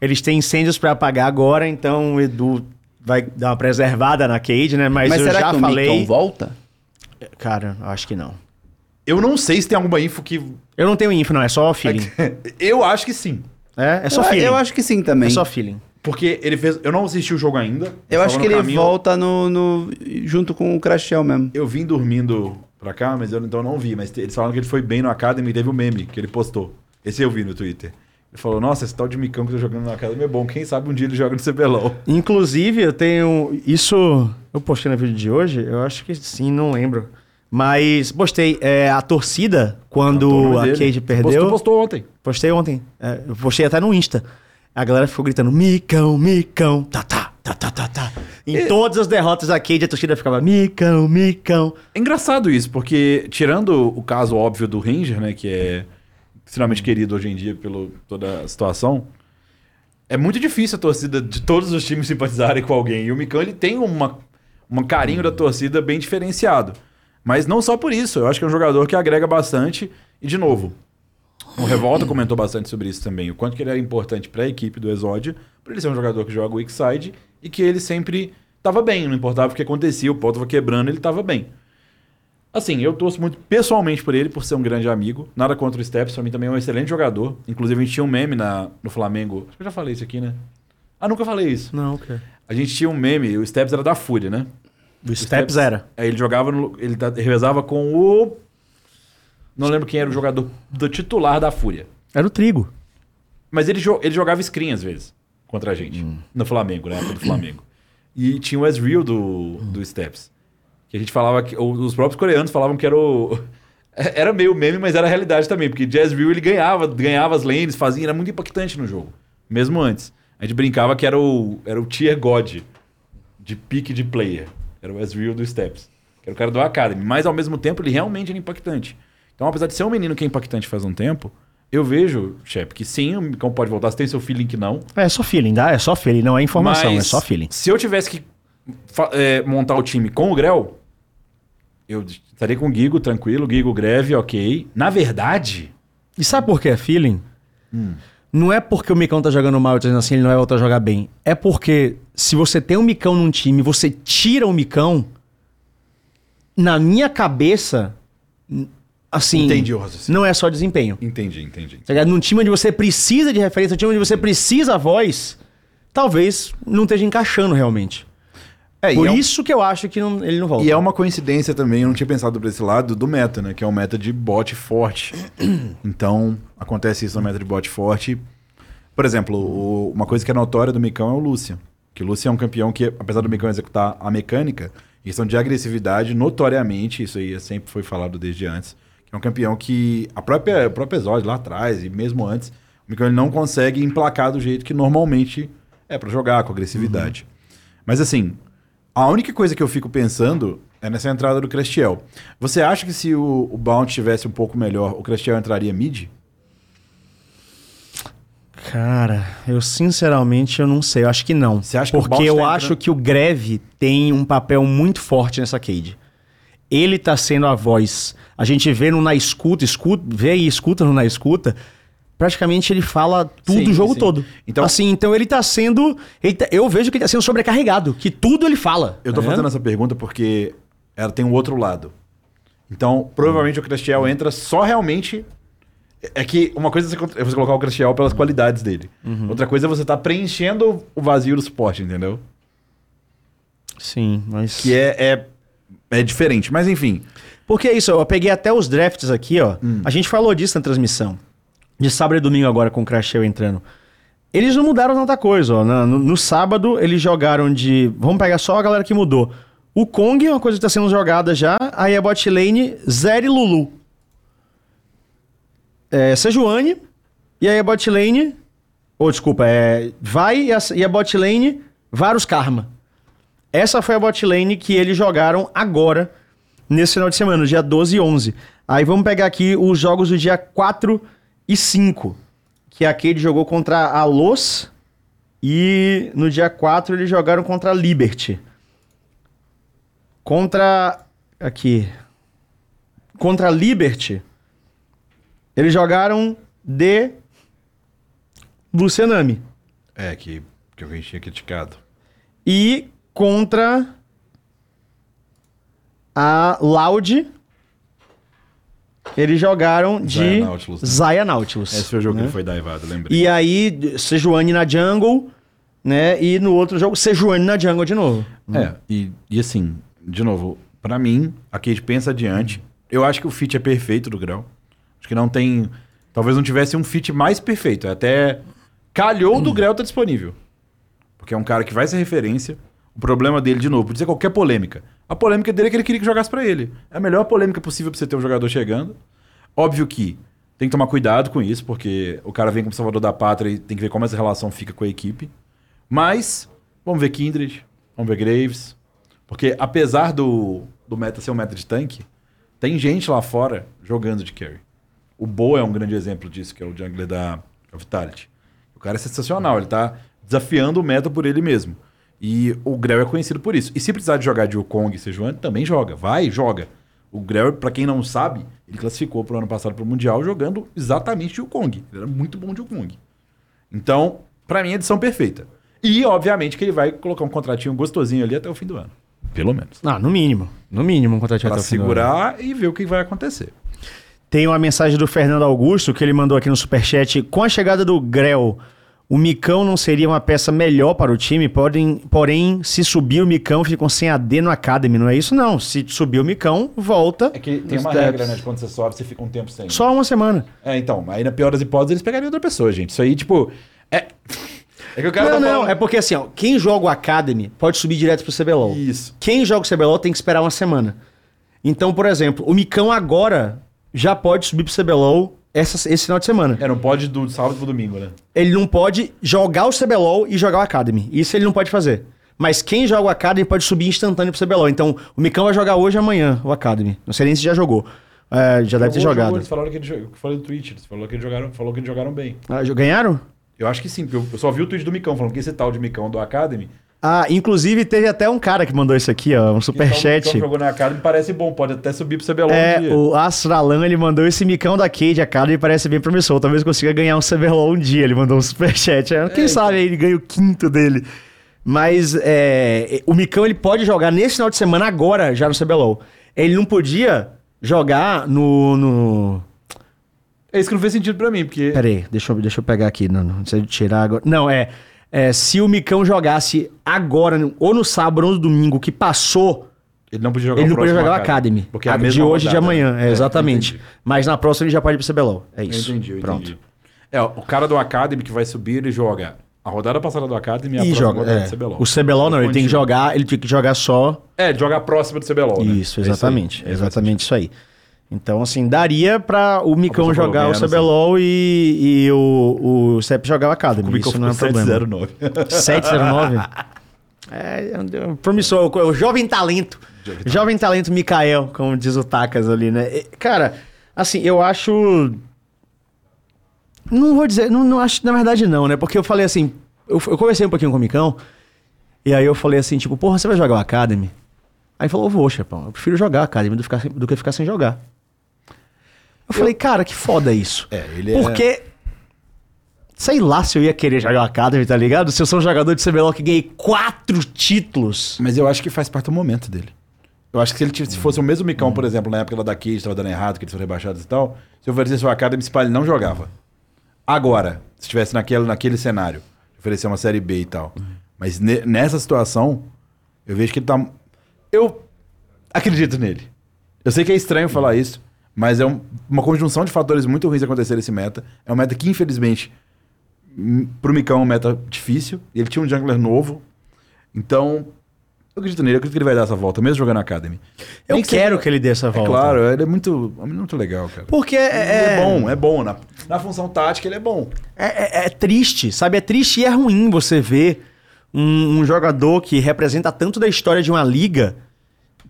Eles têm incêndios pra apagar agora, então o Edu vai dar uma preservada na Cade, né? Mas, Mas eu será já que o falei. Micão volta? Cara, eu acho que não. Eu não sei se tem alguma info que. Eu não tenho info, não. É só feeling. Eu acho que sim. É, é só eu, feeling. eu acho que sim também. É só feeling. Porque ele fez. Eu não assisti o jogo ainda. Eu acho que ele caminho. volta no, no- junto com o Crashel mesmo. Eu vim dormindo pra cá, mas eu então não vi. Mas eles falaram que ele foi bem no Academy e teve o meme que ele postou. Esse eu vi no Twitter. Ele falou: Nossa, esse tal de Micão que eu tô jogando no Academy é bom. Quem sabe um dia ele joga no CBLOL. Inclusive, eu tenho. Isso. Eu postei no vídeo de hoje? Eu acho que sim, não lembro. Mas postei. É, a torcida, quando nome a dele. Cade perdeu. Postou, postou ontem. Postei ontem. É, postei até no Insta. A galera ficou gritando: Micão, Micão, tá, tá, Tá, tá, tá, tá. Em todas as derrotas da Cade, a torcida ficava micão, micão. É engraçado isso, porque tirando o caso óbvio do Ranger, né, que é extremamente querido hoje em dia pelo toda a situação, é muito difícil a torcida de todos os times simpatizarem com alguém. E o Micão, ele tem uma, um carinho da torcida bem diferenciado. Mas não só por isso, eu acho que é um jogador que agrega bastante. E, de novo, o Revolta comentou bastante sobre isso também, o quanto que ele era importante para a equipe do Exódia, por ele ser um jogador que joga o weak side e que ele sempre estava bem, não importava o que acontecia, o pau estava quebrando, ele estava bem. Assim, eu torço muito pessoalmente por ele, por ser um grande amigo. Nada contra o Steps, pra mim também é um excelente jogador. Inclusive, a gente tinha um meme na, no Flamengo. Acho que eu já falei isso aqui, né? Ah, nunca falei isso. Não, ok. A gente tinha um meme, o Steps era da Fúria, né? O Steps era. Aí ele jogava, no, ele revezava com o. Não lembro quem era o jogador do titular da Fúria. Era o Trigo. Mas ele, jo- ele jogava screen às vezes contra a gente. No Flamengo, na época do Flamengo. E tinha o Ezreal do, do Steps. Que a gente falava que. Os próprios coreanos falavam que era o. Era meio meme, mas era a realidade também. Porque de Ezreal ele ganhava, ganhava as lanes, fazia, era muito impactante no jogo. Mesmo antes. A gente brincava que era o, era o Tier God de pique de player. Era o Ezreal do Steps. Que era o cara do Academy. Mas ao mesmo tempo ele realmente era impactante. Então, apesar de ser um menino que é impactante faz um tempo, eu vejo, Shep, que sim, o Micão pode voltar. Você tem seu feeling que não. É só feeling, dá? É só feeling, não é informação, Mas é só feeling. Se eu tivesse que é, montar o time com o Grell, eu estaria com o Gigo tranquilo, Gigo greve, ok. Na verdade, E sabe por que é feeling? Não é porque o Micão tá jogando mal e dizendo assim, ele não vai voltar a jogar bem. É porque se você tem um Micão num time, você tira o Micão, na minha cabeça, assim. Entendi o raciocínio. Não é só desempenho. entendi, entendi. Tá? Num time onde você precisa de referência, num time onde você precisa a voz, talvez não esteja encaixando realmente. É, Por e é um- isso que eu acho que não- ele não volta. E é uma coincidência também, eu não tinha pensado por esse lado, do meta, né? Que é um meta de bot forte. Então, acontece isso no meta de bot forte. Por exemplo, o- uma coisa que é notória do Micão é o Lucian. Que o Lucian é um campeão que, apesar do Micão executar a mecânica, em questão de agressividade, notoriamente, isso aí sempre foi falado desde antes, que é um campeão que a própria, o próprio Exódio lá atrás, e mesmo antes, o Micão ele não consegue emplacar do jeito que normalmente é pra jogar, com agressividade. Mas assim, a única coisa que eu fico pensando é nessa entrada do Crestiel. Você acha que se o, o Bounty tivesse um pouco melhor, o Crestiel entraria mid? Cara, eu sinceramente eu não sei, eu acho que não. Você acha que o Porque Bounty eu tá acho entrando- que o Greve tem um papel muito forte nessa Cade. Ele tá sendo a voz. A gente vê no Na Escuta, escuta vê e escuta no Na Escuta, praticamente ele fala tudo Sim, o jogo sim. todo. Então- assim, então ele tá sendo. ele tá- eu vejo que ele tá sendo sobrecarregado, que tudo ele fala. Eu tô tá fazendo essa pergunta porque ela tem um outro lado. Então, provavelmente o Crestiel entra só realmente. É que uma coisa é você colocar o Crestiel pelas qualidades dele. Outra coisa é você tá preenchendo o vazio do suporte, entendeu? Sim, mas. Que é, é, é diferente. Mas enfim. Porque é isso, eu peguei até os drafts aqui, ó. Hum. A gente falou disso na transmissão. De sábado e domingo agora com o Crashel entrando. Eles não mudaram tanta coisa, ó. No, no sábado, eles jogaram de. Vamos pegar só a galera que mudou. O Kong é uma coisa que tá sendo jogada já. Aí a bot lane, e Lulu. É, Sejuani. E aí a bot lane. Ou desculpa, é. Vai e a, e a bot lane, Varus Karma. Essa foi a bot lane que eles jogaram agora, nesse final de semana, dia 12 e 11. Aí vamos pegar aqui os jogos do dia 4 e 5. Que a Cade jogou contra a Los. E no dia 4 eles jogaram contra a Liberty. Contra. Aqui. Contra a Liberty. Eles jogaram de. Lucianami. É, que, que a gente tinha criticado. E contra a Loud. Eles jogaram de Zaya Nautilus, né? Zaya Nautilus. Esse foi o jogo né? que ele foi daivado, lembrei. E aí, Sejuani na jungle, né? E no outro jogo, Sejuani na jungle de novo. É, e, e assim, de novo, pra mim, a Kate pensa adiante. Eu acho que o fit é perfeito do Grau. Acho que não tem. Talvez não tivesse um fit mais perfeito. Até calhou do Grau tá disponível. Porque é um cara que vai ser referência. O problema dele, de novo, por dizer qualquer polêmica. A polêmica dele é que ele queria que jogasse pra ele. É a melhor polêmica possível pra você ter um jogador chegando. Óbvio que tem que tomar cuidado com isso, porque o cara vem como salvador da pátria e tem que ver como essa relação fica com a equipe. Mas Vamos ver Kindred, vamos ver Graves. Porque apesar do, do meta ser um meta de tanque, tem gente lá fora jogando de carry. O Bo é um grande exemplo disso, que é o jungler da Vitality. O cara é sensacional, ele tá desafiando o meta por ele mesmo. E o Grell é conhecido por isso. E se precisar de jogar de Wukong e Sejuani, também joga. Vai, joga. O Grell, pra quem não sabe, ele classificou pro ano passado pro Mundial jogando exatamente de Wukong. Ele era muito bom de Wukong. Então, pra mim, edição perfeita. E, obviamente, que ele vai colocar um contratinho gostosinho ali até o fim do ano. Pelo menos. Ah, no mínimo. No mínimo um contratinho Pra até o fim do ano. segurar e ver o que vai acontecer. Tem uma mensagem do Fernando Augusto que ele mandou aqui no Superchat. Com a chegada do Grell, o Micão não seria uma peça melhor para o time? Porém, porém se subir o Micão, ficam sem AD no Academy. Não é isso, não. Se subir o Micão, volta. É que tem uma regra, né? De quando você sobe, você fica um tempo sem. Só uma semana. É, então. Aí, na pior das hipóteses, eles pegariam outra pessoa, gente. Isso aí, tipo. É. É que o cara não, tá não. falando- É porque assim, ó, quem joga o Academy pode subir direto pro CBLOL. Isso. Quem joga o CBLOL tem que esperar uma semana. Então, por exemplo, o Micão agora já pode subir pro CBLOL essa, esse final de semana. É, não pode do sábado pro domingo, né? Ele não pode jogar o CBLOL e jogar o Academy. Isso ele não pode fazer. Mas quem joga o Academy pode subir instantâneo pro CBLOL. Então, o Micão vai jogar hoje e amanhã o Academy. Não sei nem se já jogou. É, já deve ter Jogou, jogado. jogou, Eles falaram que eles, eu falei no Twitch, eles falaram que eles jogaram, falou que eles jogaram bem. Ah, ganharam? Eu acho que sim, porque eu, eu só vi o tweet do Micão falando que esse tal de Micão do Academy. Ah, inclusive teve até um cara que mandou isso aqui, ó, um do superchat. Que jogou na Academy parece bom, pode até subir pro CBLOL É, um dia. o Astralan, ele mandou esse micão da Cade, a cara, e parece bem promissor. Talvez consiga ganhar um CBLOL um dia. Ele mandou um superchat. É, Quem sabe aí ele ganha o quinto dele. Mas é, o micão, ele pode jogar nesse final de semana agora, já no CBLOL. Ele não podia jogar no... no... É isso que não fez sentido pra mim, porque. Pera aí, deixa eu, deixa eu pegar aqui. Não, não precisa tirar agora. Não, é, é... Se o micão jogasse agora, ou no sábado ou no domingo, que passou... Ele não podia jogar Ele o não podia jogar o Academy. Porque é a A mesma de hoje e de rodada, amanhã, né? é, exatamente. Mas na próxima ele já pode ir pro CBLOL. É Eu isso. entendi, eu Pronto. entendi. É, o cara do Academy que vai subir, ele joga a rodada passada do Academy e a E joga. rodada É. do CBLOL. O CBLOL não, ele tem que jogar, ele tem que jogar só. É, ele joga a próxima do CBLOL, né? Isso, É exatamente. É, exatamente isso aí. Então, assim, daria pra o Micão jogar o CBLOL e, e o, o CEP jogar o Academy. O Micão Isso não é ficou problema. 709. 709? É, é um promissor, o jovem talento. Jovem talento Mikael, como diz o Takas ali, né? Cara, assim, eu acho. Não vou dizer, não, não acho, na verdade não, né? Porque eu falei assim, eu, eu conversei um pouquinho com o Micão, e aí eu falei assim, tipo, porra, você vai jogar o Academy? Aí falou, vou, chefão, eu prefiro jogar Academy do, ficar, do que ficar sem jogar. Eu falei, cara, que foda isso. É, ele é- Porque Sei lá se eu ia querer jogar o Academy, tá ligado? Se eu sou um jogador de CBLOL que ganhei quatro títulos. Mas eu acho que faz parte do momento dele. Eu acho que se ele tivesse- se fosse o mesmo Micão, por exemplo, na época lá da Cage, tava dando errado, que eles foram rebaixados e tal, se eu oferecesse o Academy, esse pai ele não jogava. Agora, se estivesse naquele, naquele cenário, oferecer uma série B e tal. Mas ne- nessa situação, eu vejo que ele tá. Eu acredito nele. Eu sei que é estranho falar isso, mas é um- uma conjunção de fatores muito ruins acontecer nesse meta. É um meta que, infelizmente, m- pro Micão é um meta difícil. Ele tinha um jungler novo. Então, eu acredito nele, eu acredito que ele vai dar essa volta, mesmo jogando na Academy. Eu Nem que quero que ele dê essa É volta. claro, ele é muito, é muito legal, cara. Porque Ele é, é bom, é bom. Na, na função tática, ele é bom. É, é- é triste, sabe? É triste e é ruim você ver um, um jogador que representa tanto da história de uma liga,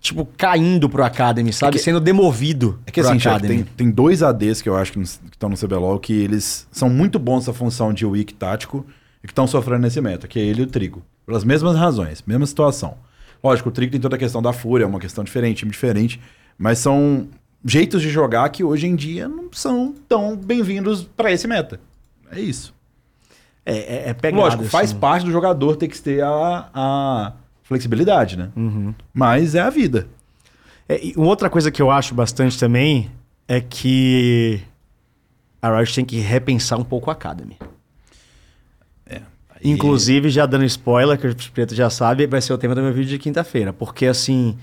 tipo, caindo pro Academy, sabe? que- Sendo demovido É que assim, Academy. tem, tem dois ADs que eu acho que estão no CBLOL que eles são muito bons nessa função de weak tático e que estão sofrendo nesse meta, que é ele e o Trigo. Pelas mesmas razões, mesma situação. Lógico, o Trigo tem toda a questão da fúria, é uma questão diferente, time diferente, mas são jeitos de jogar que hoje em dia não são tão bem-vindos pra esse meta. É isso. É, é, é pegado, Lógico, faz assim. parte do jogador ter que ter a, a flexibilidade, né? Uhum. Mas é a vida. É, uma outra coisa que eu acho bastante também é que a Riot tem que repensar um pouco a Academy. E- Inclusive, já dando spoiler, que o Preto já sabe, vai ser o tema do meu vídeo de quinta-feira. Porque, assim...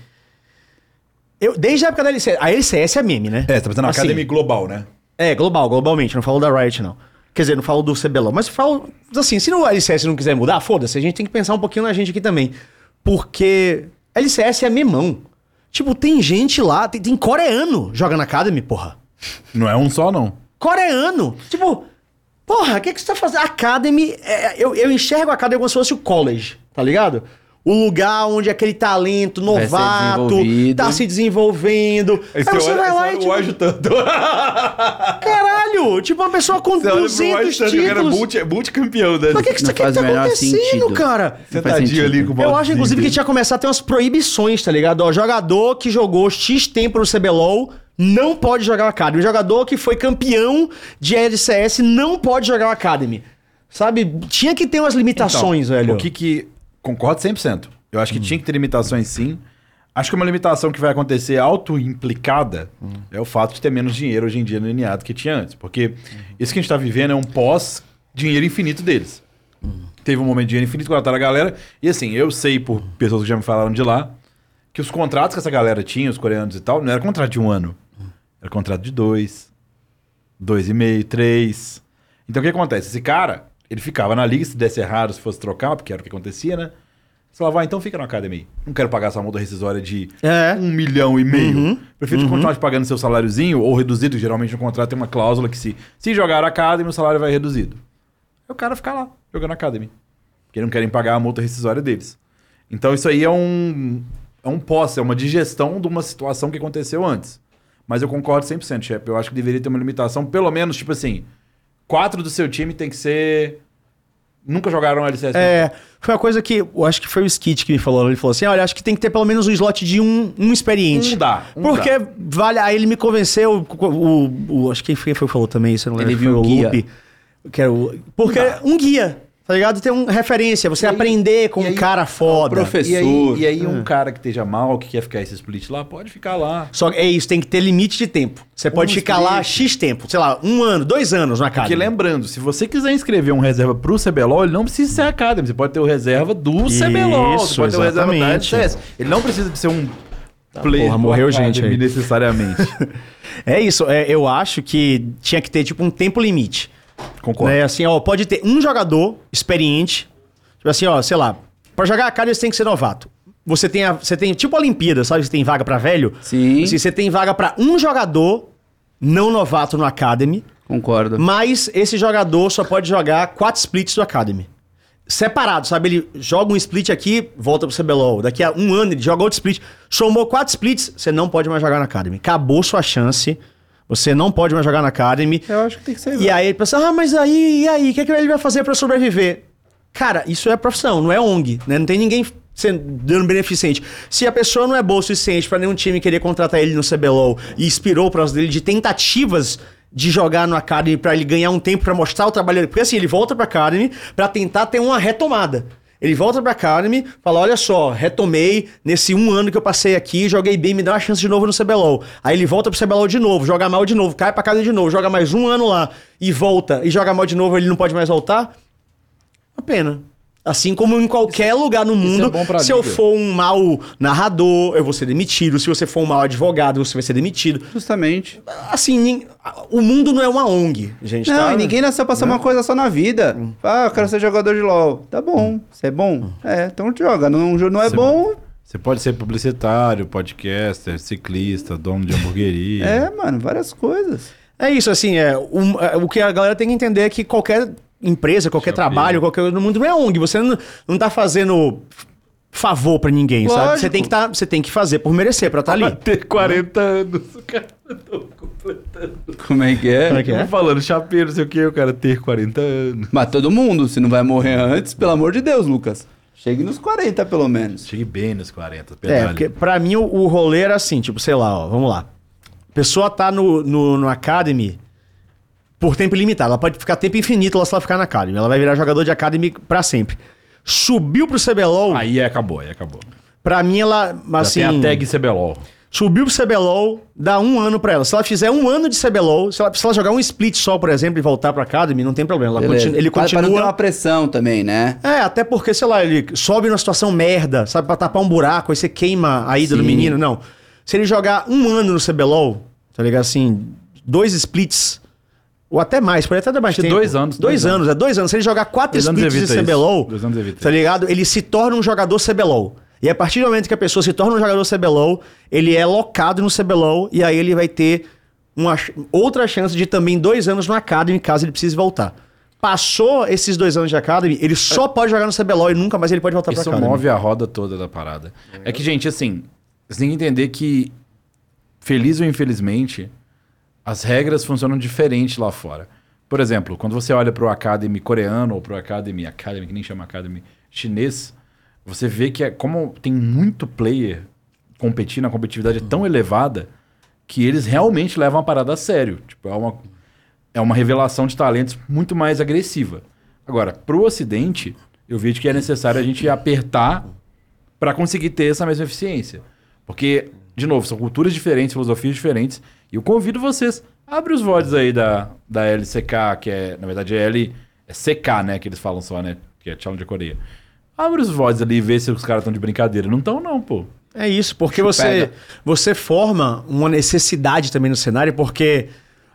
Eu, desde a época da LCS... A LCS é meme, né? É, tá pensando na Assim, Academy Global, né? É, global, globalmente. Não falo da Riot, não. Quer dizer, não falo do CBLOL. Mas falo... Assim, se no LCS não quiser mudar, foda-se. A gente tem que pensar um pouquinho na gente aqui também. Porque LCS é memão. Tipo, tem gente lá... Tem, tem coreano jogando Academy, porra. Não é um só, não. Coreano! Tipo... Porra, o que, que você tá fazendo? Academy... é, eu, eu enxergo a Academy como se fosse o college, tá ligado? O lugar onde aquele talento novato tá se desenvolvendo. Aí você vai lá e tipo, tanto. caralho, tipo uma pessoa com Você olha pro 200 Washington, que era títulos. multi- multicampeão, né? Mas o que, que, que, que tá o acontecendo, sentido. cara? Sentadinho ali com o Eu acho, inclusive, que tinha que começar a ter umas proibições, tá ligado? Ó, jogador que jogou X tempo no CBLOL não pode jogar o Academy. Jogador que foi campeão de LCS não pode jogar o Academy. Sabe? Tinha que ter umas limitações, Então, velho. O que que... Concordo 100%. Eu acho que tinha que ter limitações sim. Acho que uma limitação que vai acontecer auto-implicada é o fato de ter menos dinheiro hoje em dia no NA do que tinha antes. Porque isso que a gente tá vivendo é um pós-dinheiro infinito deles. Teve um momento de dinheiro infinito, contrataram a galera. E assim, eu sei por pessoas que já me falaram de lá, que os contratos que essa galera tinha, os coreanos e tal, não era contrato de um ano. Era contrato de dois, dois e meio, três. Então o que acontece? Esse cara, ele ficava na liga, se desse errado, se fosse trocar, porque era o que acontecia, né? Você falava, vai, então fica na academia. Não quero pagar essa multa rescisória de É. um milhão e meio. Uhum. Prefiro continuar te pagando seu saláriozinho, ou reduzido, geralmente no contrato tem uma cláusula que se, se jogar a academy, o salário vai reduzido. Aí o cara fica lá, jogando academy. Porque não querem pagar a multa rescisória deles. Então isso aí é um, é um pós, é uma digestão de uma situação que aconteceu antes. Mas eu concordo 100%, chefe. Eu acho que deveria ter uma limitação, pelo menos, tipo assim, quatro do seu time tem que ser... Nunca jogaram LCS. É, foi uma coisa que eu acho que foi o Skit que me falou. Ele falou assim: olha, acho que tem que ter pelo menos um slot de um, um experiente. Um dá, um Porque dá. vale. Aí ele me convenceu. O, o- o- acho que quem foi, que falou também isso, eu não Ele lembro. viu foi o guia. Lupe, que era o, porque um guia, tá ligado? Tem uma referência, você E aí- aprender com e um aí- cara foda. professor. E aí, e aí É. um cara que esteja mal, que quer ficar esse split lá, pode ficar lá. Só que é isso, tem que ter limite de tempo. Você pode ficar lá split. X tempo, sei lá, um ano, dois anos na casa. Porque lembrando, se você quiser inscrever um reserva pro CBLOL, ele não precisa ser Academy. Você pode ter o reserva do Isso, CBLOL. Você pode ter o reserva da exatamente. Ele não precisa de ser um player porra, morreu gente aí. necessariamente. É isso, é, eu acho que tinha que ter tipo um tempo limite. Concordo. Né? Assim, ó, pode ter um jogador experiente. Tipo assim, ó, sei lá, pra jogar a cara você tem que ser novato. Você tem, a, você tem tipo a Olimpíada, sabe? Você tem vaga pra velho. Sim. Assim, você tem vaga pra um jogador não novato no Academy, Concordo. mas esse jogador só pode jogar quatro splits do Academy. Separado, sabe? Ele joga um split aqui, volta pro CBLOL. Daqui a um ano ele joga outro split. Somou quatro splits, você não pode mais jogar na Academy. Acabou sua chance. Você não pode mais jogar na Academy. Eu acho que tem que ser. E aí ele pensa, ah, mas aí, e aí? O que, é que ele vai fazer pra sobreviver? Cara, isso é profissão, não é ONG, né? Não tem ninguém sendo, dando beneficente. Se a pessoa não é boa o suficiente pra nenhum time querer contratar ele no CBLOL e inspirou para dele de tentativas de jogar no Academy pra ele ganhar um tempo pra mostrar o trabalho dele. Porque assim, ele volta pra Academy pra tentar ter uma retomada. Ele volta pra Academy, fala: Olha só, retomei nesse um ano que eu passei aqui, joguei bem, me dá uma chance de novo no CBLOL. Aí ele volta pro CBLOL de novo, joga mal de novo, cai pra Academy de novo, joga mais um ano lá e volta e joga mal de novo, ele não pode mais voltar. Uma pena. Assim como em qualquer lugar no mundo, é bom pra se eu for um mau narrador, eu vou ser demitido. Se você for um mau advogado, você vai ser demitido. Justamente. Assim, o mundo não é uma ONG, gente. Não, tá? e ninguém nasceu pra ser uma coisa só na vida. Hum. Ah, eu quero ser jogador de LOL. Tá bom. Você é bom? É, então joga. Não, não é Você- bom, Você pode ser publicitário, podcaster, ciclista, dono de hamburgueria. é, mano, várias coisas. É isso, assim, é, um- é, o que a galera tem que entender é que qualquer empresa, qualquer Chapeiro. trabalho, qualquer coisa no mundo não é ONG. Você não, não tá fazendo favor pra ninguém, sabe? Você Lógico. tem, que tá, você tem que fazer por merecer pra estar ali. ter 40 anos, o cara tá completando. Como é que é? Como é que é? Eu falando chapeiro, não sei o que, o cara ter 40 anos. Mas todo mundo, se não vai morrer antes, pelo amor de Deus, Lucas. Chegue nos 40, pelo menos. Cheguei bem nos 40, É, pedalho. porque pra mim o, o rolê era assim, tipo, sei lá, ó, vamos lá. A pessoa tá no, no, no Academy por tempo limitado. Ela pode ficar tempo infinito lá se ela ficar na Academy. Ela vai virar jogador de Academy pra sempre. Subiu pro CBLOL, Aí acabou, aí acabou. pra mim ela, assim... Já tem a tag CBLOL. Subiu pro CBLOL, dá um ano pra ela. Se ela fizer um ano de CBLOL, se ela, se ela jogar um split só, por exemplo, e voltar pra Academy, não tem problema. Ela Beleza. continua, ele Pra- Pra não ter continua... uma pressão também, né? É, até porque, sei lá, ele sobe numa situação merda, sabe, pra tapar um buraco, aí você queima a ida do Sim. menino. Não. Se ele jogar um ano no CBLOL, tá ligado? Assim, dois splits, ou até mais, pode até dar mais Acho tempo. dois anos, Dois, dois anos, é dois anos. Se ele jogar quatro Dois anos splits de isso. CBLOL, Dois anos evita tá isso. ligado? Ele se torna um jogador CBLOL. E a partir do momento que a pessoa se torna um jogador CBLOL, ele é locado no CBLOL e aí ele vai ter uma outra chance de também dois anos no Academy, caso ele precise voltar. passou esses dois anos de Academy, ele só pode jogar no CBLOL e nunca mais ele pode voltar pra Isso Academy. move a roda toda da parada. É que, gente, assim, você tem que entender que, feliz ou infelizmente, as regras funcionam diferente lá fora. Por exemplo, quando você olha pro Academy coreano ou pro Academy, Academy, que nem chama Academy, chinês, você vê que é, como tem muito player competindo, a competitividade é tão elevada que eles realmente levam a parada a sério. Tipo, é uma, é uma revelação de talentos muito mais agressiva. Agora, pro Ocidente, eu vejo que é necessário a gente apertar para conseguir ter essa mesma eficiência. Porque, de novo, são culturas diferentes, filosofias diferentes. E eu convido vocês, abre os VODs aí da, da LCK, que é, na verdade, é L, é CK, né, que eles falam só, né, que é Challenge Coreia. Abre os VODs ali e vê se os caras estão de brincadeira. Não estão, não, pô. É isso, porque Chupega. você, você forma uma necessidade também no cenário, porque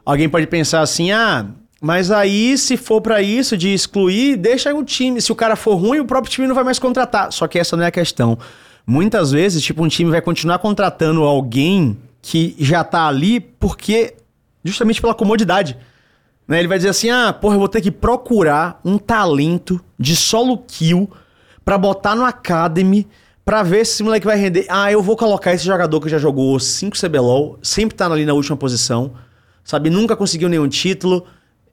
alguém pode pensar assim, ah, mas aí se for pra isso de excluir, deixa o time. Se o cara for ruim, o próprio time não vai mais contratar. Só que essa não é a questão. Muitas vezes, tipo, um time vai continuar contratando alguém que já tá ali porque justamente pela comodidade. Né? Ele vai dizer assim: ah, porra, eu vou ter que procurar um talento de solo kill pra botar no Academy pra ver se esse moleque vai render. Ah, eu vou colocar esse jogador que já jogou 5 CBLOL, sempre tá ali na última posição, sabe? Nunca conseguiu nenhum título.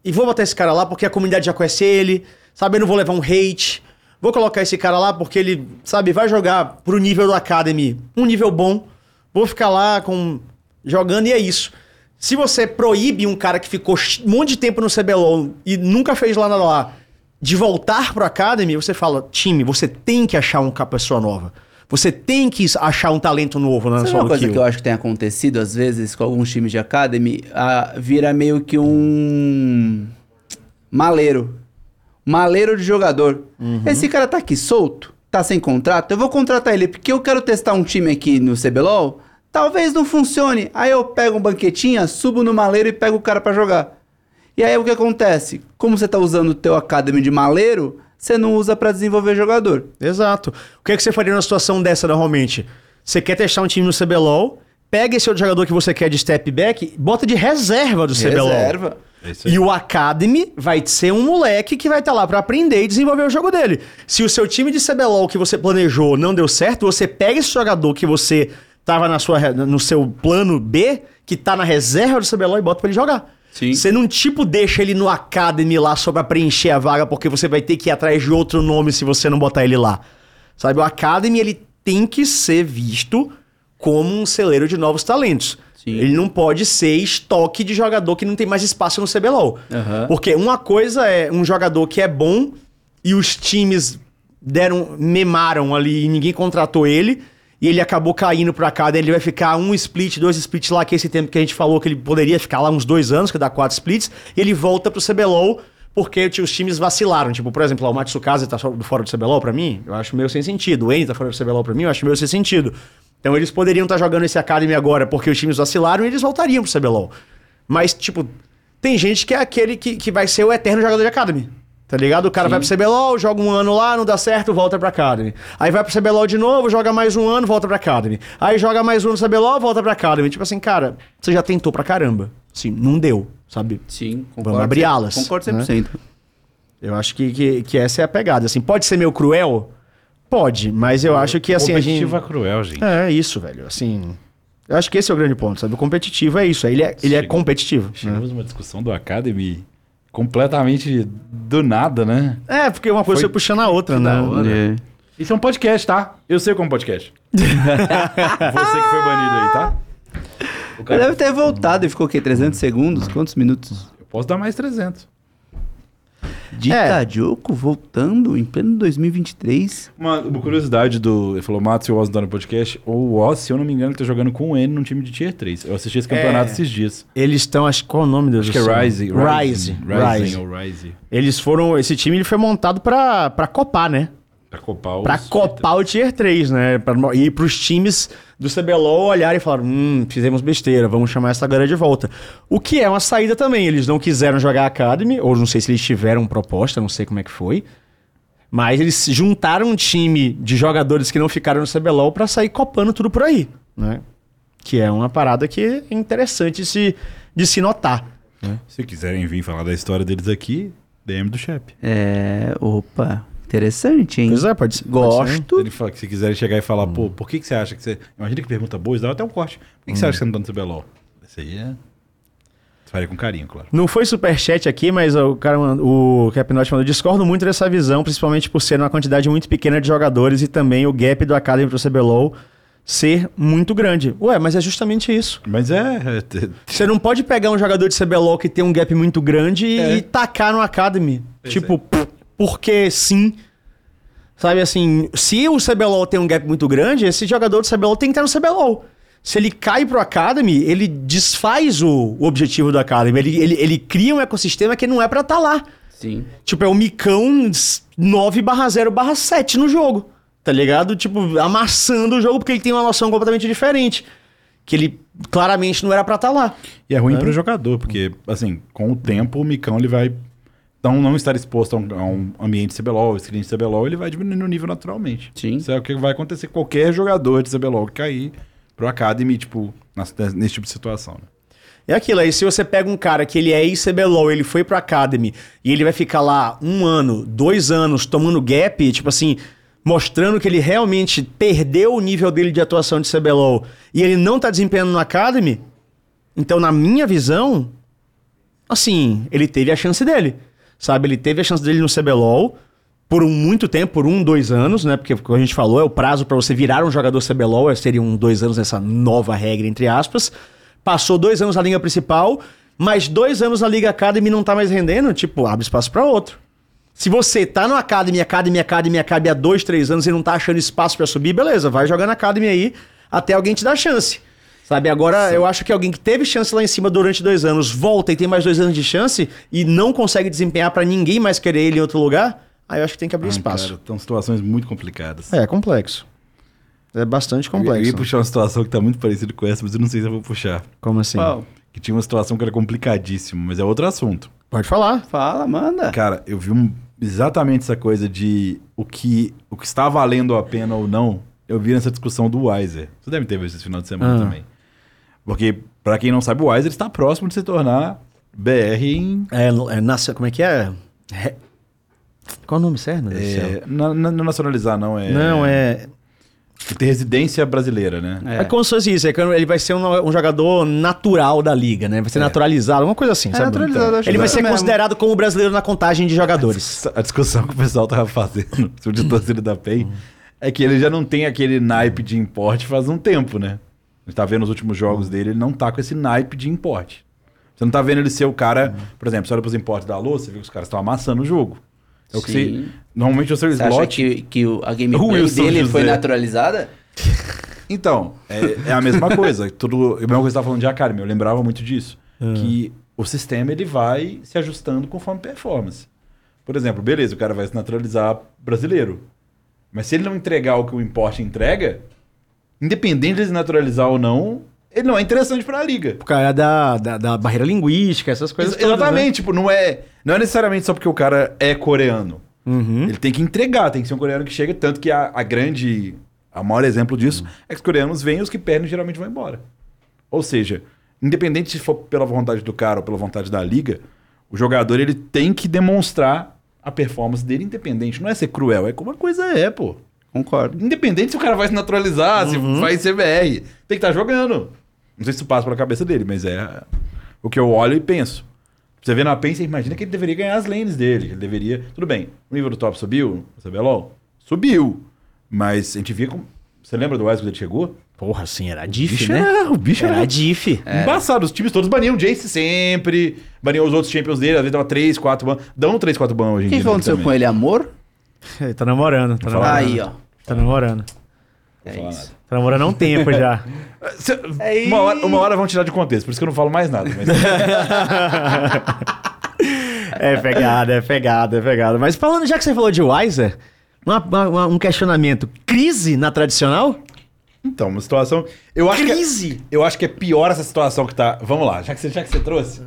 E vou botar esse cara lá porque a comunidade já conhece ele, sabe? Eu não vou levar um hate. Vou colocar esse cara lá porque ele, sabe, vai jogar pro nível do Academy, um nível bom. Vou ficar lá com jogando e é isso. Se você proíbe um cara que ficou um monte de tempo no CBLOL e nunca fez lá nada lá, de voltar pro Academy, você fala, time, você tem que achar uma pessoa nova. Você tem que achar um talento novo na Sabe solo uma coisa kill. que eu acho que tem acontecido às vezes com alguns times de academy? Ah, vira meio que um maleiro. Maleiro de jogador. Uhum. Esse cara tá aqui solto, tá sem contrato, eu vou contratar ele porque eu quero testar um time aqui no CBLOL. Talvez não funcione. Aí eu pego um banquetinha, subo no maleiro e pego o cara pra jogar. E aí o que acontece? Como você tá usando o teu academy de maleiro, você não usa pra desenvolver jogador. Exato. O que, é que você faria numa situação dessa normalmente? Você quer testar um time no CBLOL, pega esse outro jogador que você quer de step back, bota de reserva do CBLOL. Reserva. É. E o Academy vai ser um moleque que vai estar lá pra aprender e desenvolver o jogo dele. Se o seu time de CBLOL que você planejou não deu certo, você pega esse jogador que você tava na sua, no seu plano B, que tá na reserva do CBLOL e bota pra ele jogar. Sim. Você não, tipo, deixa ele no Academy lá só pra preencher a vaga, porque você vai ter que ir atrás de outro nome se você não botar ele lá. Sabe, o Academy, ele tem que ser visto como um celeiro de novos talentos. Sim. Ele não pode ser estoque de jogador que não tem mais espaço no CBLOL. Aham. Porque uma coisa é um jogador que é bom e os times deram, memaram ali e ninguém contratou ele. E ele acabou caindo pra cá, daí ele vai ficar um split, dois splits lá, que é esse tempo que a gente falou que ele poderia ficar lá uns dois anos, que dá quatro splits, e ele volta pro CBLOL porque os times vacilaram. Tipo, por exemplo, lá, o Matsukaze tá fora do CBLOL pra mim, eu acho meio sem sentido. O Eni tá fora do CBLOL pra mim, eu acho meio sem sentido. Então eles poderiam estar jogando esse Academy agora porque os times vacilaram e eles voltariam pro CBLOL. Mas, tipo, tem gente que é aquele que, que vai ser o eterno jogador de Academy. Tá ligado? O cara vai pro CBLOL, joga um ano lá, não dá certo, volta pra Academy. Aí vai pro CBLOL de novo, joga mais um ano, volta pra Academy. Aí joga mais um no CBLOL, volta pra Academy. Tipo assim, cara, você já tentou pra caramba. Assim, não deu, sabe? Sim, Vamos abrir alas, Concordo né? 100%. Eu acho que, que, que essa é a pegada. Assim, pode ser meio cruel? Pode, mas eu acho que assim a gente... Competitivo é cruel, gente. É isso, velho. Assim, eu acho que esse é o grande ponto, sabe? O competitivo é isso. Ele é, ele é Chega- competitivo. né? Chegamos numa discussão do Academy completamente do nada, né? É, porque uma coisa Foi foi puxando a outra, né? É. Isso é um podcast, tá? Eu sei como podcast. Você que foi banido aí, tá? O Ele cara- deve ter voltado e ficou o quê? 300 segundos? Quantos minutos? Eu posso dar mais 300. Ditajoco voltando em pleno 2023. Uma, uma curiosidade do. Ele falou, Matos e o Oz no podcast. O Oz, se eu não me engano, tá jogando com o N num time de Tier 3. Eu assisti esse campeonato É. esses dias. Eles estão, acho qual é o nome deles? Acho que é Rise. Rise. Rise. Rise. Eles foram, esse time ele foi montado pra, pra copar, né? Pra copar os... Pra copar o Tier 3, né? Pra, e pros times do CBLOL olharem e falar, hum, fizemos besteira, vamos chamar essa galera de volta. O que é uma saída também. Eles não quiseram jogar Academy, ou não sei se eles tiveram proposta, não sei como é que foi. Mas eles juntaram um time de jogadores que não ficaram no CBLOL pra sair copando tudo por aí, né? Que é uma parada que é interessante de se, de se notar. Se quiserem vir falar da história deles aqui, DM do Shep. É. Opa, interessante, hein? Pois é, pode ser. pode ser. Gosto. Ele fala que se quiserem chegar e falar, pô, por que, que você acha que você. Imagina que pergunta boa, isso dá até um corte. Por que, que você acha que você não tá no CBLOL? Isso aí é. Você faria com carinho, claro. Não foi superchat aqui, mas o cara, o Capinote mandou, discordo muito dessa visão, principalmente por ser uma quantidade muito pequena de jogadores e também o gap do Academy pro CBLOL ser muito grande. Ué, mas é justamente isso. Mas é. é- Você não pode pegar um jogador de CBLOL que tem um gap muito grande e, É. e tacar no Academy. Pois tipo, p- porque sim. Sabe assim, se o CBLOL tem um gap muito grande, esse jogador de CBLOL tem que estar no CBLOL. Se ele cai pro Academy, ele desfaz o, o objetivo do Academy. Ele, ele, ele cria um ecossistema que não é pra estar lá. Sim. Tipo, é o Micão 9 0 7 no jogo. Tá ligado? Tipo, amassando o jogo porque ele tem uma noção completamente diferente. Que ele claramente não era pra estar lá. E é ruim pro jogador, porque, assim, com o tempo, o Micão ele vai. Então, não estar exposto a um, a um ambiente CBLOL, screen de CBLOL, ele vai diminuindo o nível naturalmente. Sim. Isso é o que vai acontecer com qualquer jogador de CBLOL que cair pro Academy, tipo, nesse tipo de situação. Né? É aquilo aí, se você pega um cara que ele é ex-CBLOL, ele foi pro Academy e ele vai ficar lá um ano, dois anos tomando gap, tipo assim, mostrando que ele realmente perdeu o nível dele de atuação de CBLOL e ele não tá desempenhando no Academy, então na minha visão, assim, ele teve a chance dele, sabe? Ele teve a chance dele no CBLOL por um muito tempo, por um, dois anos, né? Porque, como a gente falou, é o prazo para você virar um jogador CBLOL, seriam dois anos nessa nova regra, entre aspas. Passou dois anos na liga principal, mas dois anos na liga Academy não tá mais rendendo, tipo, abre espaço para outro. Se você tá no Academy, Academy, Academy, Academy há dois, três anos e não tá achando espaço para subir, beleza, vai jogando Academy aí até alguém te dar chance. Sabe, agora eu acho que alguém que teve chance lá em cima durante dois anos, volta e tem mais dois anos de chance e não consegue desempenhar para ninguém mais querer ele em outro lugar, aí eu acho que tem que abrir Ah, espaço. cara, São situações muito complicadas. É, complexo. É bastante Eu ia complexo. puxar uma situação que tá muito parecida com essa, mas eu não sei se eu vou puxar. Como assim? Qual? Que tinha uma situação que era complicadíssima, mas é outro assunto. Pode falar. Fala, manda. Cara, eu vi um- exatamente essa coisa de o que, o que está valendo a pena ou não. Eu vi nessa discussão do Wiser. Você deve ter visto esse final de semana Ah. também. Porque, pra quem não sabe, o Wiser está próximo de se tornar BR em. É, é nasce, como é que é? Re- Qual o nome certo? É, na- na- não nacionalizar, não. É, Não, é. Ter residência brasileira, né? É. É como se fosse isso. É que ele vai ser um, um jogador natural da liga, né? Vai ser naturalizado, uma coisa assim, É sabe? naturalizado, acho ele que vai é ser mesmo. considerado como brasileiro na contagem de jogadores. A discussão que o pessoal tava fazendo sobre o torcida da PEN é que ele já não tem aquele naipe de importe faz um tempo, né? A gente tá vendo os últimos jogos dele, ele não tá com esse naipe de importe. Você não tá vendo ele ser o cara, por exemplo, você olha pros importes da Alô, você vê que os caras estão amassando o jogo. É o que você, Sim. normalmente o seu Você acha slot... que, que o- a gameplay dele José. foi naturalizada? Então, é, é a mesma coisa. Tudo, a mesma coisa que você tava falando de Academy, eu lembrava muito disso. Ah. Que o sistema ele vai se ajustando conforme performance. Por exemplo, beleza, o cara vai se naturalizar brasileiro. Mas se ele não entregar o que o importe entrega, independente de se naturalizar ou não, ele não é interessante pra liga. Por causa da, da, da barreira linguística, essas coisas Ex- todas, Exatamente, tipo, não é, não é necessariamente só porque o cara é coreano. né? Uhum. Ele tem que entregar, tem que ser um coreano que chega, tanto que a, a grande. A maior exemplo disso é que os coreanos vêm e os que perdem geralmente vão embora. Ou seja, independente se for pela vontade do cara ou pela vontade da liga, o jogador ele tem que demonstrar a performance dele independente. Não é ser cruel, é como a coisa é, pô. Concordo. Independente se o cara vai se naturalizar, se vai ser BR, tem que estar jogando. Não sei se isso passa pela cabeça dele, mas é o que eu olho e penso. Você vê na PEN, você imagina que ele deveria ganhar as lanes dele. Ele deveria. Tudo bem, o nível do top subiu, o CBLOL? Subiu. Mas a gente via como. Você lembra do Wise quando ele chegou? Porra, sim, era O diff, bicho né? era- o bicho Era era diff. embaçado. Os times todos baniam o Jace sempre, baniam os outros champions dele, às vezes dava 3, 4 ban. Dão 3, 4 ban hoje em O dia. que que aconteceu com ele? Amor? Ele tá namorando, tá namorando. Aí, ó. Tá namorando. É isso. Tá namorando há um tempo já. Cê- Aí. uma, hora, uma hora vão tirar de contexto, por isso que eu não falo mais nada. Mas... É pegada, é pegada, é pegada. Mas falando, já que você falou de Wiser, uma- uma- um questionamento. Crise na tradicional? Então, uma situação. Eu acho que é- Crise? eu acho que é pior essa situação que tá. Vamos lá, já que você, já que você trouxe.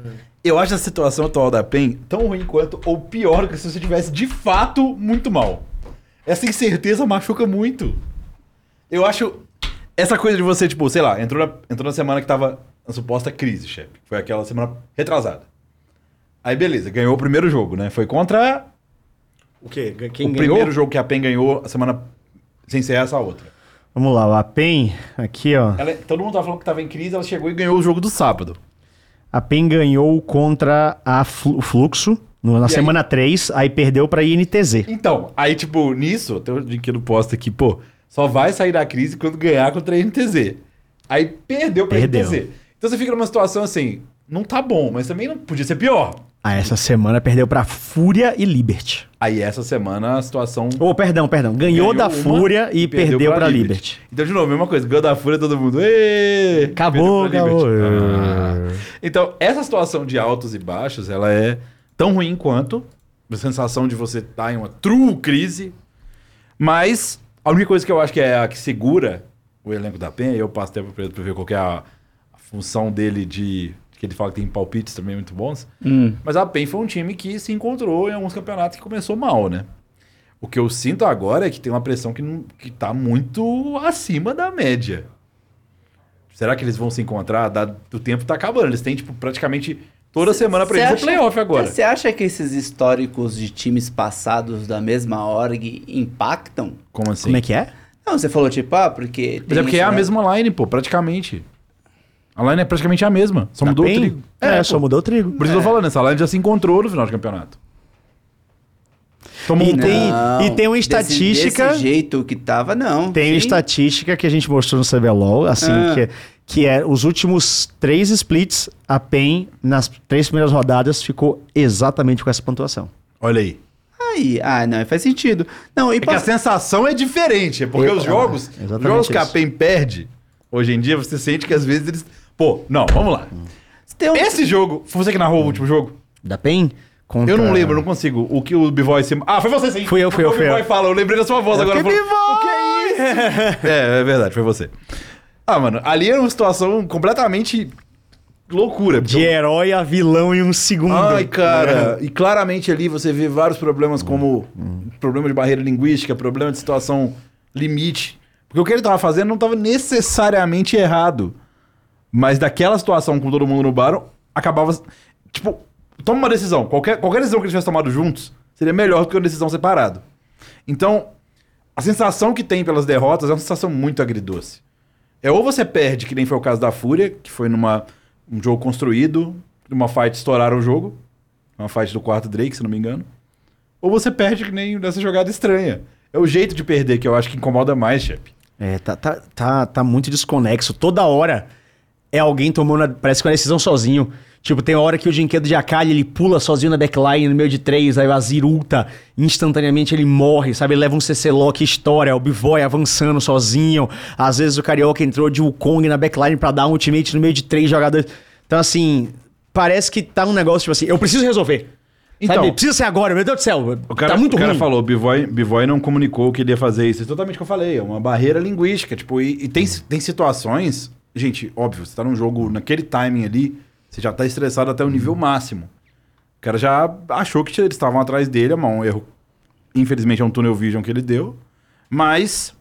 Eu acho a situação atual da PEN tão ruim quanto, ou pior que se você tivesse de fato muito mal. Essa incerteza machuca muito. Eu acho. Essa coisa de você, tipo, sei lá, entrou na, entrou na semana que tava na suposta crise, chefe. Foi aquela semana retrasada. Aí beleza, ganhou o primeiro jogo, né? Foi contra O quê? Quem o ganhou? primeiro jogo que a PEN ganhou a semana sem ser essa a outra. Vamos lá, a PEN, aqui ó. Ela- todo mundo tava falando que tava em crise, ela chegou e ganhou o jogo do sábado. A PEN ganhou contra a Fluxo no- na aí? semana 3, aí perdeu pra INTZ. Então, aí tipo, nisso, até o link no posto aqui, pô, só vai sair da crise quando ganhar contra a NTZ. Aí perdeu pra Perdeu. NTZ. Então você fica numa situação assim, não tá bom, mas também não podia ser pior. Ah, essa semana perdeu pra Fúria e Liberty. Aí essa semana a situação Oh, perdão, perdão. Ganhou, da uma Fúria e, perdeu, pra Liberty. Então, de novo, mesma coisa. Ganhou da Fúria, todo mundo. "Ê!" Acabou, Perdeu pra acabou. Liberty. Ah. Então, essa situação de altos e baixos, ela é tão ruim quanto a sensação de você estar em uma true crise. Mas a única coisa que eu acho que é a que segura o elenco da PEN, e eu passo tempo pra pra ver qual é a, a função dele de. que ele fala que tem palpites também muito bons. Hum. Mas a PEN foi um time que se encontrou em alguns campeonatos que começou mal, né? O que eu sinto agora é que tem uma pressão que, não, que tá muito acima da média. Será que eles vão se encontrar? O tempo tá acabando. Eles têm, tipo, praticamente toda semana pra eles é playoff agora. Você acha que esses históricos de times passados da mesma org impactam? Como assim? Como é que é? Não, você falou tipo, ah, porque. Mas é porque é a mesma line, pô, praticamente. A line é praticamente a mesma. Só Da mudou PEN? o trigo. É, pô. só mudou o trigo. Por isso que eu tô falando, essa line já se encontrou no final do campeonato. Tomou E um tem- Não, e tem uma desse- estatística- Desse, jeito que tava, não. Tem uma Sim. estatística que a gente mostrou no CBLOL, assim, Ah. que, que é os últimos três splits, a PEN, nas três primeiras rodadas, ficou exatamente com essa pontuação. Olha aí. Aí, ah, não, faz sentido. Não, e É que a sensação é diferente. É porque Eu- os jogos, ah, os jogos que a. PEN perde, hoje em dia, você sente que às vezes eles. Pô, não, vamos lá. tem um- Esse jogo, foi você que narrou o último jogo? Da PEN? Contra... Eu não lembro, não consigo. O que o B-Boy se. Ah, foi você sim. Fui eu, fui eu, O fui B-Boy eu. fala, eu lembrei da sua voz É agora. porque falou, O que é isso? é, é verdade, foi você. Ah, mano, ali era uma situação completamente loucura. De herói a vilão em um segundo. Ai, cara. E claramente ali você vê vários problemas como problema de barreira linguística, problema de situação limite. Porque o que ele tava fazendo não tava necessariamente errado. Mas daquela situação com todo mundo no bar, acabava. Tipo, toma uma decisão. Qualquer, qualquer decisão que eles tivessem tomado juntos seria melhor do que uma decisão separado. Então, a sensação que tem pelas derrotas é uma sensação muito agridoce. É ou você perde, que nem foi o caso da Fúria, que foi numa um jogo construído, numa fight estouraram o jogo, uma fight do quarto Drake, se não me engano. Ou você perde que nem nessa jogada estranha. É o jeito de perder que eu acho que incomoda mais, chefe. É, tá, tá, tá, tá muito desconexo. Toda hora é alguém tomando, parece que uma decisão sozinho. Tipo, tem hora que o Dinquedo de Akali, ele pula sozinho na backline no meio de três, aí o Azir ulta, instantaneamente ele morre, sabe? Ele leva um CC Lock, história, o Bivoy avançando sozinho. Às vezes o Carioca entrou de Wukong na backline pra dar um ultimate no meio de três jogadores. Então, assim, parece que tá um negócio, tipo assim, eu preciso resolver. Então- sabe? Precisa ser agora, meu Deus do céu. O cara, tá muito o cara ruim. falou, o Bivoy, Bivoy não comunicou que ele ia fazer isso. É totalmente o que eu falei, é uma barreira linguística. Tipo, e, e tem, tem situações. Gente, óbvio, você tá num jogo naquele timing ali, você já tá estressado até o nível máximo. O cara já achou que eles estavam atrás dele, é um erro. Infelizmente é um tunnel vision que ele deu. Mas.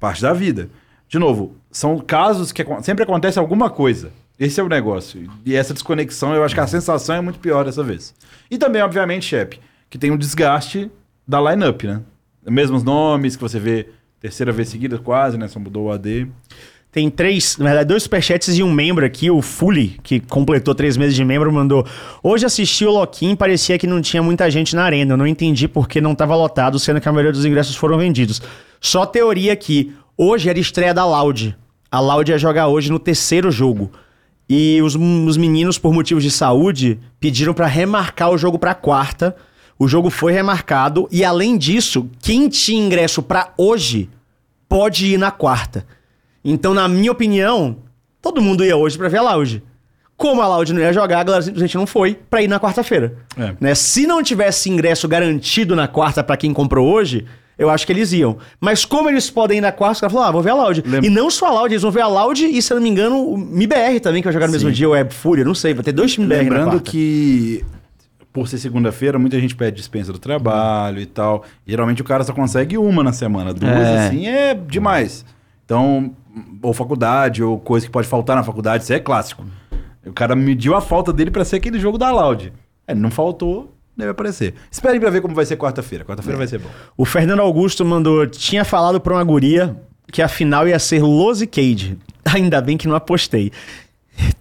Parte da vida. De novo, são casos que sempre acontece alguma coisa. Esse é o negócio. E essa desconexão, eu acho que a sensação é muito pior dessa vez. E também, obviamente, Shep, que tem um desgaste da lineup, né? Mesmos nomes que você vê terceira vez seguida, quase, né? Só mudou o AD. Tem três, na verdade, dois superchats e um membro aqui, o Fully, que completou três meses de membro, mandou. Hoje assisti o Loquim parecia que não tinha muita gente na arena. Eu não entendi porque não estava lotado, sendo que a maioria dos ingressos foram vendidos. Só teoria aqui. Hoje era estreia da Loud. A Loud ia jogar hoje no terceiro jogo. E os, os meninos, por motivos de saúde, pediram para remarcar o jogo para quarta. O jogo foi remarcado. E além disso, quem tinha ingresso para hoje pode ir na quarta. Então, na minha opinião, todo mundo ia hoje pra ver a Loud. Como a Loud não ia jogar, a galera simplesmente não foi pra ir na quarta-feira. É. Né? Se não tivesse ingresso garantido na quarta pra quem comprou hoje, eu acho que eles iam. Mas como eles podem ir na quarta, os caras falaram, ah, vou ver a Loud. E não só a Loud, eles vão ver a Loud e, se eu não me engano, o MIBR também, que vai jogar no mesmo Sim. dia, o Web Fúria, não sei, vai ter dois times BR Lembrando que, por ser segunda-feira, muita gente pede dispensa do trabalho e tal. Geralmente o cara só consegue uma na semana. Duas, É. assim, é demais. Então, ou faculdade, ou coisa que pode faltar na faculdade, isso é clássico. cara mediu a falta dele pra ser aquele jogo da Loud. É, não faltou, deve aparecer. Esperem pra ver como vai ser quarta-feira. Quarta-feira vai ser bom. O Fernando Augusto mandou. Tinha falado pra uma guria que a final ia ser Los e Cade. Ainda bem que não apostei.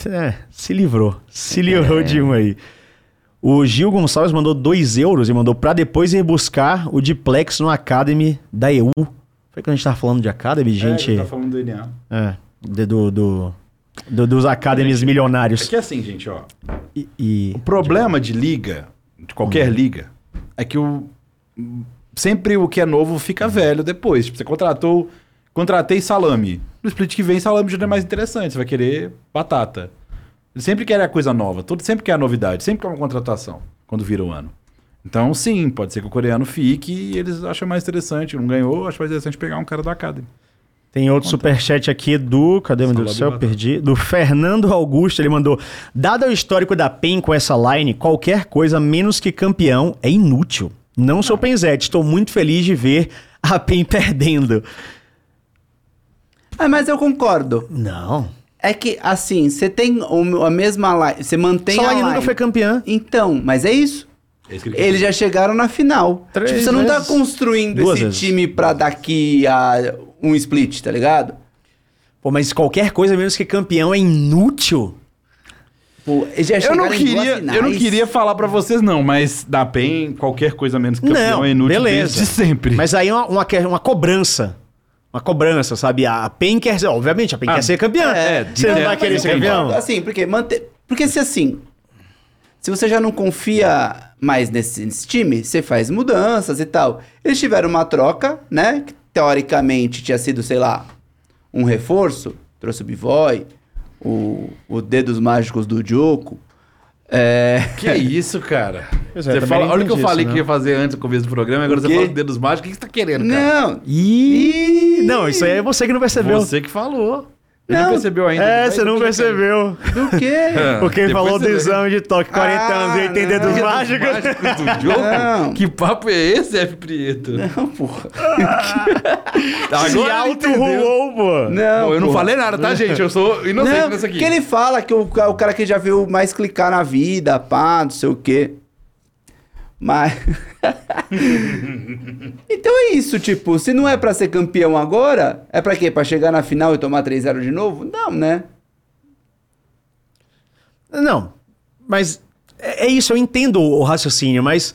É, se livrou. Se livrou de um aí. O Gil Gonçalves mandou 2 euros e mandou pra depois ir buscar o Diplex no Academy da EU. Foi quando a gente tava falando de Academy, gente. É, tá falando do DNA. É, de- do, do, do- dos Academies É milionários. que assim, gente, ó. E, e- O problema de liga, de qualquer liga, é que o sempre o que é novo fica velho depois. Tipo, você contratou, contratei salame. No split que vem, salame já não é mais interessante. Você vai querer batata. Eles sempre querem a coisa nova. Todo sempre quer a novidade. Sempre quer uma contratação quando vira o ano. Então, sim, pode ser que o coreano fique e eles acham mais interessante. Não ganhou, acho mais interessante pegar um cara da Academy. Tem outro superchat aqui do. Cadê, meu Deus do céu? batata. Perdi. Do Fernando Augusto. Ele mandou: Dado o histórico da PEN com essa line, qualquer coisa menos que campeão é inútil. Não sou Penzete, estou muito feliz de ver a PEN perdendo. Ah, mas eu concordo. Não. É que, assim, você tem a mesma line. Você mantém Só a line line. nunca foi campeã. Então, mas é isso. É que ele Eles já chegaram na final. Três Tipo, você não tá vezes. construindo Duas esse vezes. time pra daqui a um split, tá ligado? Pô, mas qualquer coisa menos que campeão é inútil? Pô, eles já Eu chegaram não, em duas queria, eu não queria falar pra vocês, não, mas da PEN, qualquer coisa menos que campeão Não, é inútil beleza. desde sempre. Mas aí é uma, uma, que- uma cobrança. Uma cobrança, sabe? A PEN quer ser, obviamente, a PEN Ah, quer ser campeã. é, Você não de- vai querer ser campeão? Assim, porque manter. Porque se assim. Se você já não confia mais nesse, nesse time, você faz mudanças e tal. Eles tiveram uma troca, né? Que teoricamente tinha sido, sei lá, um reforço. Trouxe o Bivoy, o, o Dedos Mágicos do Joko. É. Que isso, cara? É, Você fala, olha o que eu falei isso, que né? ia fazer antes do começo do programa, e agora você fala de dedos mágicos. O que você tá querendo, cara? Não! Ih, não, isso aí é você que não percebeu. Você que falou. Ele Não. não percebeu ainda. É, você não percebeu. Do quê? Porque ele falou do exame de toque, 40 Ah, anos e 80 não. dedos mágicos. do jogo? Não. Que papo é esse, F. Prieto? Não, porra. Se ele auto-rolou, pô. Não, Pô, eu não falei nada, tá, gente? Eu sou inocente Não, nessa aqui. que ele fala que o, o cara que já viu mais clicar na vida, pá, não sei o quê. Mas. então é isso, tipo, se não é pra ser campeão agora, é pra quê? Pra chegar na final e tomar 3-0 de novo? Não, né? Não, mas é é isso, eu entendo o raciocínio, mas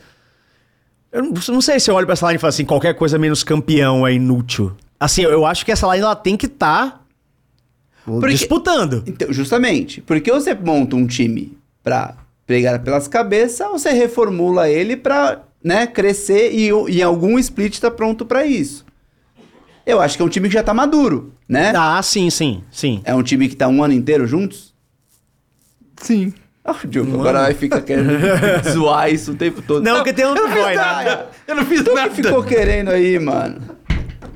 eu não, sei se eu olho pra essa line e falo assim, qualquer coisa menos campeão é inútil. Assim, eu acho que essa line ela tem que estar Porque- disputando. Então, justamente, porque você monta um time pra pegar pelas cabeças, ou você reformula ele pra, né, crescer e e algum split tá pronto pra isso. Eu acho que é um time que já tá maduro, né? Ah, sim, sim, sim. É um time que tá um ano inteiro juntos? Sim. Ah, o Diogo, agora vai ficar querendo zoar isso o tempo todo. Não, porque tem um Eu não fiz nada. Eu não fiz Tu nada. que ficou querendo aí, mano?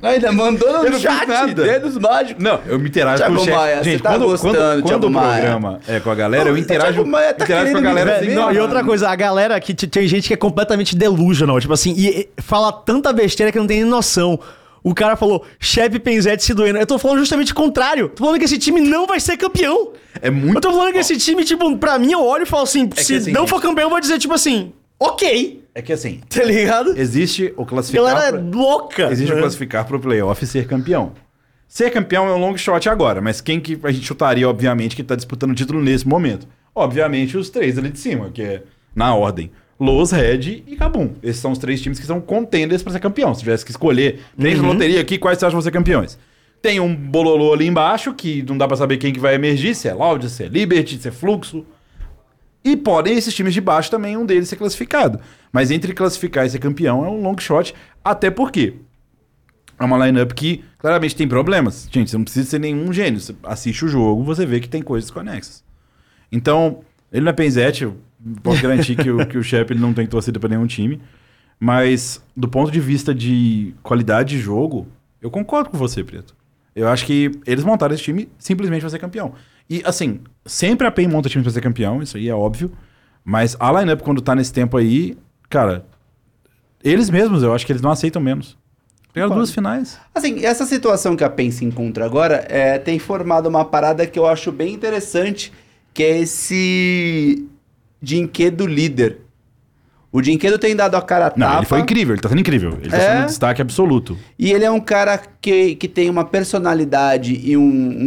Ainda mandou no chat, nada. dedos mágicos. Não, eu me interajo Thiago com o chat. Maia, você Gente, tá quando, gostando, quando, quando o Maia? programa é com a galera, eu interajo, Thiago Maia tá interajo com a galera assim, Não, e outra coisa, a galera que tem gente que é completamente delusional, tipo assim, e, fala tanta besteira que não tem nem noção. O cara falou, Shep Penzete se doendo. Eu tô falando justamente o contrário. Tô falando que esse time não vai ser campeão. É muito Eu tô falando que esse time, tipo, pra mim, eu olho e falo assim, que se assim, não gente- for campeão, eu vou dizer, tipo assim, ok. É que assim, Tá ligado? existe o classificar... galera é louca. Existe o né? classificar pro playoff e ser campeão. Ser campeão é um long shot agora, mas quem que a gente chutaria, obviamente, que tá disputando o título nesse momento? Obviamente, os três ali de cima, que é na ordem. Los, Red e Cabum. Esses são os três times que são contenders pra ser campeão. Se tivesse que escolher três na loteria aqui, quais você acha que vão ser campeões? Tem um bololô ali embaixo, que não dá pra saber quem que vai emergir, se é Loud, se é Liberty, se é Fluxo. E podem esses times de baixo também, um deles ser classificado. Mas entre classificar e ser campeão é um long shot, até porque é uma lineup que claramente tem problemas. Gente, você não precisa ser nenhum gênio. Você assiste o jogo, você vê que tem coisas conexas. Então, ele não é Penzete, eu posso garantir que o, que o Shep ele não tem torcida pra nenhum time. Mas, do ponto de vista de qualidade de jogo, eu concordo com você, Preto. Eu acho que eles montaram esse time simplesmente pra ser campeão. E, assim, sempre a PEN monta time pra ser campeão, isso aí é óbvio. Mas a lineup, quando tá nesse tempo aí, cara, eles mesmos, eu acho que eles não aceitam menos. Pegaram duas finais. Assim, essa situação que a PEN se encontra agora é, tem formado uma parada que eu acho bem interessante, que é esse Dinquedo líder. O Dinquedo tem dado a cara a Não, tapa. ele foi incrível, ele tá sendo incrível. Ele tá É? sendo um destaque absoluto. E ele é um cara que, que tem uma personalidade e um,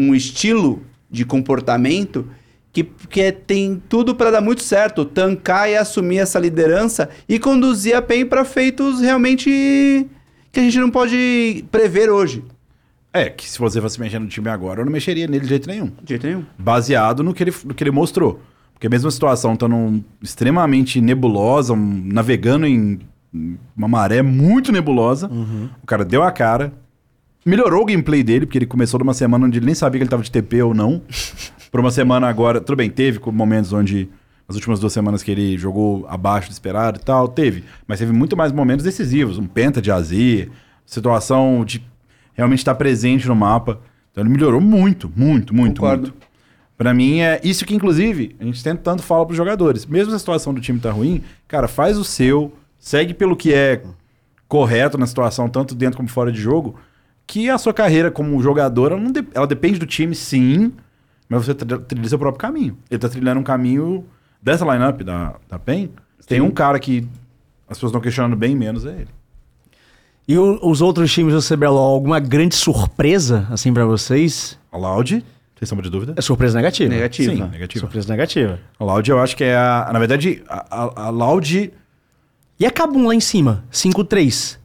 um estilo de comportamento que, que é- tem tudo pra dar muito certo. Tancar e assumir essa liderança e conduzir a PEN pra feitos realmente que a gente não pode prever hoje. É, que se você fosse mexer no time agora, eu não mexeria nele de jeito nenhum. De jeito nenhum. Baseado no que ele, no que ele mostrou. Porque mesmo a situação estando extremamente nebulosa, um- navegando em uma maré muito nebulosa, o cara deu a cara, melhorou o gameplay dele, porque ele começou numa semana onde ele nem sabia que ele tava de TP ou não. Por uma semana agora, tudo bem, teve momentos onde as últimas duas semanas que ele jogou abaixo do esperado e tal, teve. Mas teve muito mais momentos decisivos, um penta de Azir, situação de realmente estar presente no mapa. Então ele melhorou muito, muito, muito, Concordo. muito. Pra mim é isso que, inclusive, a gente tenta tanto falar pros jogadores. Mesmo se a situação do time tá ruim, cara, faz o seu, segue pelo que é correto na situação, tanto dentro como fora de jogo, que a sua carreira como jogador, ela, não de- ela depende do time, sim, mas você trilha, seu próprio caminho. Ele tá trilhando um caminho dessa lineup da, da PEN. Tem um cara que as pessoas estão questionando bem menos, é ele. E o- os outros times do CBLOL, alguma grande surpresa, assim, pra vocês? A Loud, sem sombra de dúvida. É surpresa negativa. Negativa. Sim, negativa. Surpresa negativa. A Loud eu acho que é a. Na verdade, a, a, a Loud. E a Kabum lá em cima? 5-3.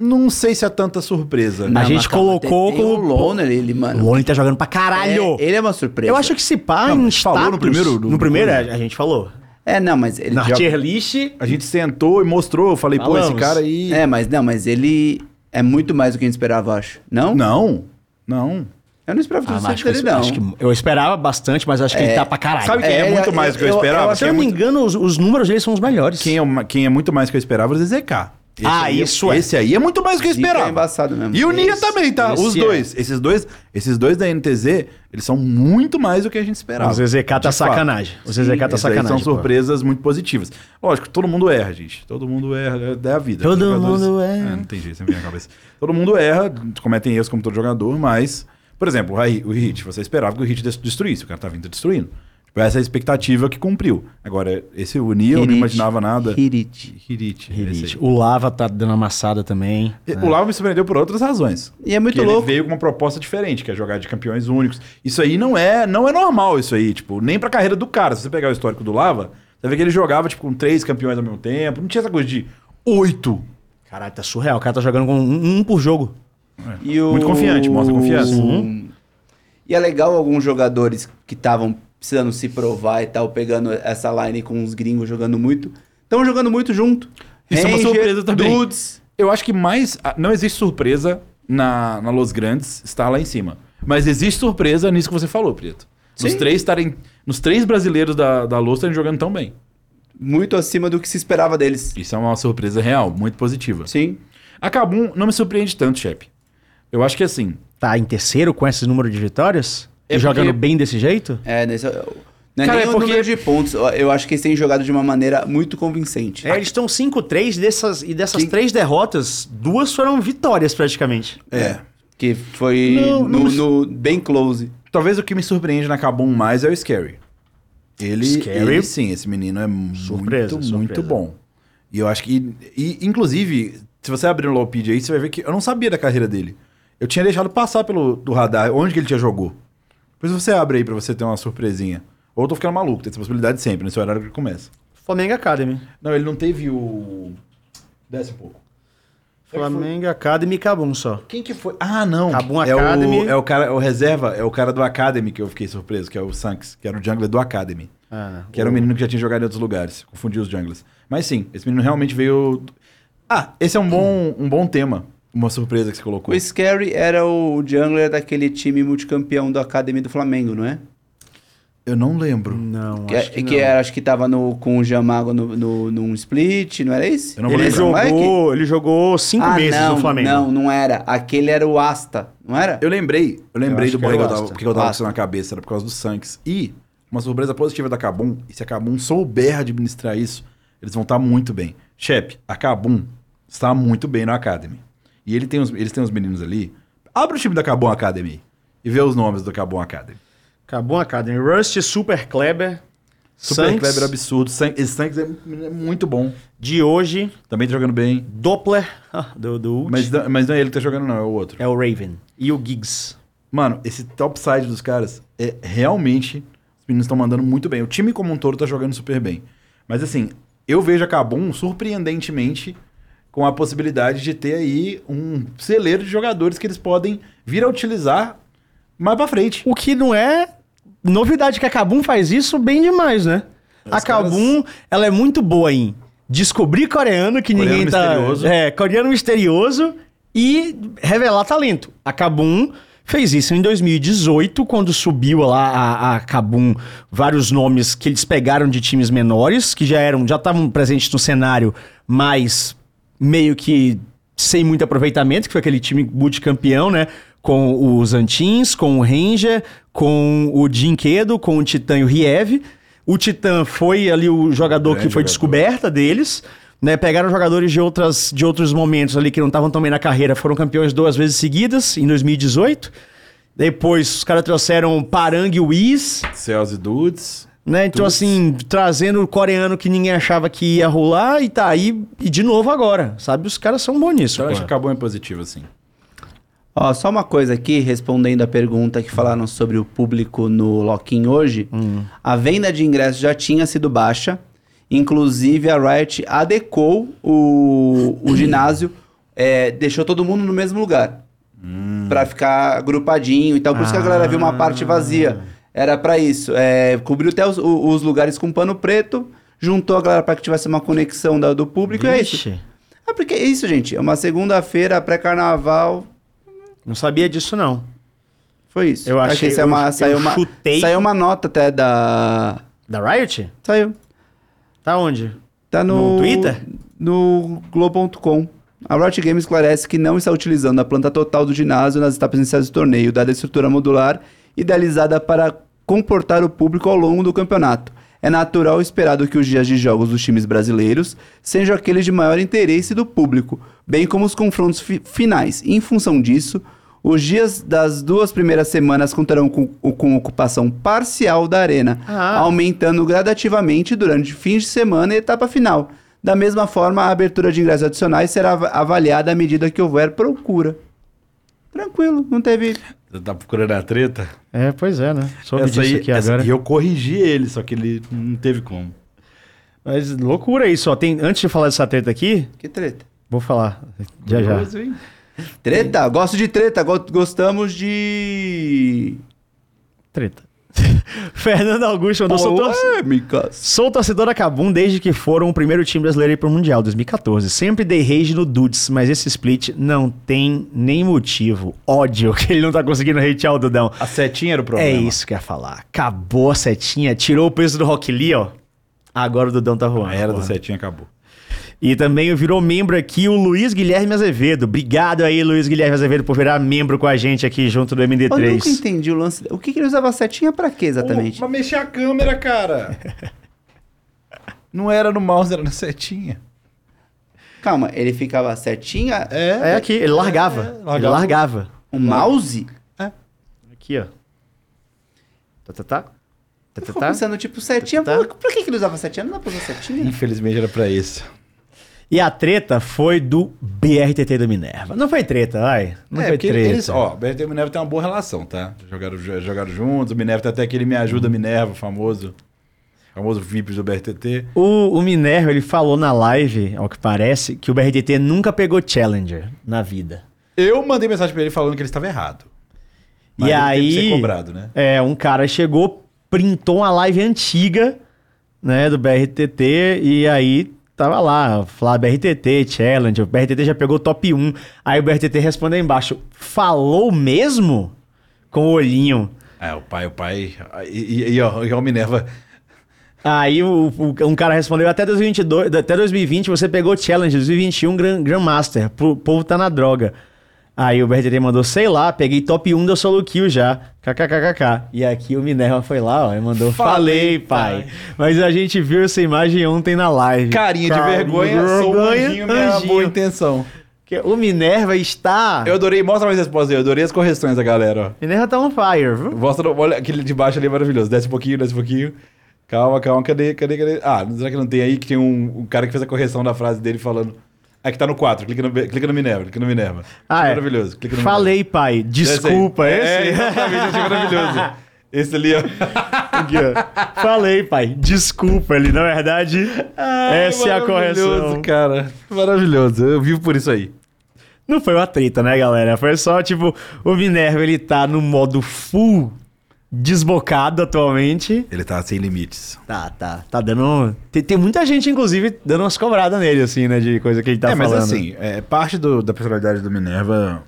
Não sei se é tanta surpresa. A gente mas calma, colocou tem, tem como- o Loner, ele, O mano. Lone tá jogando pra caralho. É, ele é uma surpresa. Eu acho que se pá, Não, em mas falou no status- primeiro- No, no- primeiro, a, a gente falou. É, não, mas ele Na já- tier list... A gente sentou e mostrou, eu falei, pô, esse Falamos. cara aí. É, mas não, mas ele é muito mais do que a gente esperava, eu acho. Não? Não, não. Eu não esperava Ah, tudo mas isso acho que dele, eu, não. acho que eu esperava bastante, mas acho que ele tá pra caralho. Sabe quem é, É, muito eu- mais do que eu eu- esperava? eu- Se eu é não me muito, engano, os, os números deles são os melhores. quem, é, quem é muito mais que eu esperava era o ZK. Esse Ah, aí isso é. Esse aí é muito mais do que eu Zica esperava. é embaçado mesmo. E o Nia também, tá? esse Os é. dois. Esses dois. Esses dois da NTZ, eles são muito mais do que a gente esperava. O ZZK tá sacanagem. O ZZK tá sacanagem. São pô. surpresas muito positivas. Lógico, todo mundo erra, gente. Todo mundo erra, é a vida. Todo jogadores- mundo erra. É, não tem jeito, sempre vem na cabeça. Todo mundo erra, cometem erros como todo jogador, mas... Por exemplo, o Hi- o Hit, você esperava que o Hit des- destruísse, o cara tá vindo destruindo. Tipo, essa é a expectativa que cumpriu. Agora, esse o eu não imaginava nada. Hirit. Hirit. O Lava tá dando amassada também. E O Lava me surpreendeu por outras razões. E é muito que louco. Ele veio com uma proposta diferente, que é jogar de campeões únicos. Isso aí não é, não é normal, isso aí, tipo, nem pra carreira do cara. Se você pegar o histórico do Lava, você vê que ele jogava, tipo, com três campeões ao mesmo tempo. Não tinha essa coisa de oito. Caralho, tá surreal. O cara tá jogando com um, um por jogo. E o... Muito confiante, mostra confiança. E é legal alguns jogadores que estavam precisando se provar e tal, pegando essa line com os gringos jogando muito. Estão jogando muito junto. Isso é uma surpresa também. Dudes. Eu acho que mais. ah, Não existe surpresa na, na Los Grandes estar lá em cima. Mas existe surpresa nisso que você falou, Preto. Nos Sim. três estarem. Nos três brasileiros da, da Los estarem jogando tão bem. Muito acima do que se esperava deles. Isso é uma surpresa real, muito positiva. Sim. A Kabum não me surpreende tanto, chefe. Eu acho que assim. Tá em terceiro com esse número de vitórias? É e jogando porque- bem desse jeito? É, nesse... Não é Cara, nem é o porque- número de pontos. Eu- acho que eles têm jogado de uma maneira muito convincente. É, eles estão 5-3 dessas, e dessas Quem- três derrotas, duas foram vitórias praticamente. É. Que foi Não, não no, me- no- bem close. Talvez o que me surpreende na Kabum mais é o Scary. Ele, Scary? ele sim, esse menino é Surpresa, muito, surpresa. muito bom. E eu acho que. E, inclusive, se você abrir o Lowpedia aí, você vai ver que eu não sabia da carreira dele. Eu tinha deixado passar pelo do radar onde que ele já jogou. Depois você abre aí pra você ter uma surpresinha. Ou eu tô ficando maluco, tem essa possibilidade sempre, nesse horário que começa. Flamengo Academy. Não, ele não teve o. Desce um pouco. Flamengo Academy e Cabum só. Quem que foi? Ah, não. Kabum é Academy. O, é o cara, é o reserva, é o cara do Academy que eu fiquei surpreso, que é o Sanks, que era o jungler do Academy. Ah, Que era um menino que já tinha jogado em outros lugares. Confundi os junglers. Mas sim, esse menino realmente veio. Ah, esse é um bom, um bom tema. Uma surpresa que você colocou. O Scary era o jungler daquele time multicampeão do Academy do Flamengo, não é? Eu não lembro. Não, Que, acho que, que, não. era, acho que tava no, com o Jamago no, no, num split, não era esse? Eu não vou Ele jogou, ele jogou cinco ah, meses não, no Flamengo. Não, não era. Aquele era o Asta, não era? Eu lembrei, eu lembrei do eu tava, Asta. porque eu tava com isso na cabeça, era por causa do Sanks. E uma surpresa positiva da Kabum, e se a Kabum souber administrar isso, eles vão estar muito bem. Chefe, a Kabum está muito bem no Academy. E ele tem os, eles têm os meninos ali. Abre o time da Kabum Academy e vê os nomes do Kabum Academy. Cabum Academy. Rust, Super Kleber. Super Sanks, Kleber absurdo. San- Esse Sanks é é muito bom. De hoje, Também tá jogando bem. Doppler, do, do Ult, Mas, não- mas não é ele que tá jogando, não, é o outro. é o Raven. E o Giggs. Mano, esse topside dos caras é realmente. Os meninos estão mandando muito bem. O time como um todo tá jogando super bem. Mas assim, eu vejo a Kabum surpreendentemente com a possibilidade de ter aí um celeiro de jogadores que eles podem vir a utilizar mais pra frente. O que não é novidade que a Kabum faz isso bem demais, né? Os a Kabum, ela é muito boa em descobrir coreano que Coreano ninguém tá... misterioso. É, coreano misterioso e revelar talento. A Kabum fez isso em 2018, quando subiu lá a, a Kabum vários nomes que eles pegaram de times menores, que já eram, já estavam presentes no cenário, mas meio que sem muito aproveitamento, que foi aquele time multicampeão, né? Com os Antins, com o Ranger, com o Jinquedo, com o Titã e o Riev. O Titã foi ali o jogador grande que foi jogador. descoberta deles. Né, pegaram jogadores de, outras, de outros momentos ali que não estavam tão bem na carreira, foram campeões duas vezes seguidas, em 2018. Depois os caras trouxeram Parang e Wiz, Cells e Dudes. Né? Então, Dudes. assim, trazendo o coreano que ninguém achava que ia rolar e tá aí, e de novo agora, sabe? Os caras são bons nisso. Então eu acho que acabou em positivo, assim. Ó, só uma coisa aqui, respondendo a pergunta que falaram sobre o público no Lock-in hoje. A venda de ingressos já tinha sido baixa. Inclusive, a Riot adequou o, o ginásio, é, deixou todo mundo no mesmo lugar. Pra ficar agrupadinho e tal. Por isso que a galera viu uma parte vazia. Era pra isso. É, cobriu até os, os lugares com pano preto, juntou a galera pra que tivesse uma conexão da- do público e é isso. Vixe, É porque é isso, gente. É uma segunda-feira pré-carnaval. não sabia disso, não. Foi isso. Eu achei- saiu uma, eu- saiu, eu uma, chutei- saiu uma nota até da. Da Riot? Saiu. Tá onde? Tá no. No Twitter? No Globo.com. A Riot Games esclarece que não está utilizando a planta total do ginásio nas etapas iniciais do torneio, dada a estrutura modular idealizada para comportar o público ao longo do campeonato. É natural e esperado que os dias de jogos dos times brasileiros sejam aqueles de maior interesse do público, bem como os confrontos fi- finais. Em função disso, os dias das duas primeiras semanas contarão com, com ocupação parcial da arena, Ah. aumentando gradativamente durante fins de semana e etapa final. Da mesma forma, a abertura de ingressos adicionais será av- avaliada à medida que houver procura. Tranquilo, não teve. Você tá procurando a treta? É, pois é, né? Soube Essa disso aí, aqui essa- agora. E eu corrigi ele, só que ele não teve como. Mas loucura isso, ó. Tem, antes de falar dessa treta aqui, Que treta? vou falar já já. Hein? Treta? Gosto de treta, go- gostamos de. Treta. Fernando Augusto mandou sou, tor sou torcedor da Cabum desde que foram o primeiro time brasileiro a ir pro Mundial, 2014. Sempre dei rage no Dudes, mas esse split não tem nem motivo. Ódio que ele não tá conseguindo hatear o Dudão. A setinha era o problema. É isso que eu ia falar. Acabou a setinha, tirou o peso do Rock Lee, ó. Agora o Dudão tá voando. A era da setinha acabou. E também virou membro aqui o Luiz Guilherme Azevedo. Obrigado aí, Luiz Guilherme Azevedo, por virar membro com a gente aqui junto do Eu nunca MD3. entendi o lance. O que, que ele usava a setinha pra quê exatamente? Mas mexer a câmera, cara. não era no mouse, era na setinha. Calma, ele ficava setinha? É aqui, ele largava. É, Ele largava. largava. O mouse? Aqui, ó. Tá, tá, tá. Tá, tá, tá. pensando, tipo, setinha. Tá. Por, por que, que ele usava setinha? Não dá pra usar setinha? Infelizmente era pra isso. E a treta foi do BRTT do Minerva. Não foi treta, ai. Não é, foi treta. eles, ó, o BRT e Minerva tem uma boa relação, tá? Jogaram, jo- jogaram juntos, o Minerva tem até aquele Me Ajuda Minerva, famoso. Famoso VIPs do BRTT. O, o Minerva, ele falou na live, ao que parece, que o BRTT nunca pegou Challenger na vida. Eu mandei mensagem pra ele falando que ele estava errado. Mas e aí, cobrado, né? é, um cara chegou, printou uma live antiga, né, do BRTT, e aí tava lá, falar BRTT, Challenge, o BRTT já pegou top 1. Aí o BRTT respondeu embaixo, falou mesmo? Com o olhinho. É, o pai, o pai. E, e, e, ó, e ó, o Minerva. Aí o, o- um cara respondeu, até 2022, até 2020 você pegou Challenge, 2021 Grand, Grandmaster, o povo tá na droga. Aí o BRTT mandou, sei lá, peguei top 1 do solo kill já, kkkk. E aqui o Minerva foi lá, ó, e mandou, falei, Falei, pai. pai. Mas a gente viu essa imagem ontem na live. Carinha de Cara, vergonha, sou um anjinho, boa intenção. O Minerva está. Eu adorei, mostra mais a resposta aí, eu adorei as correções da galera, ó. Minerva tá on fire, viu? Mostra, olha aquele de baixo ali é maravilhoso. Desce um pouquinho, desce um pouquinho. Calma, calma, cadê, cadê, cadê? Ah, será que não tem aí que tem um, um cara que fez a correção da frase dele falando. É que tá no 4, clica no, clica no Minerva, clica no Minerva. Ah, é. maravilhoso. Clica no Falei, pai. Desculpa, Minerva. esse? É, exatamente, achei maravilhoso. Esse ali, ó. Aqui, ó. Falei, pai. Desculpa, ele, na verdade, essa é a correção. Maravilhoso, cara. Maravilhoso. Eu vivo por isso aí. Não foi uma treta, né, galera? Foi só, tipo, o Minerva, ele tá no modo full desbocado atualmente. Ele tá sem limites. Tá, tá. Tá dando... Tem, tem muita gente, inclusive, dando umas cobradas nele, assim, né, de coisa que ele tá é, falando. mas assim, é, parte do- da personalidade do Minerva,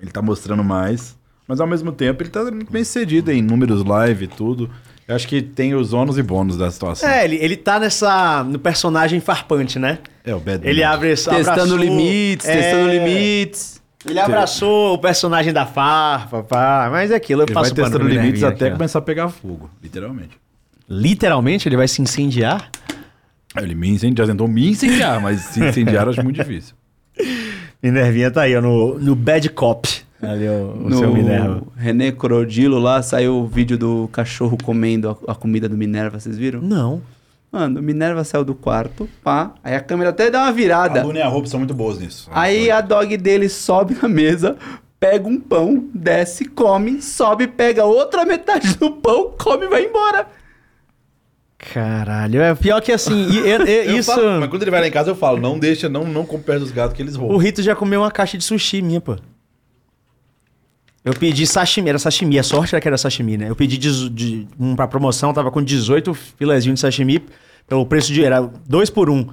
ele tá mostrando mais, mas ao mesmo tempo ele tá bem sucedido em números live e tudo. Eu acho que tem os ônus e bônus da situação. É, ele, ele tá nessa... no personagem farpante, né? É, o Bad Ele abre... Testando abraçou- limites, É, testando limites. Ele abraçou o personagem da farpa, pá, mas é aquilo, eu Ele vai passo pano testando limites até aqui, começar a pegar fogo, literalmente. Literalmente, ele vai se incendiar? Ele me incendiar, tentou me incendiar, mas se incendiar eu acho muito difícil. Minervinha tá aí, ó, no, no Bad Cop. Ali, o, o seu Minerva. No René Crodilo lá saiu o vídeo do cachorro comendo a, a comida do Minerva, vocês viram? Não. Mano, o Minerva saiu do quarto, pá. Aí a câmera até dá uma virada. A Luna e a Hope são muito boas nisso. Aí a dog dele sobe na mesa, pega um pão, desce, come, sobe, pega outra metade do pão, come e vai embora. Caralho, é pior que assim, e- e- e- Eu isso... falo- mas quando ele vai lá em casa eu falo, não deixa, não, não come perto dos gatos que eles O roubam. Rito já comeu uma caixa de sushi minha, pô. Eu pedi sashimi, era sashimi, a sorte era que era sashimi, né? Eu pedi de, de, um pra promoção, tava com 18 filezinhos de sashimi, pelo preço de, era dois por um.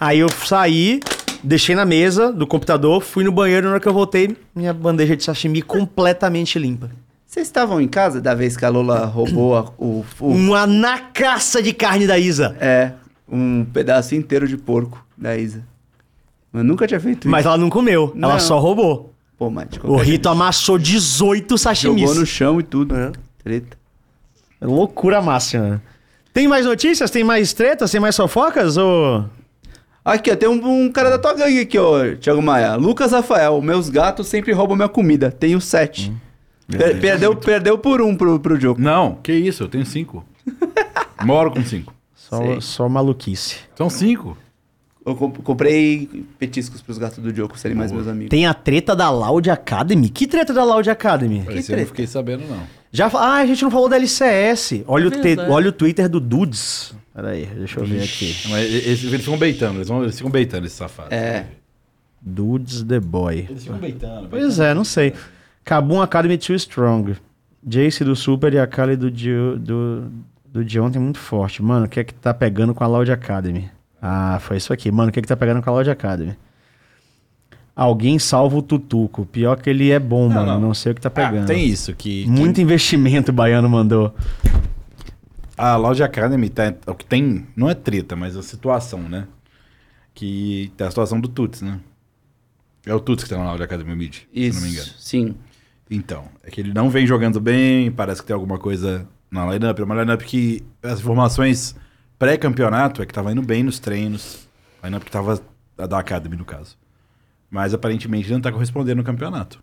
Aí eu saí, deixei na mesa do computador, fui no banheiro, na hora que eu voltei, minha bandeja de sashimi completamente limpa. Vocês estavam em casa da vez que a Lola roubou a- o, o- Uma nacaça de carne da Isa. é, um pedaço inteiro de porco da Isa. Eu nunca tinha feito Mas isso. ela não comeu, ela Não. só roubou. Pô, mas de O Rito jeito, amassou 18 sashimis. jogou no chão e tudo. É. Treta. Loucura máxima. Tem mais notícias? Tem mais tretas? Tem mais fofocas? Ou... Aqui, ó, tem um, um cara da tua gangue aqui, ó, Thiago Maia. Lucas Rafael, meus gatos sempre roubam minha comida. Tenho sete. Per- perdeu, perdeu por um pro, pro jogo. Não, que isso, eu tenho cinco. Moro com cinco. Só, Sei. só maluquice. São cinco. Eu comp- comprei petiscos pros gatos do Diogo, serem mais meus amigos. Tem a treta da Loud Academy? Que treta da Loud Academy? Esse eu treta? não fiquei sabendo, não. Já fa- Ah, a gente não falou da LCS. Olha, o, te- olha o Twitter do Dudes. Pera aí, deixa eu ver aqui. Mas eles, eles ficam beitando, eles, vão, eles ficam beitando esses safados. É. Dudes the Boy. Eles ficam beitando. Pois é, não sei. Kabum Academy Too Strong. Jace do Super e a Kali do, Dio- do, do de ontem muito forte. Mano, o que é que tá pegando com a Loud Academy? Ah, foi isso aqui. Mano, o que é que tá pegando com a Loud Academy? Alguém salva o Tutuco. Pior que ele é bom, Não, mano. Não. não. sei o que tá pegando. Ah, tem isso, que... que Muito investimento o Baiano mandou. A Loud Academy tá, o que tem, não é treta, mas a situação, né? Que tem a situação do Tuts, né? É o Tuts que tá na Loud Academy Mid, se Isso, não me engano. sim. Então, é que ele não vem jogando bem, parece que tem alguma coisa na lineup. É uma lineup que as informações pré-campeonato é que tava indo bem nos treinos. A lineup que tava a da Academy, no caso. Mas aparentemente não tá correspondendo no campeonato.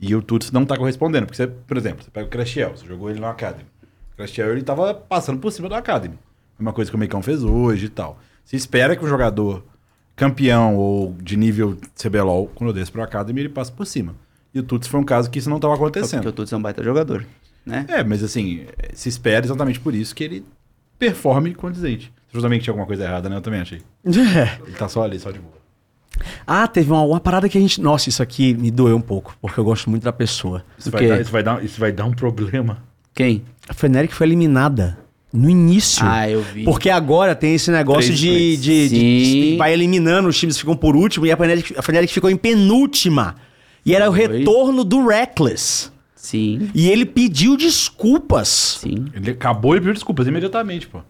E o Tuts não tá correspondendo. Porque, você, por exemplo, você pega o Crashel, você jogou ele na Academy. O Crashel ele tava passando por cima da Academy. Uma coisa que o Meicão fez hoje e tal. Se espera que um jogador campeão ou de nível CBLOL, quando eu desço pro Academy, ele passa por cima. E o Tuts foi um caso que isso não estava Só porque acontecendo. o Tuts é um baita jogador, né? É, mas assim, se espera exatamente por isso que ele performe condizente. Justamente tinha alguma coisa errada, né? Eu também achei. Ele tá só ali, só de boa. Ah, teve uma, uma parada que a gente. Nossa, isso aqui me doeu um pouco, porque eu gosto muito da pessoa. Isso O vai, dar, isso, vai dar, isso vai dar um problema. Quem? A Fnatic foi eliminada no início. Ah, eu vi. Porque agora tem esse negócio de, de, de- de- Vai eliminando, os times ficam por último e a Fnatic, a Fnatic ficou em penúltima. E era o Foi. retorno do Reckless. Sim, E ele pediu desculpas. sim. Ele acabou e pediu desculpas imediatamente, pô.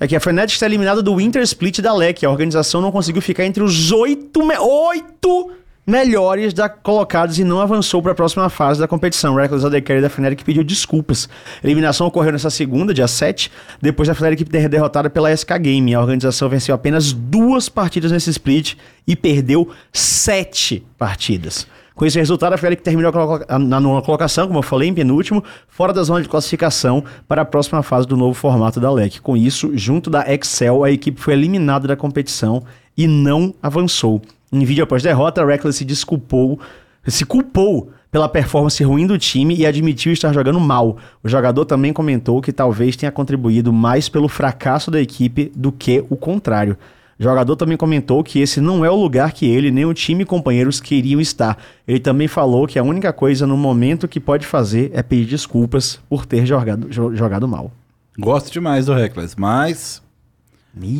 É que a Fnatic está eliminada do Winter Split da LEC. A organização não conseguiu ficar entre os oito, me- oito melhores da colocados e não avançou para a próxima fase da competição. Reckless Undercarry da Fnatic pediu desculpas. A eliminação ocorreu nessa segunda, dia 7, depois da Fnatic ter derrotada pela SK Game. A organização venceu apenas duas partidas nesse split e perdeu sete partidas. Com esse resultado, a Fnatic terminou na nona colocação, como eu falei, em penúltimo, fora da zona de classificação para a próxima fase do novo formato da LEC. Com isso, junto da Excel, a equipe foi eliminada da competição e não avançou. Em vídeo após derrota, Reckless se desculpou, se culpou pela performance ruim do time e admitiu estar jogando mal. O jogador também comentou que talvez tenha contribuído mais pelo fracasso da equipe do que o contrário. O jogador também comentou que esse não é o lugar que ele nem o time e companheiros queriam estar. Ele também falou que a única coisa no momento que pode fazer é pedir desculpas por ter jogado, jogado mal. Gosto demais do Reckless, mas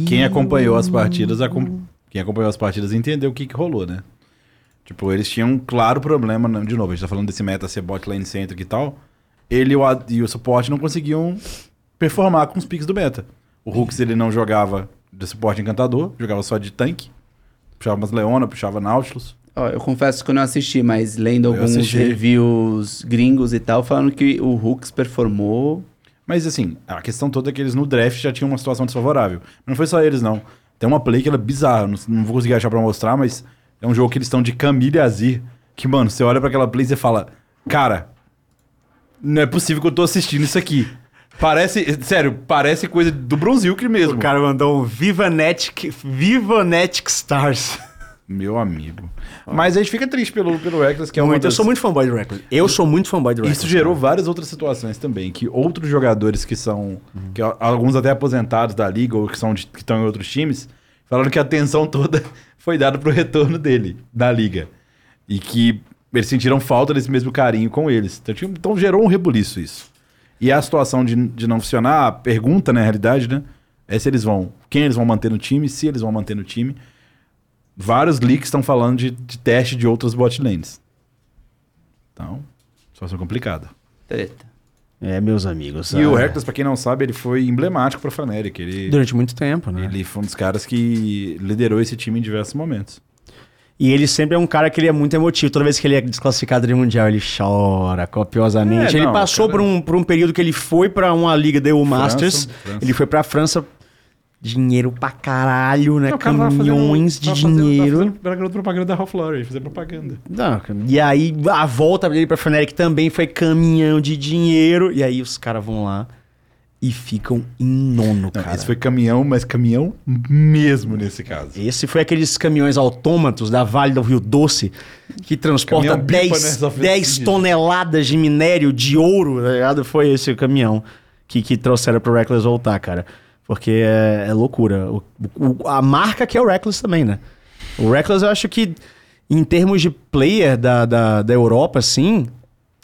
quem acompanhou as partidas quem acompanhou as partidas entendeu o que, que rolou, né? Tipo, eles tinham um claro problema, de novo, a gente tá falando desse meta ser bot lane centric e tal. Ele e o, e o suporte não conseguiam performar com os picks do meta. O Hooks ele não jogava de suporte encantador, jogava só de tanque. Puxava umas Leona, puxava Nautilus. Ó, eu confesso que eu não assisti, mas lendo eu alguns assisti. reviews gringos e tal, falando que o Hooks performou. Mas assim, a questão toda é que eles no draft já tinham uma situação desfavorável. Mas não foi só eles, não. Tem uma play que ela é bizarra, não, não vou conseguir achar pra mostrar, mas é um jogo que eles estão de Camille Azir. Que, mano, você olha para aquela play e fala, cara, não é possível que eu tô assistindo isso aqui. Parece, sério, parece coisa do Bronzilk mesmo. O cara mandou um Vivanetic, Vivanetic Stars. Meu amigo. Mas a gente fica triste pelo, pelo Reckless, que é muito, das... Eu sou muito fanboy do Reckless. Eu sou muito fanboy do Reckless. Isso gerou cara. várias outras situações também, que outros jogadores que são... Uhum. Que, alguns até aposentados da liga ou que, são de, que estão em outros times, falaram que a atenção toda foi dada pro retorno dele, da liga. E que eles sentiram falta desse mesmo carinho com eles. Então, então gerou um rebuliço isso. E a situação de, de não funcionar, a pergunta, na realidade, né? É se eles vão... Quem eles vão manter no time, se eles vão manter no time vários leaks estão falando de, de teste de outras bot lanes. Então, situação complicada. Treta. É, meus amigos. E ah, o Hercules, pra quem não sabe, ele foi emblemático pra Fnatic. Ele, Durante muito tempo, né? Ele foi um dos caras que liderou esse time em diversos momentos. E ele sempre é um cara que ele é muito emotivo. Toda vez que ele é desclassificado de mundial, ele chora copiosamente. É, ele não, passou cara... por, um, por um período que ele foi para uma liga da EU Masters. França. Ele foi pra França dinheiro pra caralho, né? Não, Caminhões de dinheiro. Fazendo, propaganda da Ralph Lauren, fazer propaganda. Não, e aí a volta dele pra Fnatic também foi caminhão de dinheiro. E aí os caras vão lá e ficam em nono, cara. esse foi caminhão, mas caminhão mesmo nesse caso. Esse foi aqueles caminhões autômatos da Vale do Rio Doce que transporta 10, 10 toneladas de minério de ouro, tá ligado? Foi esse caminhão que, que trouxeram pro Reckless voltar, cara. Porque é, é loucura. O, o, a marca que é o Reckless também, né? O Reckless eu acho que, em termos de player da, da, da Europa, assim,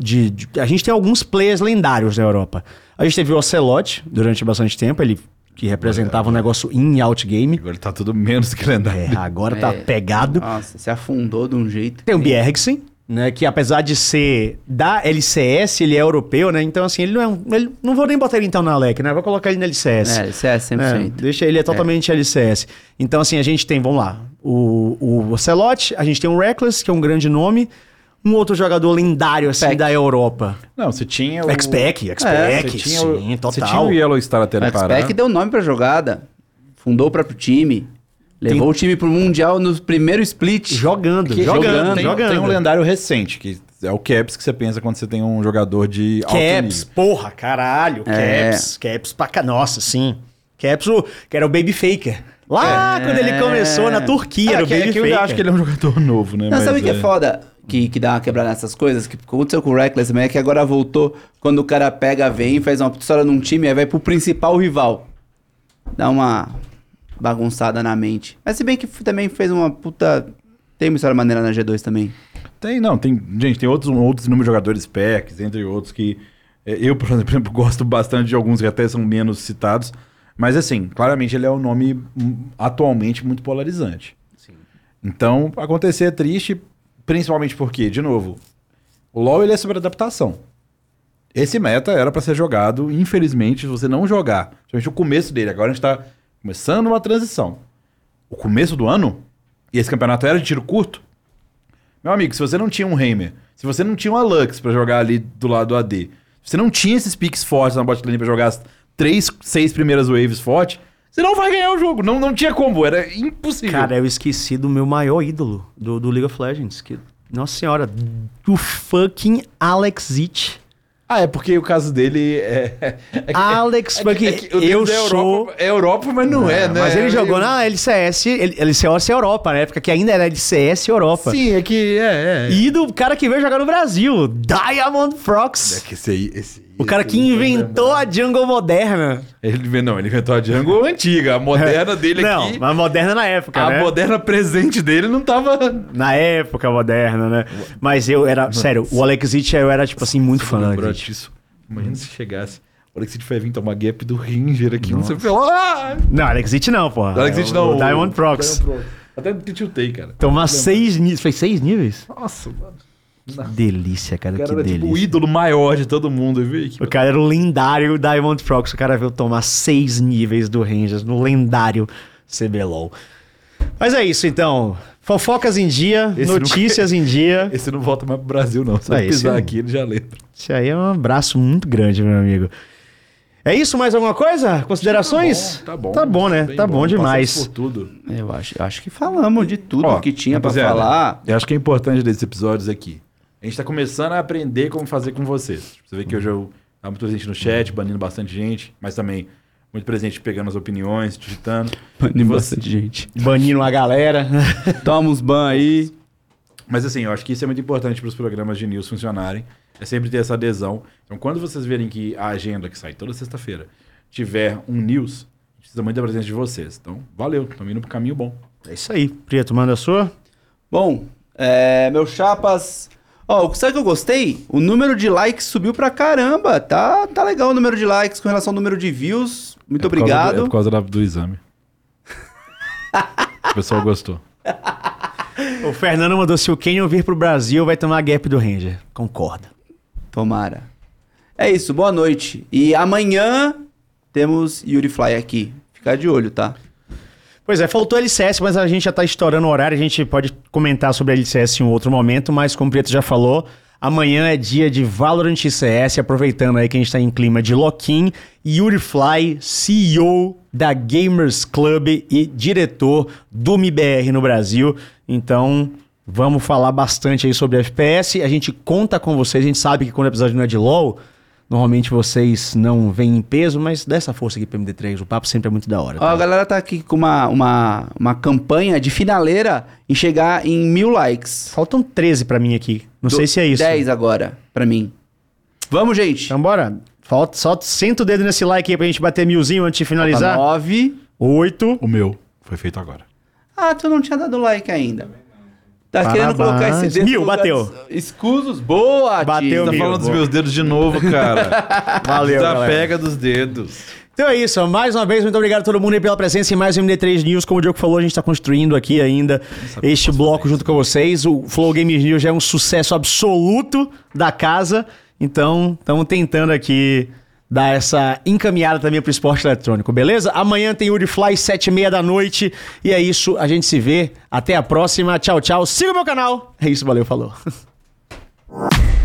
de, de, a gente tem alguns players lendários na Europa. A gente teve o Ocelot durante bastante tempo, ele que representava é, um negócio in out game. Agora tá tudo menos que lendário. É, agora tá é. tá pegado. Nossa, se afundou de um jeito. Tem o Bjergsen, né? Que apesar de ser da LCS, ele é europeu, né? Então, assim, ele não é um, ele, Não vou nem botar ele então na LEC, né? Vou colocar ele na LCS. É, LCS 100%. É, deixa ele é totalmente é. LCS. Então, assim, a gente tem, vamos lá, o, o Ocelot, a gente tem o Reckless, que é um grande nome. Um outro jogador lendário, assim, Pack. da Europa. Não, você tinha o... X-Pack, X-Pack, é, sim, total. Você tinha o Yellow Star até no X-Pack deu nome pra jogada. Fundou o próprio time. Levou tem... o time pro Mundial no primeiro split. Jogando, que, jogando, jogando, tem, jogando. Tem um lendário recente, que é o Caps que você pensa quando você tem um jogador de Caps, porra, caralho. É. Caps, Caps pra cá. Nossa, sim. Caps, o, que era o Baby Faker. Lá é. quando ele começou na Turquia, ah, era o Baby Faker. Eu acho que ele é um jogador novo, né? Não, Mas sabe o é... que é foda? Que, que dá uma quebrada nessas coisas? Que aconteceu com o Reckless também, é que agora voltou quando o cara pega, vem, faz uma história num time, aí vai pro principal rival. Dá uma bagunçada na mente. Mas se bem que também fez uma puta. Tem uma história maneira na G2 também. Tem, não. Tem, gente, tem outros, outros inúmeros jogadores packs, entre outros, que é, eu, por exemplo, gosto bastante de alguns que até são menos citados. Mas, assim, claramente ele é um nome hum, atualmente muito polarizante. Sim. Então, acontecer é triste, principalmente porque, de novo, o LoL ele é sobre adaptação. Esse meta era para ser jogado, infelizmente, se você não jogar, principalmente o começo dele, agora a gente tá começando uma transição. O começo do ano, e esse campeonato era de tiro curto, Meu amigo, se você não tinha um Heimer, se você não tinha uma Lux pra jogar ali do lado do AD, se você não tinha esses picks fortes na bot lane pra jogar as três, seis primeiras waves fortes, você não vai ganhar o jogo. Não, não tinha combo, era impossível. Cara, eu esqueci do meu maior ídolo do, do League of Legends. Que, nossa senhora, o fucking Alex It. Ah, é porque o caso dele é. é que- Alex, é que- porque é que o dele eu é sou. Europa, é Europa, mas não é, né? Mas ele jogou Eu- na LCS, ele- LCS Europa, na época que ainda era LCS Europa. Sim, é que. É, é. E do cara que veio jogar no Brasil, Diamond É Frogs. que esse aí. Esse, aí- O cara que inventou lembrar. a jungle moderna. Ele, não, ele inventou a jungle antiga. A moderna dele Não, aqui. mas moderna na época, A né? moderna presente dele não tava. Na época moderna, né? Mas eu era, sério, o Alexit eu era, tipo assim, muito fã Alexit. disso. Imagina se chegasse. O Alexit foi vir tomar gap do Ranger aqui. Não sei lá. Não, Alexit não, porra. O Alexit não. O Diamond Prox. Diamond Prox. Até tiltei, cara. Tomar seis níveis. Foi seis níveis? Nossa, mano. Que delícia, cara, O cara que era delícia. tipo o ídolo maior de todo mundo, viu? O cara era o lendário Diamond Prox. O cara veio tomar seis níveis do Rangers no lendário CBLOL. Mas é isso, então. Fofocas em dia, Esse notícias em dia. Esse não volta mais pro Brasil, não. Só Ah, esse pisar aqui, ele já lembra. Isso aí é um abraço muito grande, meu amigo. É isso? Mais alguma coisa? Considerações? Tá bom. Tá bom, né? Bem Tá bom demais. Passamos por tudo. Eu acho, acho que falamos de tudo Ó, que tinha pra rapaziada, falar. Eu acho que é importante desses episódios aqui. A gente tá começando a aprender como fazer com vocês. Você vê que hoje eu tava muito presente no chat, banindo bastante gente, mas também muito presente pegando as opiniões, digitando. Banindo você- bastante gente. Banindo a galera. Toma uns ban aí. Mas assim, eu acho que isso é muito importante para os programas de news funcionarem. É sempre ter essa adesão. Então, quando vocês verem que a agenda, que sai toda sexta-feira, tiver um news, precisa muito da presença de vocês. Então, valeu, estamos indo pro caminho bom. É isso aí. Prieto, manda a sua. Bom, é, meu chapas. Ó, sabe o que eu gostei? O número de likes subiu pra caramba. Tá, tá legal o número de likes com relação ao número de views. Muito É por causa do- obrigado. é por causa da- do exame. o pessoal gostou. O Fernando mandou: se o Kenyon vir pro Brasil, vai tomar gap do Ranger. Concorda. Tomara. É isso, boa noite. E amanhã temos Yuri Fly aqui. Fica de olho, tá? Pois é, faltou LCS, mas a gente já tá estourando o horário. A gente pode comentar sobre a LCS em outro momento, mas como o Prieto já falou, amanhã é dia de Valorant CS. Aproveitando aí que a gente tá em clima de lock-in. Yuri Fly, CEO da Gamers Club e diretor do MIBR no Brasil. Então, vamos falar bastante aí sobre FPS. A gente conta com vocês. A gente sabe que quando o episódio não é de LoL, normalmente vocês não vêm em peso, mas dá essa força aqui pro MD3. O papo sempre é muito da hora. Ó, a galera tá aqui com uma, uma, uma campanha de finaleira em chegar em mil likes. Faltam 13 pra mim aqui. Não Do- sei se é isso. 10 agora, pra mim. Vamos, gente. Então bora. Falta, só senta o dedo nesse like aí pra gente bater milzinho antes de finalizar. 9. Oito. O meu foi feito agora. Ah, tu não tinha dado like ainda. Tá Parabéns. querendo colocar esse dedo Mil, bateu. Escusos, boa, Bateu. Tá mil. falando dos meus dedos de novo, cara. Valeu. Desapega dos dedos. Então é isso, mais uma vez, muito obrigado a todo mundo aí pela presença em mais um MD3 News. Como o Diogo falou, a gente está construindo aqui ainda este bloco junto com vocês. O Flow Games News já é um sucesso absoluto da casa, então estamos tentando aqui dar essa encaminhada também pro esporte eletrônico, beleza? Amanhã tem Uri Fly, sete e meia da noite. E é isso, a gente se vê. Até a próxima. Tchau, tchau. Siga o meu canal. É isso, valeu, falou.